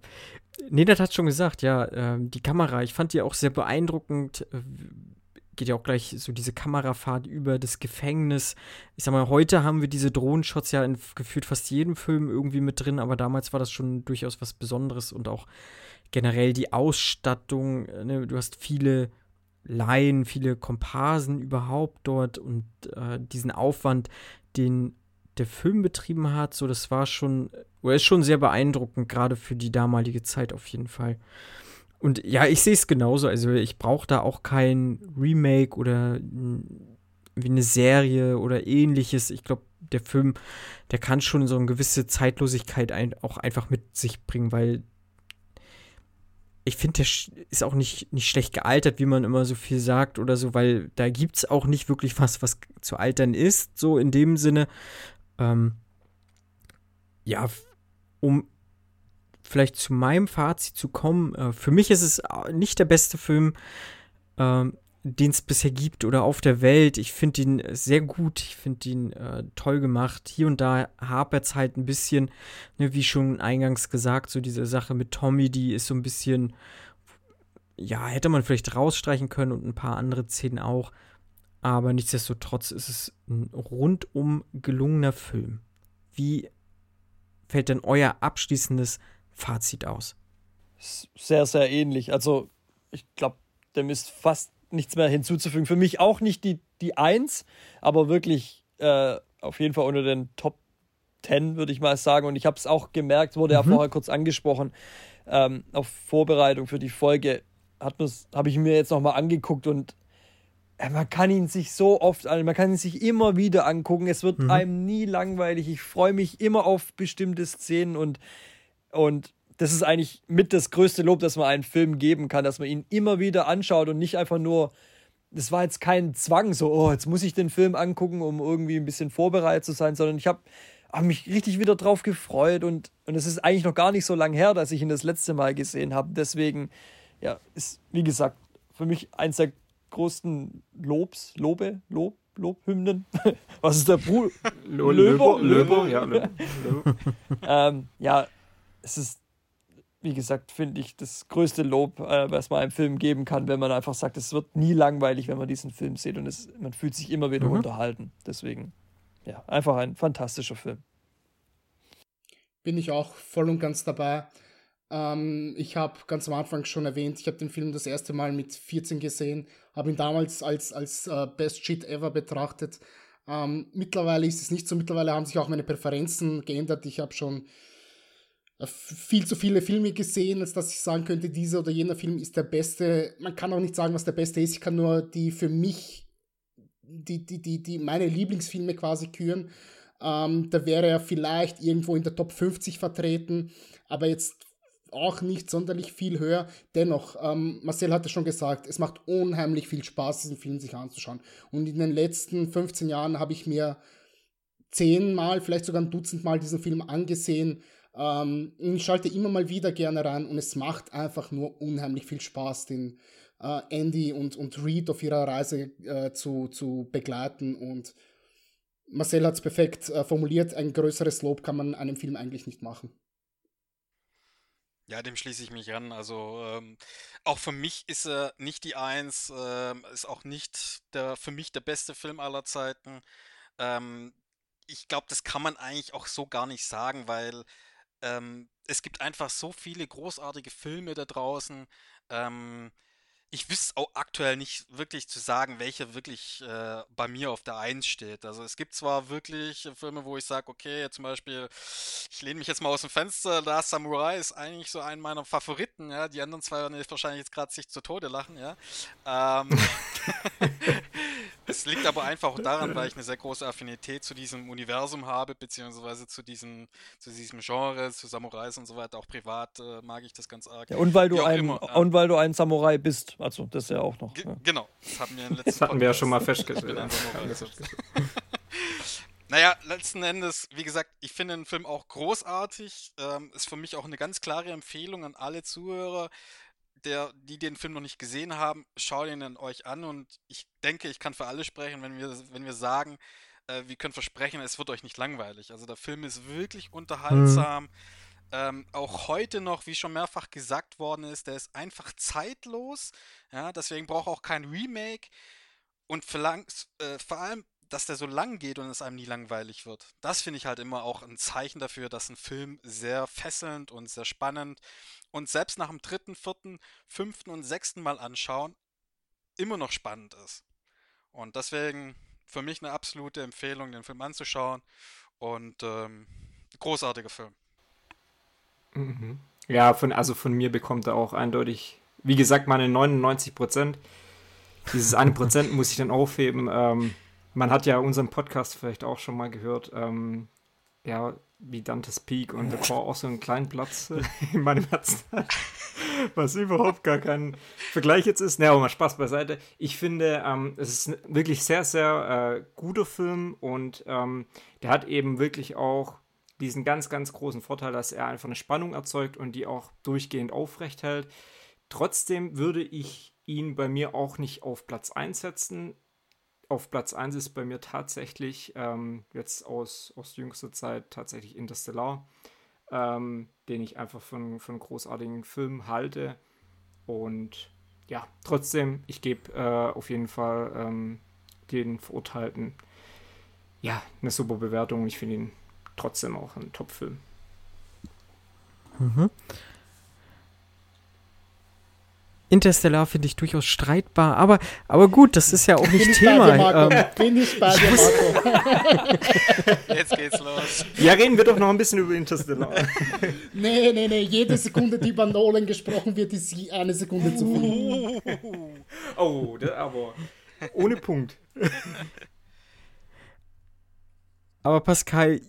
Nedat hat schon gesagt, ja, äh, die Kamera, ich fand die auch sehr beeindruckend. Äh, geht ja auch gleich so diese Kamerafahrt über das Gefängnis. Ich sag mal, heute haben wir diese Drohnenshots ja in gefühlt fast jedem Film irgendwie mit drin, aber damals war das schon durchaus was Besonderes und auch generell die Ausstattung. Ne? Du hast viele Laien, viele Komparsen überhaupt dort und äh, diesen Aufwand, den der Film betrieben hat, so das war schon, oder ist schon sehr beeindruckend, gerade für die damalige Zeit auf jeden Fall. Und ja, ich sehe es genauso. Also ich brauche da auch kein Remake oder wie eine Serie oder ähnliches. Ich glaube, der Film, der kann schon so eine gewisse Zeitlosigkeit ein, auch einfach mit sich bringen, weil ich finde, der ist auch nicht, nicht schlecht gealtert, wie man immer so viel sagt oder so, weil da gibt es auch nicht wirklich was, was zu altern ist, so in dem Sinne. Ähm, ja, um vielleicht zu meinem Fazit zu kommen, äh, für mich ist es nicht der beste Film, ähm, den es bisher gibt oder auf der Welt. Ich finde ihn sehr gut, ich finde ihn äh, toll gemacht. Hier und da hapert es halt ein bisschen, ne, wie schon eingangs gesagt, so diese Sache mit Tommy, die ist so ein bisschen, ja, hätte man vielleicht rausstreichen können und ein paar andere Szenen auch. Aber nichtsdestotrotz ist es ein rundum gelungener Film. Wie fällt denn euer abschließendes Fazit aus? Sehr, sehr ähnlich. Also, ich glaube, dem ist fast nichts mehr hinzuzufügen. Für mich auch nicht die, die Eins, aber wirklich äh, auf jeden Fall unter den Top 10, würde ich mal sagen. Und ich habe es auch gemerkt, wurde mhm. ja vorher kurz angesprochen, ähm, auf Vorbereitung für die Folge habe ich mir jetzt nochmal angeguckt und äh, man kann ihn sich so oft an, man kann ihn sich immer wieder angucken. Es wird mhm. einem nie langweilig. Ich freue mich immer auf bestimmte Szenen und, und das ist eigentlich mit das größte Lob, das man einem Film geben kann, dass man ihn immer wieder anschaut und nicht einfach nur, das war jetzt kein Zwang, so, oh, jetzt muss ich den Film angucken, um irgendwie ein bisschen vorbereitet zu sein, sondern ich habe hab mich richtig wieder drauf gefreut und, und es ist eigentlich noch gar nicht so lange her, dass ich ihn das letzte Mal gesehen habe. Deswegen, ja, ist, wie gesagt, für mich eins der größten Lobs, Lobe, Lob, Lobhymnen. Was ist der Bruder? Löber? Löber, ja. Löber. ähm, ja, es ist wie gesagt, finde ich das größte Lob, äh, was man einem Film geben kann, wenn man einfach sagt, es wird nie langweilig, wenn man diesen Film sieht und es, man fühlt sich immer wieder mhm. unterhalten. Deswegen, ja, einfach ein fantastischer Film. Bin ich auch voll und ganz dabei. Ähm, ich habe ganz am Anfang schon erwähnt, ich habe den Film das erste Mal mit 14 gesehen, habe ihn damals als, als uh, Best Shit Ever betrachtet. Ähm, mittlerweile ist es nicht so, mittlerweile haben sich auch meine Präferenzen geändert. Ich habe schon äh, viel zu viele Filme gesehen, als dass ich sagen könnte, dieser oder jener Film ist der beste. Man kann auch nicht sagen, was der beste ist. Ich kann nur die für mich, die, die, die, die meine Lieblingsfilme quasi küren. Ähm, da wäre er vielleicht irgendwo in der Top 50 vertreten, aber jetzt auch nicht sonderlich viel höher. Dennoch, ähm, Marcel hatte schon gesagt, es macht unheimlich viel Spaß, diesen Film sich anzuschauen. Und in den letzten 15 Jahren habe ich mir zehnmal, vielleicht sogar ein Dutzend Mal diesen Film angesehen. Ähm, ich schalte immer mal wieder gerne rein und es macht einfach nur unheimlich viel Spaß, den äh, Andy und, und Reed auf ihrer Reise äh, zu, zu begleiten. Und Marcel hat es perfekt äh, formuliert, ein größeres Lob kann man einem Film eigentlich nicht machen. Ja, dem schließe ich mich an. Also ähm, auch für mich ist er nicht die Eins, ähm, ist auch nicht der für mich der beste Film aller Zeiten. Ähm, ich glaube, das kann man eigentlich auch so gar nicht sagen, weil ähm, es gibt einfach so viele großartige Filme da draußen. Ähm, ich wüsste auch aktuell nicht wirklich zu sagen, welcher wirklich äh, bei mir auf der Eins steht. Also es gibt zwar wirklich Filme, wo ich sage, okay, zum Beispiel, ich lehne mich jetzt mal aus dem Fenster, Last Samurai ist eigentlich so ein meiner Favoriten, ja. Die anderen zwei werden wahrscheinlich jetzt gerade sich zu Tode lachen, ja. Ähm, Es liegt aber einfach auch daran, weil ich eine sehr große Affinität zu diesem Universum habe, beziehungsweise zu diesem, zu diesem Genre, zu Samurais und so weiter. Auch privat äh, mag ich das ganz arg. Ja, und weil du ein immer, ja. und weil du ein Samurai bist. Also das ist ja auch noch. Ja. Genau, das hatten wir, in letzten das hatten wir ja schon mal festgestellt. Naja, letzten Endes, wie gesagt, ich finde den Film auch großartig. Ähm, ist für mich auch eine ganz klare Empfehlung an alle Zuhörer der, die den Film noch nicht gesehen haben, schaut ihn dann euch an und ich denke, ich kann für alle sprechen, wenn wir, wenn wir sagen, äh, wir können versprechen, es wird euch nicht langweilig. Also der Film ist wirklich unterhaltsam. Mhm. Ähm, auch heute noch, wie schon mehrfach gesagt worden ist, der ist einfach zeitlos. Ja, deswegen braucht auch kein Remake. Und verlang, äh, vor allem dass der so lang geht und es einem nie langweilig wird. Das finde ich halt immer auch ein Zeichen dafür, dass ein Film sehr fesselnd und sehr spannend und selbst nach dem dritten, vierten, fünften und sechsten Mal anschauen immer noch spannend ist. Und deswegen für mich eine absolute Empfehlung, den Film anzuschauen und ähm, großartiger Film. Mhm. Ja, von, also von mir bekommt er auch eindeutig, wie gesagt, meine 99 Prozent. Dieses eine Prozent muss ich dann aufheben. Ähm, man hat ja unseren Podcast vielleicht auch schon mal gehört. Ähm, ja, wie Dante's Peak und The Core auch so einen kleinen Platz in meinem Herzen hat. Was überhaupt gar kein Vergleich jetzt ist. Naja, aber mal Spaß beiseite. Ich finde, ähm, es ist ein wirklich sehr, sehr äh, guter Film und ähm, der hat eben wirklich auch diesen ganz, ganz großen Vorteil, dass er einfach eine Spannung erzeugt und die auch durchgehend aufrecht hält. Trotzdem würde ich ihn bei mir auch nicht auf Platz 1 setzen auf Platz 1 ist bei mir tatsächlich ähm, jetzt aus, aus jüngster Zeit tatsächlich Interstellar, ähm, den ich einfach von, von großartigen Film halte. Und ja, trotzdem, ich gebe äh, auf jeden Fall ähm, den Verurteilten ja, eine super Bewertung. Ich finde ihn trotzdem auch ein Top-Film. Mhm. Interstellar finde ich durchaus streitbar, aber, aber gut, das ist ja auch nicht Bin Thema. Marco. Ähm, Bin ich bei dir, Marco. Jetzt geht's los. Ja, reden wir doch noch ein bisschen über Interstellar. nee, nee, nee, jede Sekunde, die über Nolan gesprochen wird, ist eine Sekunde zu viel. Oh, aber ohne Punkt. Aber Pascal,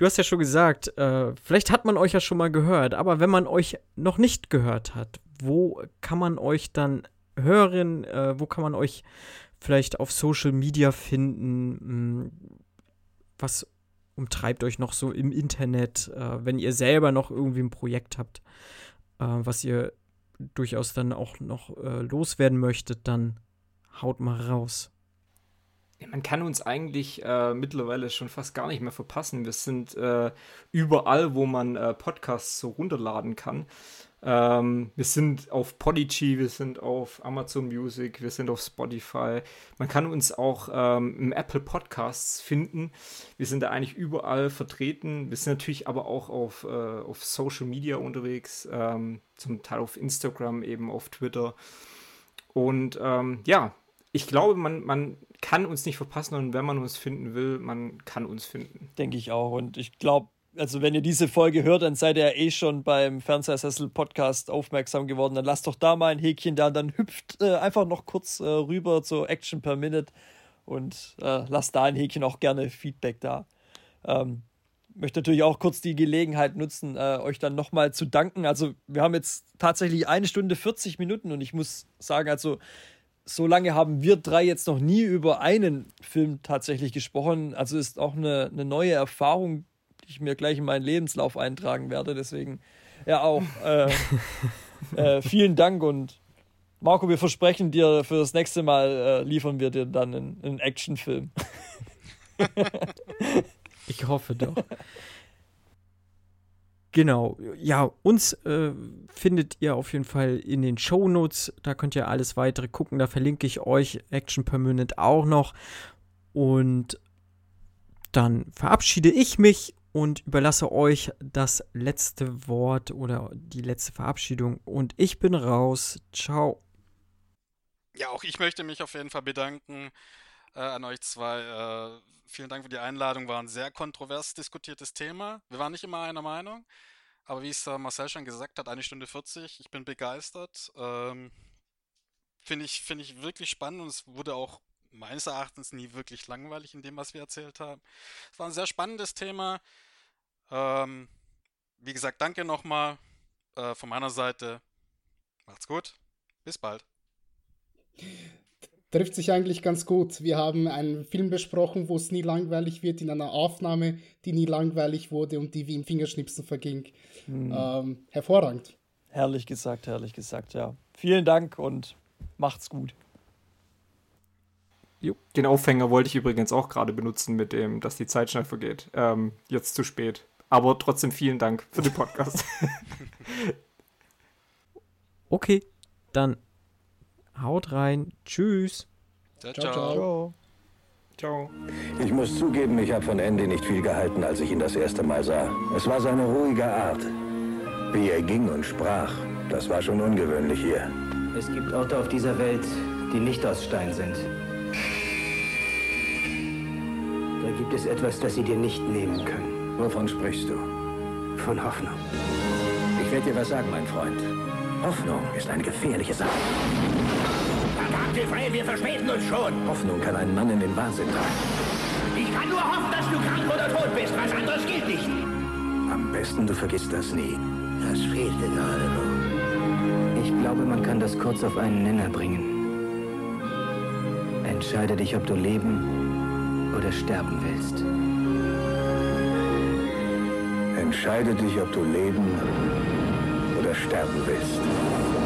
du hast ja schon gesagt, äh, vielleicht hat man euch ja schon mal gehört, aber wenn man euch noch nicht gehört hat, wo kann man euch dann hören? Äh, wo kann man euch vielleicht auf Social Media finden? Hm, was umtreibt euch noch so im Internet, äh, wenn ihr selber noch irgendwie ein Projekt habt, äh, was ihr durchaus dann auch noch äh, loswerden möchtet, dann haut mal raus. Man kann uns eigentlich äh, mittlerweile schon fast gar nicht mehr verpassen. Wir sind äh, überall, wo man äh, Podcasts so runterladen kann. Ähm, wir sind auf Podigy, wir sind auf Amazon Music, wir sind auf Spotify. Man kann uns auch ähm, im Apple Podcasts finden. Wir sind da eigentlich überall vertreten. Wir sind natürlich aber auch auf, äh, auf Social Media unterwegs, ähm, zum Teil auf Instagram, eben auf Twitter. Und ähm, ja, ich glaube, man, man kann uns nicht verpassen und wenn man uns finden will, man kann uns finden. Denke ich auch. Und ich glaube, also wenn ihr diese Folge hört, dann seid ihr eh schon beim Fernsehsessel-Podcast aufmerksam geworden. Dann lasst doch da mal ein Häkchen da und dann hüpft äh, einfach noch kurz äh, rüber zu Action per Minute und äh, lasst da ein Häkchen auch gerne Feedback da. Ähm, möchte natürlich auch kurz die Gelegenheit nutzen, äh, euch dann nochmal zu danken. Also wir haben jetzt tatsächlich eine Stunde 40 Minuten und ich muss sagen, also so lange haben wir drei jetzt noch nie über einen Film tatsächlich gesprochen. Also ist auch eine, eine neue Erfahrung, die ich mir gleich in meinen Lebenslauf eintragen werde. Deswegen ja auch äh, äh, vielen Dank und Marco, wir versprechen dir, für das nächste Mal äh, liefern wir dir dann einen, einen Actionfilm. ich hoffe doch. Genau, ja, uns äh, findet ihr auf jeden Fall in den Show Notes. Da könnt ihr alles weitere gucken. Da verlinke ich euch Action per Minute auch noch. Und dann verabschiede ich mich und überlasse euch das letzte Wort oder die letzte Verabschiedung. Und ich bin raus. Ciao. Ja, auch ich möchte mich auf jeden Fall bedanken äh, an euch zwei. Äh, vielen Dank für die Einladung. War ein sehr kontrovers diskutiertes Thema. Wir waren nicht immer einer Meinung. Aber wie es äh, Marcel schon gesagt hat, eine Stunde 40, ich bin begeistert. Ähm, Finde ich, find ich wirklich spannend und es wurde auch meines Erachtens nie wirklich langweilig in dem, was wir erzählt haben. Es war ein sehr spannendes Thema. Ähm, wie gesagt, danke nochmal äh, von meiner Seite. Macht's gut. Bis bald trifft sich eigentlich ganz gut. Wir haben einen Film besprochen, wo es nie langweilig wird, in einer Aufnahme, die nie langweilig wurde und die wie im Fingerschnipsen verging. Hm. Ähm, hervorragend. Herrlich gesagt, herrlich gesagt, ja. Vielen Dank und macht's gut. Jo. Den Aufhänger wollte ich übrigens auch gerade benutzen mit dem, dass die Zeit schnell vergeht. Ähm, jetzt zu spät. Aber trotzdem vielen Dank für den Podcast. okay, dann Haut rein. Tschüss. Ciao, ciao. ciao. ciao. Ich muss zugeben, ich habe von Andy nicht viel gehalten, als ich ihn das erste Mal sah. Es war seine ruhige Art. Wie er ging und sprach, das war schon ungewöhnlich hier. Es gibt Orte auf dieser Welt, die nicht aus Stein sind. Da gibt es etwas, das sie dir nicht nehmen können. Wovon sprichst du? Von Hoffnung. Ich werde dir was sagen, mein Freund. Hoffnung ist eine gefährliche Sache. Hilfe, wir verspäten uns schon. Hoffnung kann einen Mann in den Wahnsinn treiben. Ich kann nur hoffen, dass du krank oder tot bist. Was anderes gilt nicht. Am besten, du vergisst das nie. Das fehlte gerade noch. Ich glaube, man kann das kurz auf einen Nenner bringen. Entscheide dich, ob du leben oder sterben willst. Entscheide dich, ob du leben oder sterben willst.